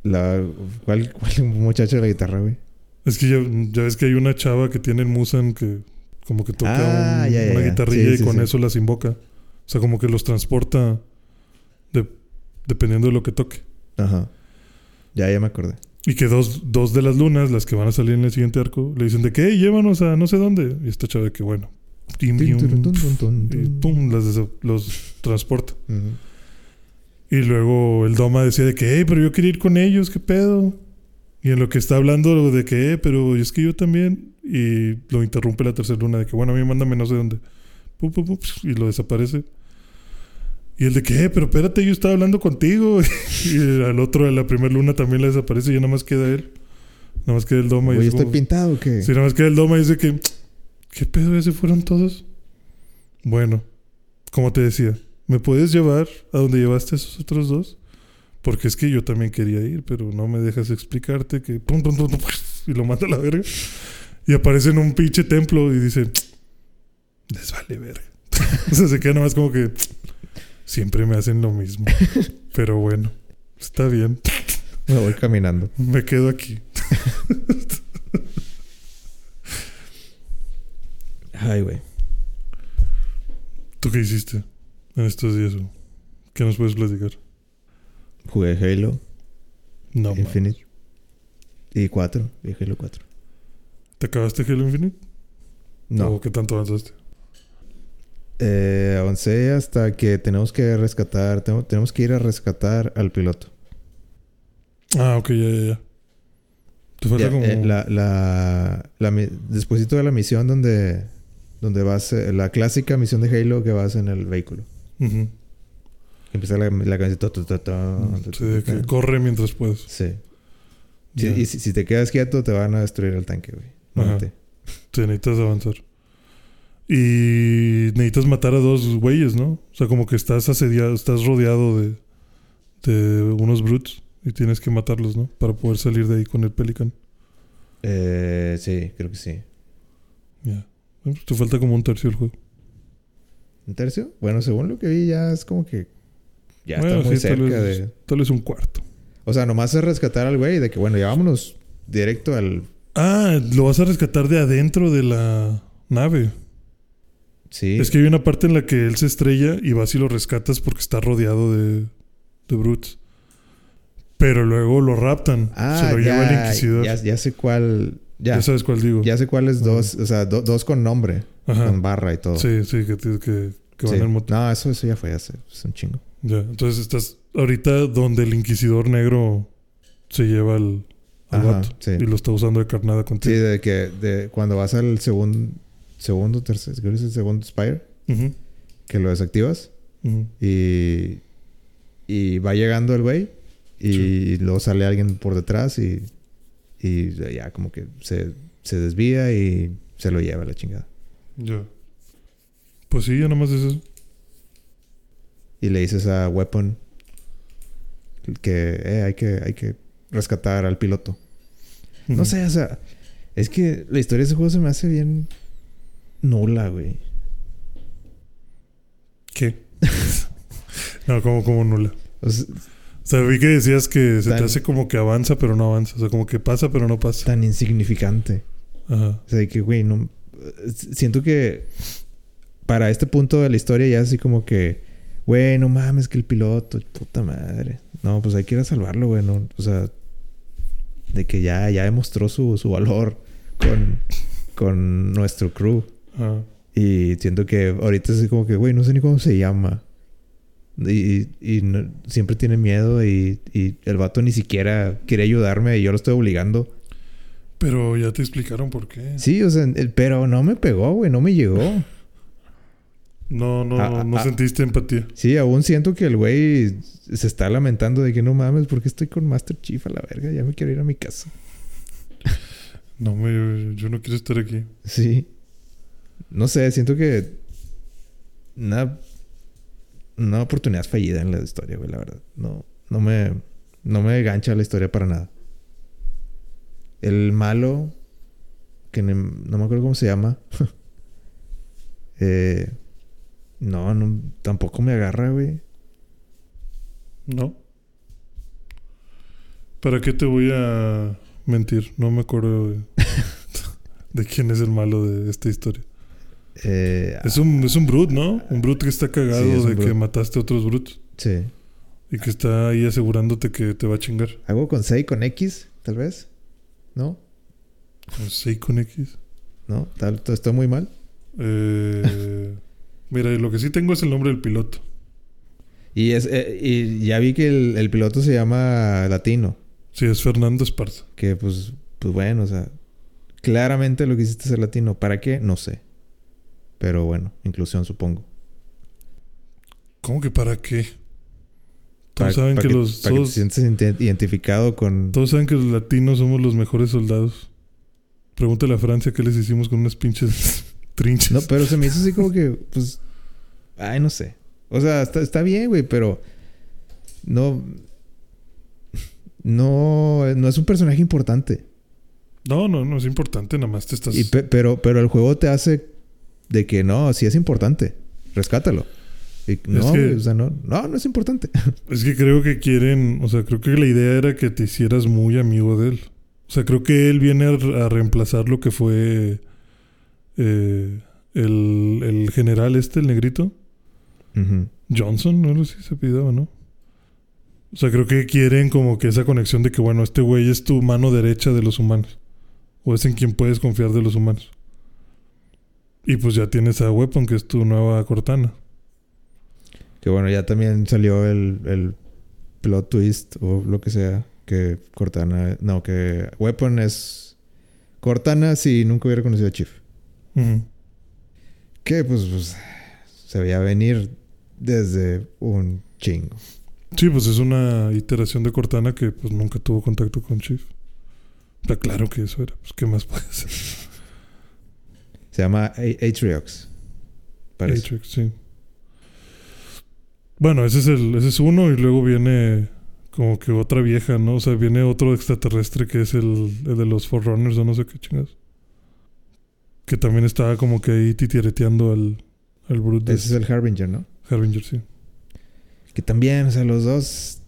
La, ¿cuál, ¿Cuál muchacho de la guitarra, güey? Es que ya, ya ves que hay una chava que tiene el Musan que como que toca Ah, un- ya, ya, una guitarrilla Sí, y sí, con eso las invoca. O sea, como que los transporta de- dependiendo de lo que toque. Ajá. Ya, ya me acordé. Y que dos, dos de las lunas, las que van a salir en el siguiente arco, le dicen de que "Hey, llévanos a no sé dónde. Y esta chava de que bueno. Tim, tim, y pum, las los transporta. Y luego el Doma decía de que, hey, pero yo quería ir con ellos, ¿qué pedo? Y en lo que está hablando de que, eh, pero es que yo también. Y lo interrumpe la tercera luna de que, bueno, a mí mándame no sé dónde. Pum, pum, pum, y lo desaparece. Y el de que, eh, pero espérate, yo estaba hablando contigo. y al otro, a la primera luna también le desaparece y ya nada más queda él. Nada más queda el Doma. y Oye, es ¿estoy como- pintado o qué? Sí, nada más queda el Doma y dice que, ¿qué pedo? ¿Ya se fueron todos? Bueno, como te decía, ¿me puedes llevar a donde llevaste a esos otros dos? Porque es que yo también quería ir, pero no me dejas explicarte que... pum, pum, y lo mata a la verga. Y aparece en un pinche templo y dice... Les vale verga. o sea, se queda nada más como que... Siempre me hacen lo mismo. Pero bueno, está bien. Me voy caminando. Me quedo aquí. Ay, güey. ¿Tú qué hiciste en estos días? güey? ¿Qué nos puedes platicar? Jugué Halo No. Infinite. Y 4. Y Halo 4. ¿Te acabaste Halo Infinite? No. ¿O qué tanto avanzaste? Eh, avancé hasta que tenemos que rescatar. tengo- tenemos que ir a rescatar al piloto. Ah, ok, ya, ya, ya. Te falta Ya, como... eh, la, la, la despuésito de la misión donde, donde vas, eh, la clásica misión de Halo que vas en el vehículo. Ujú. Empieza la, la canción. Sí, que corre mientras puedes. Sí. Y si, si te quedas quieto, te van a destruir el tanque, güey. Sí, necesitas avanzar. Y necesitas matar a dos güeyes, ¿no? O sea, como que estás asediado, estás rodeado de, de unos brutes y tienes que matarlos, ¿no? Para poder salir de ahí con el Pelican. Eh, sí, creo que sí. Ya. Pues Te falta como un tercio del juego. ¿Un tercio? Bueno, según lo que vi, ya es como que. Ya Bueno, está muy sí, tal cerca vez- de. Tal vez un cuarto. O sea, nomás es rescatar al güey de que, bueno, ya vámonos directo al. Ah, lo vas a rescatar de adentro de la nave. Sí. Es que hay una parte en la que él se estrella y vas y lo rescatas porque está rodeado de, de brutes. Pero luego lo raptan. Ah, se lo ya, lleva el inquisidor. Ya, ya sé cuál. Ya. Ya sabes cuál digo. Ya sé cuáles Ajá. dos. O sea, do- dos con nombre. Ajá. Con barra y todo. Sí, sí, que, que, que, van Sí. en moto. No, eso, eso ya fue hace es un chingo. Ya. Entonces estás ahorita donde el inquisidor negro se lleva al, al Ajá, vato sí. y lo está usando de carnada Sí, contigo. de que de cuando vas al segundo, segundo, tercer, creo que es el segundo Spire, que lo desactivas y, y va llegando el güey y luego sale alguien por detrás y, y ya como que se, se desvía y se lo lleva a la chingada. Ya. Pues sí, ya nomás es eso. Y le dices a Weapon que eh, hay que hay que rescatar al piloto. No sé, o sea, es que la historia de ese juego se me hace bien nula, güey. ¿Qué? no, como, como nula. O sea, O sea, vi que decías que se te hace como que avanza, pero no avanza. O sea, como que pasa, pero no pasa. tan insignificante. Ajá. O sea, de que, güey, no. Siento que para este punto de la historia ya así como que, güey, no mames, que el piloto, puta madre. No, pues hay que ir a salvarlo, güey. no, o sea, de que ya, ya demostró su, su valor con, con nuestro crew. Ajá. Y siento que ahorita es como que, güey, no sé ni cómo se llama. Y, y no- siempre tiene miedo y, y el vato ni siquiera quiere ayudarme y yo lo estoy obligando. Pero ya te explicaron por qué. Sí, o sea, el- pero no me pegó, güey, no me llegó. No, no, Ah, no, no ah. sentiste empatía. Sí, aún siento que el güey se está lamentando de que no mames, porque estoy con Master Chief a la verga? Ya me quiero ir a mi casa. No, me, yo no quiero estar aquí. Sí. No sé, siento que una, una oportunidad fallida en la historia, güey, la verdad. No, no me, no me gancha la historia para nada. El malo, que ne- no me acuerdo cómo se llama. eh, no, no, tampoco me agarra, güey. ¿No? ¿Para qué te voy a mentir? No me acuerdo de, de quién es el malo de esta historia. Eh, Es un, es un brut, ¿no? Un brut que está cagado Sí, es un de que mataste a otros brutos. sí. Y que está ahí asegurándote que te va a chingar. ¿Algo con C y con X, tal vez? ¿No? Con 6 con X. ¿No? ¿Tal, ¿Estoy muy mal? Eh, mira, lo que sí tengo es el nombre del piloto. Y, es, eh, y ya vi que el, el piloto se llama Latino. Sí, es Fernando Esparza. Que pues, pues bueno, o sea, claramente lo que hiciste ser latino. ¿Para qué? No sé. Pero bueno, inclusión supongo. ¿Cómo que para qué? Para, Todos saben para que, los para que te todos, sientes ident- identificado con... todos saben que los latinos somos los mejores soldados. Pregúntale a Francia qué les hicimos con unas pinches trinchas. No, pero se me hizo así como que, pues... Ay, no sé. O sea, está, está bien, güey, pero... No... No, no es un personaje importante. No, no, no es importante, nada más te estás. Y pe- pero, pero el juego te hace de que no, sí es importante. Rescátalo. Y no, que- o sea, no, no, no es importante. Es que creo que quieren, o sea, creo que la idea era que te hicieras muy amigo de él. O sea, creo que él viene a, a reemplazar lo que fue eh, el, el general este, el negrito. Johnson, no sé si se pidaba, ¿no? O sea, creo que quieren como que esa conexión de que, bueno, este güey es tu mano derecha de los humanos. O es en quien puedes confiar de los humanos. Y pues ya tienes a Weapon, que es tu nueva Cortana. Que bueno, ya también salió el, el plot twist o lo que sea. Que Cortana, no, que Weapon es Cortana si nunca hubiera conocido a Chief. Que pues, pues se veía venir desde un chingo. Sí, pues es una iteración de Cortana que pues nunca tuvo contacto con Chief. Está claro que eso era. Pues, ¿qué más puede ser? Se llama A- Atriox. Parece. Matrix, sí. Bueno, ese es el, ese es uno y luego viene como que otra vieja, ¿no? O sea, viene otro extraterrestre que es el, el de los Forerunners o no sé qué chingados. Que también estaba como que ahí titireteando al, al Brute de Ese es el Harbinger, ¿no? Harbinger, sí. Que también, o sea, los dos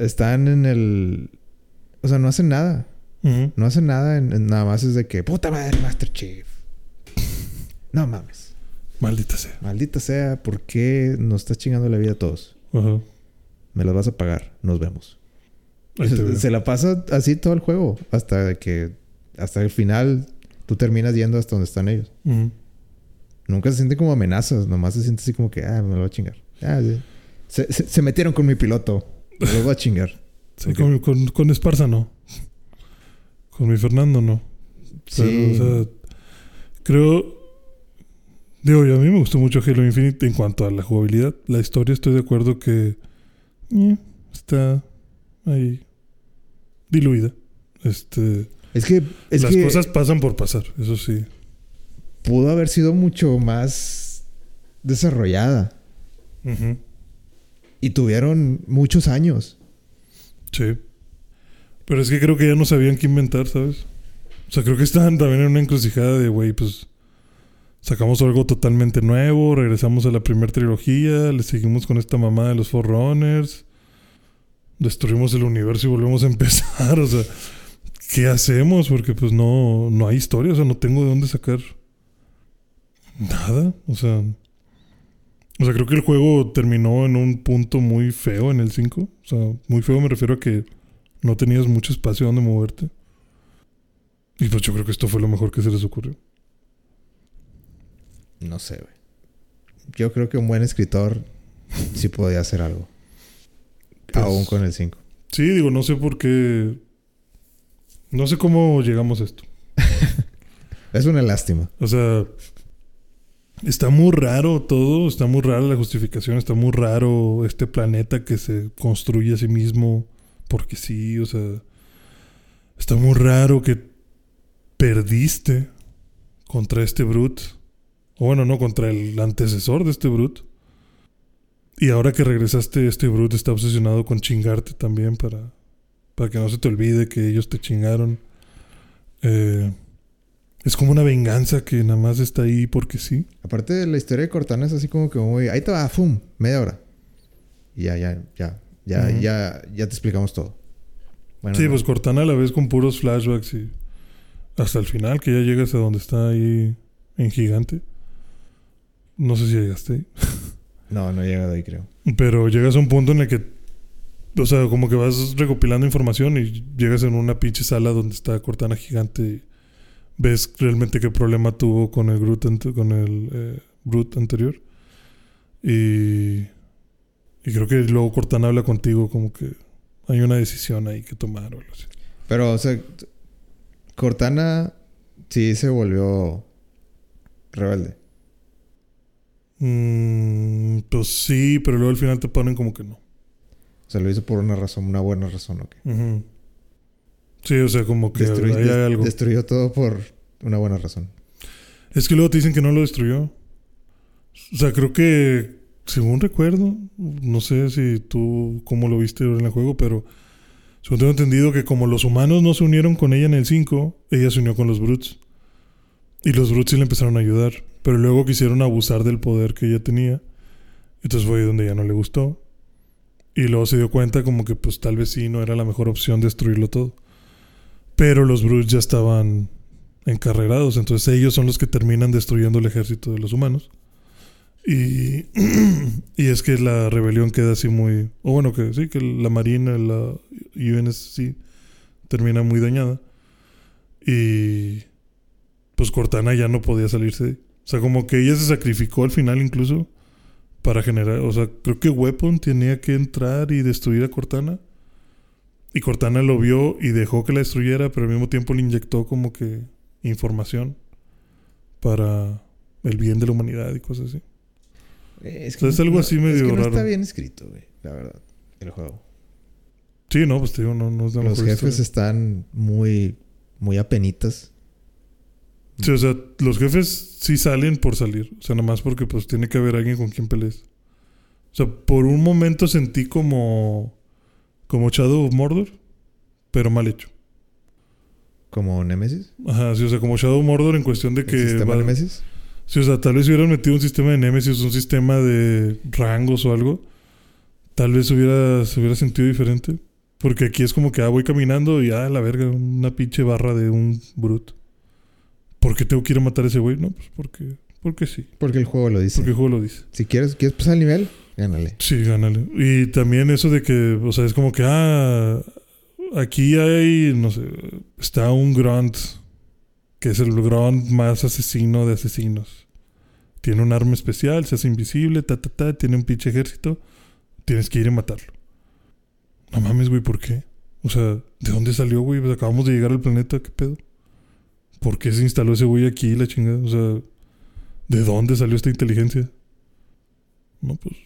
están en el... O sea, no hacen nada. No hacen nada. en- en- nada más es de que... Puta madre, Master Chief. No mames. Maldita sea. Maldita sea, ¿por qué nos estás chingando la vida a todos? Ajá. Me las vas a pagar. Nos vemos. Se, se la pasa así todo el juego. Hasta que... Hasta el final tú terminas yendo hasta donde están ellos. Nunca se siente como amenazas. Nomás se siente así como que... Ah, me lo voy a chingar. Ah, sí. se, se- se metieron con mi piloto. Me lo voy a chingar. Sí, con, con, con Esparza no. Con mi Fernando no. Pero, Sí. o sea, creo. Digo, yo a mí me gustó mucho Halo Infinite en cuanto a la jugabilidad. La historia estoy de acuerdo que. eh, está ahí. diluida. Este. Es que... Es las que cosas pasan por pasar, eso sí. pudo haber sido mucho más desarrollada. Y tuvieron muchos años. Sí. Pero es que creo que ya no sabían qué inventar, ¿sabes? O sea, creo que estaban también en una encrucijada de, güey, pues. Sacamos algo totalmente nuevo, regresamos a la primera trilogía, le seguimos con esta mamá de los Forerunners, destruimos el universo y volvemos a empezar. O sea, ¿qué hacemos? Porque pues no, no hay historia, o sea, no tengo de dónde sacar nada. O sea, o sea, creo que el juego terminó en un punto muy feo en el 5. O sea, muy feo me refiero a que no tenías mucho espacio donde moverte. Y pues yo creo que esto fue lo mejor que se les ocurrió. No sé, güey. Yo creo que un buen escritor sí podía hacer algo. Pues- Aún con el 5. Sí, digo, no sé por qué. No sé cómo llegamos a esto. Es una lástima. O sea, está muy raro todo, está muy rara la justificación, está muy raro este planeta que se construye a sí mismo porque sí, o sea, está muy raro que perdiste contra este Brute, o bueno, no, contra el antecesor de este Brute. Y ahora que regresaste, este Brute está obsesionado con chingarte también para, para que no se te olvide que ellos te chingaron. Eh, es como una venganza que nada más está ahí porque sí. Aparte de la historia de Cortana es así como que muy... Ahí te va, ¡fum! Media hora. Y ya, ya, ya. Ya, Ujú. ya, ya te explicamos todo. Bueno, sí, no. pues Cortana a la vez con puros flashbacks y hasta el final, que ya llegas a donde está ahí en gigante. No sé si llegaste ahí. No, no he llegado ahí, creo. Pero llegas a un punto en el que, o sea, como que vas recopilando información y llegas en una pinche sala donde está Cortana gigante y ves realmente qué problema tuvo con el Groot, con el eh, Brute anterior. Y, y creo que luego Cortana habla contigo como que hay una decisión ahí que tomar o algo así. Pero, o sea, Cortana sí se volvió rebelde. Mm, pues sí, pero luego al final te ponen como que no. O sea, lo hizo por una razón, una buena razón, ¿ok? Ujú. Sí, o sea, como que hay algo. destruyó todo por una buena razón. Es que luego te dicen que no lo destruyó. O sea, creo que, según recuerdo, no sé si tú cómo lo viste en el juego, pero según tengo entendido que como los humanos no se unieron con ella en el 5, ella se unió con los Brutes. Y los Brutes sí le empezaron a ayudar. Pero luego quisieron abusar del poder que ella tenía. Entonces fue ahí donde ya no le gustó. Y luego se dio cuenta como que pues tal vez sí no era la mejor opción destruirlo todo. Pero los Brutes ya estaban encarrerados. Entonces ellos son los que terminan destruyendo el ejército de los humanos. Y, y es que la rebelión queda así muy... O bueno, que sí, que la Marina, la UNSC termina muy dañada. Y pues Cortana ya no podía salirse. O sea, como que ella se sacrificó al final incluso para generar... O sea, creo que Weapon tenía que entrar y destruir a Cortana. Y Cortana lo vio y dejó que la destruyera, pero al mismo tiempo le inyectó como que información para el bien de la humanidad y cosas así. Es O sea, es algo así medio es que no raro. está bien escrito, güey. La verdad. El juego. Sí, no, pues te digo, no, no es la Los jefes historia. están muy... Muy apenitas. Sí, o sea, los jefes sí salen por salir. O sea, nada más porque pues tiene que haber alguien con quien pelees. O sea, por un momento sentí como... Como Shadow of Mordor, pero mal hecho. Como Nemesis. Ajá, sí, o sea, como Shadow of Mordor en cuestión de ¿El que... sistema va- Nemesis? Sí, o sea, tal vez hubieran metido un sistema de Nemesis, un sistema de rangos o algo. Tal vez hubiera, se hubiera sentido diferente. Porque aquí es como que ah, voy caminando y ah, la verga, una pinche barra de un brute. ¿Por qué tengo que ir a matar a ese güey? No, pues porque, porque sí. Porque el juego lo dice. Porque el juego lo dice. Si quieres, quieres pasar el nivel, gánale. Sí, gánale. Y también eso de que, o sea, es como que, ah, aquí hay, no sé, está un Grunt, que es el Grunt más asesino de asesinos. Tiene un arma especial, se hace invisible, ta, ta, ta, tiene un pinche ejército. Tienes que ir a matarlo. No mames, güey, ¿por qué? O sea, ¿de dónde salió, güey? Pues acabamos de llegar al planeta, ¿qué pedo? ¿Por qué se instaló ese güey aquí, la chingada? O sea, ¿de dónde salió esta inteligencia? No, pues,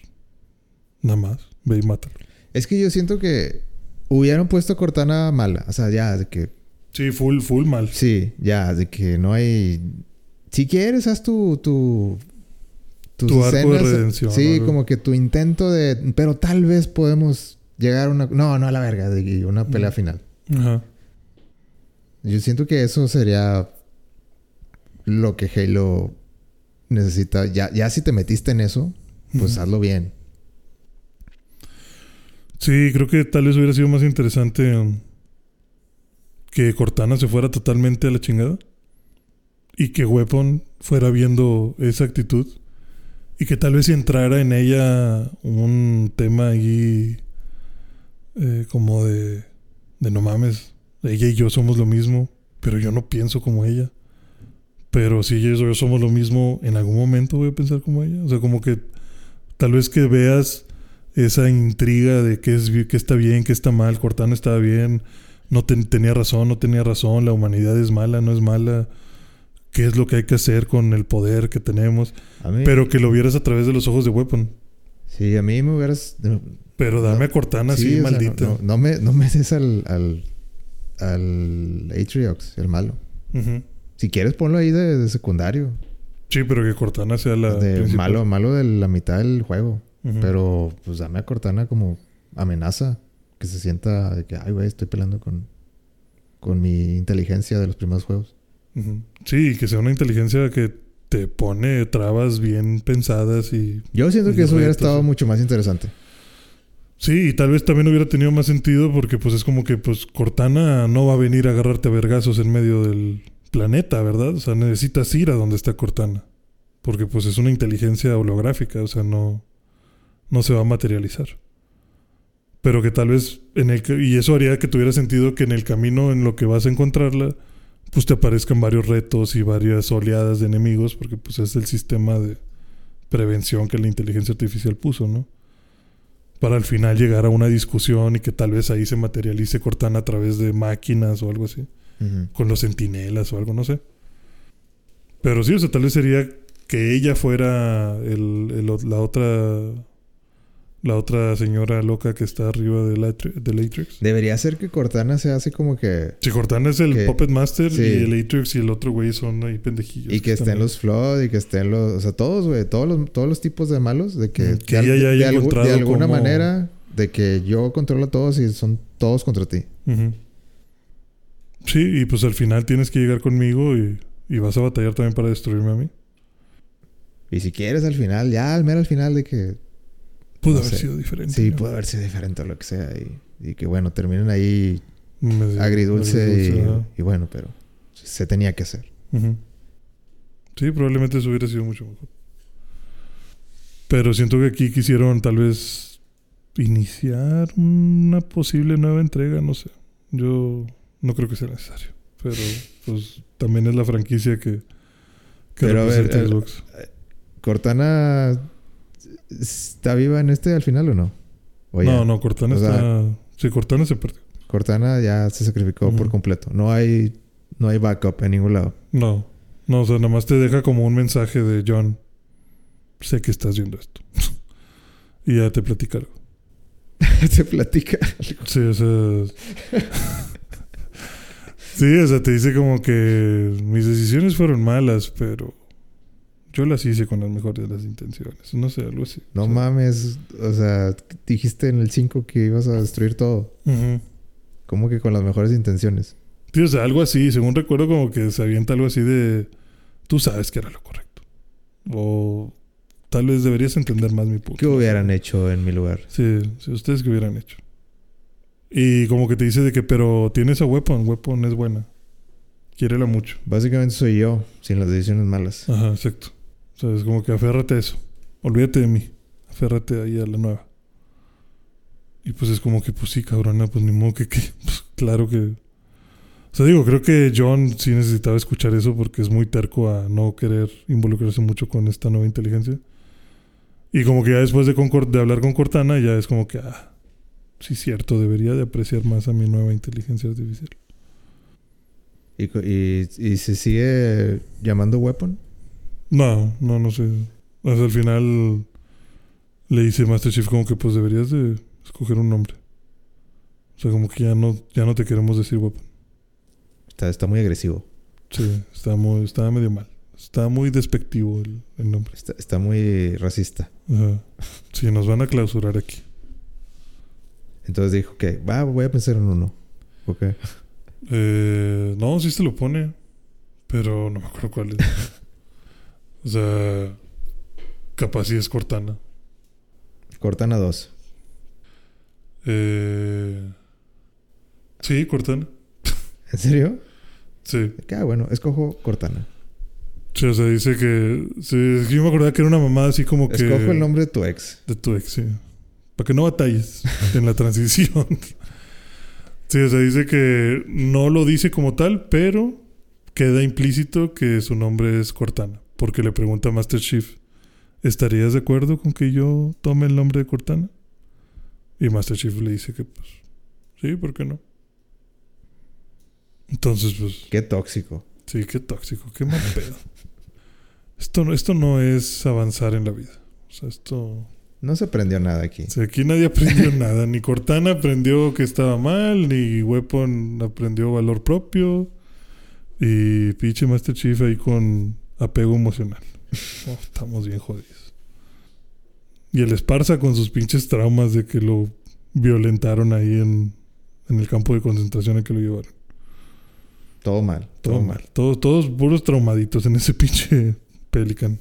nada más, ve y mátalo. Es que yo siento que hubieran puesto a Cortana mala. O sea, ya, de que... Sí, full, full mal. Sí, ya, de que no hay... Si quieres, haz tu... Tu, tus Tu arco de escenas, redención, Sí, ¿no? como que tu intento de... Pero tal vez podemos llegar a una... No, no a la verga, de una pelea Mm. final. Ajá. Yo siento que eso sería lo que Halo necesita, ya, ya si te metiste en eso, pues hazlo bien. Sí, creo que tal vez hubiera sido más interesante um, que Cortana se fuera totalmente a la chingada y que Weapon fuera viendo esa actitud y que tal vez si entrara en ella un tema ahí eh, como de, de no mames, ella y yo somos lo mismo, pero yo no pienso como ella. Pero si ella y yo somos lo mismo, en algún momento voy a pensar como ella. O sea, como que tal vez que veas esa intriga de qué, es, qué está bien, qué está mal, Cortana estaba bien, no ten- tenía razón, no tenía razón, la humanidad es mala, no es mala, qué es lo que hay que hacer con el poder que tenemos, mí, pero que lo vieras a través de los ojos de Weapon. Sí, a mí me hubieras... Pero dame a Cortana Sí, así, sea, no, me, no me des al, al, al Atriox, el malo. Si quieres, ponlo ahí de, de secundario. Sí, pero que Cortana sea la de principal. malo, malo de la mitad del juego. Pero pues dame a Cortana como amenaza. Que se sienta de que, ay, güey, estoy peleando con, con mi inteligencia de los primeros juegos. Sí, que sea una inteligencia que te pone trabas bien pensadas y Yo siento Y que eso hubiera estado mucho más interesante. Sí, y tal vez también hubiera tenido más sentido porque pues es como que pues Cortana no va a venir a agarrarte a vergazos en medio del planeta, ¿verdad? O sea, necesitas ir a donde está Cortana. Porque pues es una inteligencia holográfica, o sea, no, no se va a materializar. Pero que tal vez en el que- y eso haría que tuviera sentido que en el camino en lo que vas a encontrarla, pues te aparezcan varios retos y varias oleadas de enemigos, porque pues es el sistema de prevención que la inteligencia artificial puso, ¿no? para al final llegar a una discusión y que tal vez ahí se materialice Cortana a través de máquinas o algo así, con los centinelas o algo, no sé. Pero sí, o sea, tal vez sería que ella fuera el, la otra la otra señora loca que está arriba del Atri- del Atrix. Debería ser que Cortana sea así como que... Si Cortana es el Que- Puppet Master sí. y el Atrix y el otro güey son ahí pendejillos. Y que estén los Flood y que estén los... O sea, todos, güey. Todos los, todos los tipos de malos. De que... Que de, ella ya haya de encontrado de alguna manera... De que yo controlo a todos y son todos contra ti. Sí, y pues al final tienes que llegar conmigo y, y vas a batallar también para destruirme a mí. Y si quieres al final, ya al mero al final de que... Pudo No haber sé. sido diferente. Sí, ¿no? puede haber sido diferente o lo que sea. Y, y que bueno, terminen ahí Medio agridulce, agridulce, y, bueno, pero se tenía que hacer. Sí, probablemente eso hubiera sido mucho mejor. Pero siento que aquí quisieron tal vez iniciar una posible nueva entrega, no sé. Yo no creo que sea necesario. Pero pues también es la franquicia que, que Pero a ver, eh, Xbox. ¿Cortana está viva en este al final o no? O? No, no, Cortana O sea- está... Sí, Cortana se perdió. Cortana ya se sacrificó por completo. No hay, no hay backup en ningún lado. No. No, o sea, nada más te deja como un mensaje de John. Sé que estás viendo esto. y ya te platica algo. se platica. Sí, o sea. sí, o sea, te dice como que mis decisiones fueron malas, pero yo las hice con las mejores de las intenciones. No sé, algo así. No O sea, mames. O sea, dijiste en el 5 que ibas a destruir todo. ujú. Como que con las mejores intenciones. Sí, o sea, algo así. Según recuerdo, como que se avienta algo así de. Tú sabes que era lo correcto. O tal vez deberías entender más mi punto. ¿Qué hubieran hecho en mi lugar? Sí, sí, ustedes que hubieran hecho. Y como que te dice de que, pero tienes a Weapon, Weapon es buena. Quiérela mucho. Básicamente soy yo, sin las decisiones malas. Ajá, exacto. O sea, es como que aférrate a eso. Olvídate de mí. Aférrate ahí a la nueva. Y pues es como que, pues sí, cabrona, pues ni modo que, que pues, claro que... O sea, digo, creo que John sí necesitaba escuchar eso porque es muy terco a no querer involucrarse mucho con esta nueva inteligencia. Y como que ya después de, de hablar con Cortana, ya es como que, ah, sí, cierto, debería de apreciar más a mi nueva inteligencia artificial. ¿Y, y, y se sigue llamando Weapon? No, no, no sé. Sea, al final le dice Master Chief como que pues deberías de escoger un nombre. O sea, como que ya no, ya no te queremos decir weapon. Está, está muy agresivo. Sí, está muy, estaba medio mal. Está muy despectivo el, el nombre. Está, está muy racista. Ajá. Sí, nos van a clausurar aquí. Entonces dijo que, va, voy a pensar en uno. Ok. Eh, no, sí se lo pone. Pero no me acuerdo cuál es. O sea, capaz si es Cortana. Cortana 2. Eh, sí, Cortana. ¿En serio? Sí. Ah, bueno, escojo Cortana. Sí, o sea, dice que. Sí, es que yo me acordaba que era una mamada así como que. Escojo el nombre de tu ex. De tu ex, sí. Para que no batalles en la transición. Sí, o sea, dice que no lo dice como tal, pero queda implícito que su nombre es Cortana. Porque le pregunta a Master Chief: ¿Estarías de acuerdo con que yo tome el nombre de Cortana? Y Master Chief le dice que, pues, sí, ¿por qué no? Entonces, pues, Qué tóxico. sí, qué tóxico, qué mal pedo. Esto, no- esto no es avanzar en la vida. O sea, esto. No se aprendió nada aquí. O sea, aquí nadie aprendió nada. Ni Cortana aprendió que estaba mal, ni Weapon aprendió valor propio. Y pinche Master Chief ahí con apego emocional. Oh, estamos bien jodidos. Y el Esparza con sus pinches traumas de que lo violentaron ahí en, en el campo de concentración en que lo llevaron. Todo mal. Todo mal. Todos, todos puros traumaditos en ese pinche Pelican.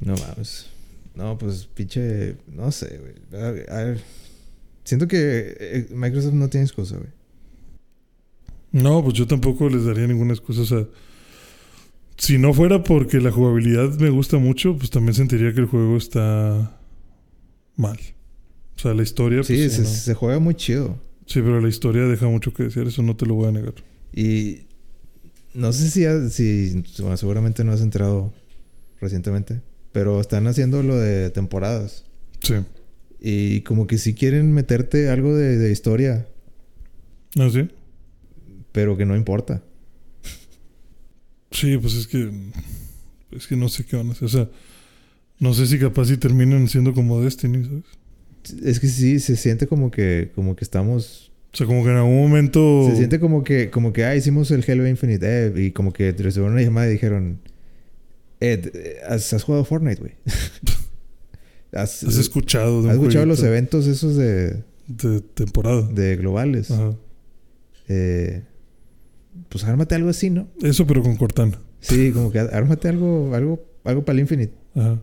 No mames. No, pues pinche. No sé, güey. A- a. Siento que eh, Microsoft no tiene excusa, güey. No, pues yo tampoco les daría ninguna excusa. O sea, si no fuera porque la jugabilidad me gusta mucho, pues también sentiría que el juego está mal. O sea, la historia. Pues, Sí, sí, se, ¿no? se juega muy chido. Sí, pero la historia deja mucho que decir, eso no te lo voy a negar. Y no sé si, si bueno, seguramente no has entrado recientemente, pero están haciendo lo de temporadas. Sí. Y como que si quieren meterte algo de, de historia, ¿Ah, sí? pero que no importa. Sí, pues es que. Es que no sé qué van a hacer. O sea, no sé si capaz si terminan siendo como Destiny, ¿sabes? Es que sí, se siente como que, como que estamos. O sea, como que en algún momento. Se siente como que, como que, ah, hicimos el Halo Infinite, eh, y como que recibieron una llamada y dijeron, Ed, ¿has, has jugado Fortnite, güey? ¿Has, Has escuchado de has escuchado los eventos esos de, de temporada. de globales? Ajá. Eh, pues ármate algo así, ¿no? Eso, pero con Cortana. Sí, como que ármate algo, algo, algo para el Infinite. Ajá.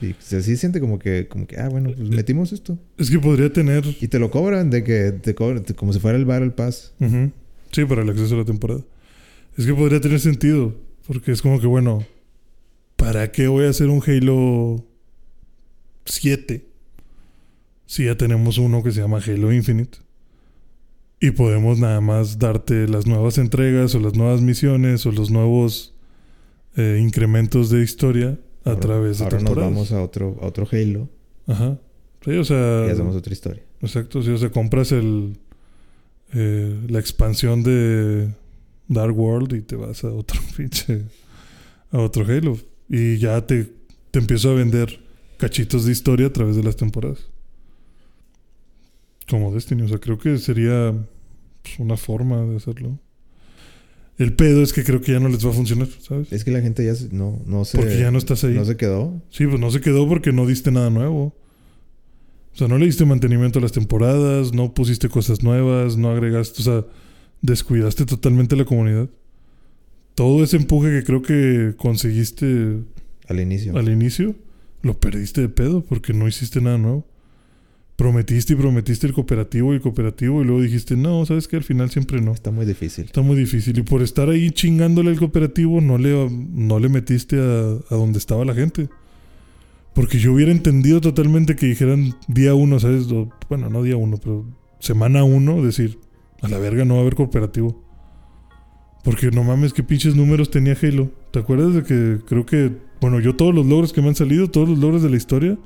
Y así siente como que, como que, ah, bueno, pues metimos esto. Es que podría tener. Y te lo cobran de que te cobran, te- como si fuera el Battle Pass. Ujú. Sí, para el acceso a la temporada. Es que podría tener sentido. Porque es como que, bueno, ¿para qué voy a hacer un Halo 7? Si ya tenemos uno que se llama Halo Infinite. Y podemos nada más darte las nuevas entregas o las nuevas misiones o los nuevos eh, incrementos de historia a Ahora- través de Ahora nos temporadas. vamos a otro, a otro Halo Ajá. Sí, o sea... y hacemos otra historia. Exacto, si o sea, compras el eh, la expansión de Dark World y te vas a otro pinche a otro Halo y ya te, te empiezo a vender cachitos de historia a través de las temporadas. Como Destiny, o sea, creo que sería pues, una forma de hacerlo. El pedo es que creo que ya no les va a funcionar, ¿sabes? Es que la gente ya se- no, no se... Porque ya no estás ahí. No se quedó. Sí, pues no se quedó porque no diste nada nuevo. O sea, no le diste mantenimiento a las temporadas, no pusiste cosas nuevas, no agregaste, o sea, descuidaste totalmente la comunidad. Todo ese empuje que creo que conseguiste Al inicio. al inicio, lo perdiste de pedo porque no hiciste nada nuevo. Prometiste y prometiste el cooperativo y el cooperativo y luego dijiste, no, sabes que al final siempre no. Está muy difícil. Está muy difícil. Y por estar ahí chingándole al cooperativo, no le, no le metiste a, a donde estaba la gente. Porque yo hubiera entendido totalmente que dijeran día uno, ¿sabes? Bueno, no día uno, pero semana uno, decir, a la verga no va a haber cooperativo. Porque no mames, qué pinches números tenía Halo. ¿Te acuerdas de que creo que, bueno, yo todos los logros que me han salido, todos los logros de la historia,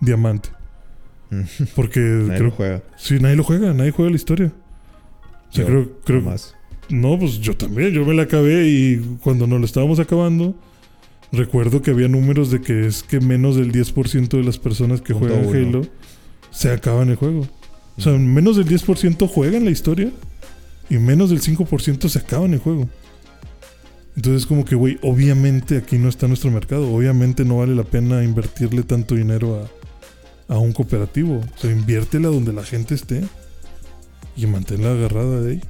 diamante. Porque Nadie creo lo juega. Sí, nadie lo juega, nadie juega la historia. O sea, Yo, creo, creo, Más. no, pues yo también, yo me la acabé y cuando nos lo estábamos acabando, recuerdo que había números de que es que menos del 10% de las personas que juegan uno. Halo se acaban el juego. O sea, menos del 10% juegan la historia y menos del 5% se acaban el juego. Entonces, como que, güey, obviamente aquí no está nuestro mercado. Obviamente no vale la pena invertirle tanto dinero a, a un cooperativo. O sea, inviértela donde la gente esté y manténla agarrada de ahí.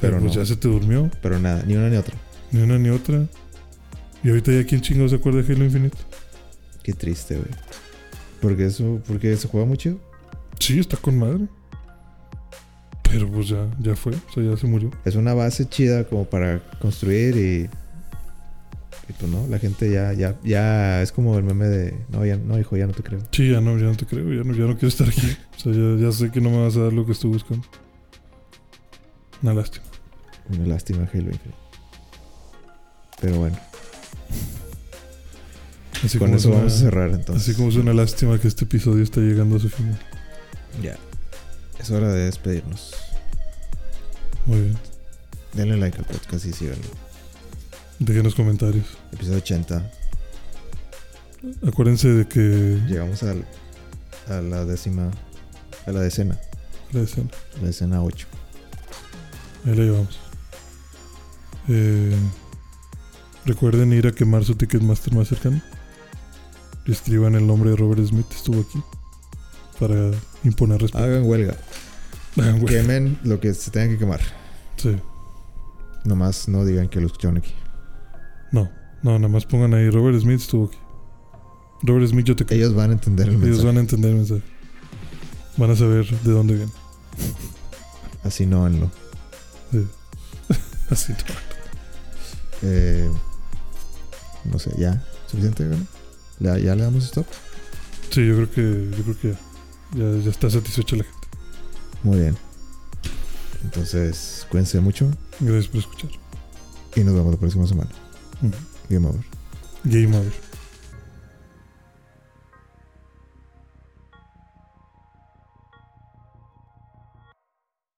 Pero, Pero pues no. ya se te durmió. Pero nada, ni una ni otra. Ni una ni otra. Y ahorita ya quién chingo se acuerda de Halo Infinite. Qué triste, güey. Porque eso, porque se juega muy chido. Sí, está con madre. Pero pues ya, ya fue, o sea, ya se murió. Es una base chida como para construir y. No, la gente ya, ya, ya es como el meme de. No, ya, no, hijo, ya no te creo. Sí, ya no, ya no te creo, ya no, ya no quiero estar aquí. O sea, ya, ya sé que no me vas a dar lo que estoy buscando. Una lástima. Una lástima Halo Infinite. Pero bueno, Así con eso vamos a cerrar entonces. Así como es una lástima que este episodio está llegando a su final. Ya. Es hora de despedirnos. Muy bien. Denle like al podcast y síganlo. Déjenos comentarios. Episodio 80. Acuérdense de que Llegamos al, a la décima. A la decena. la escena. La decena 8. Ahí la llevamos. Eh, recuerden ir a quemar su Ticketmaster más cercano. Y escriban el nombre de Robert Smith. Estuvo aquí. Para imponer respeto. Hagan huelga. Ah, güey. Quemen lo que se tenga que quemar. Sí. Nomás no digan que lo escucharon aquí. No. No, nada más pongan ahí. Robert Smith estuvo aquí. Robert Smith, yo te creo. Ellos van a entender el Ellos mensaje. van a entender el mensaje. Van a saber de dónde viene. Así no háganlo. Así. Eh, no sé, ya. ¿Suficiente? ¿Ya, ¿Ya le damos stop? Sí, yo creo que, yo creo que ya. Ya, ya está satisfecha la gente. Muy bien. Entonces, cuídense mucho Gracias por escuchar. y nos vemos la próxima semana. Game over. Game over.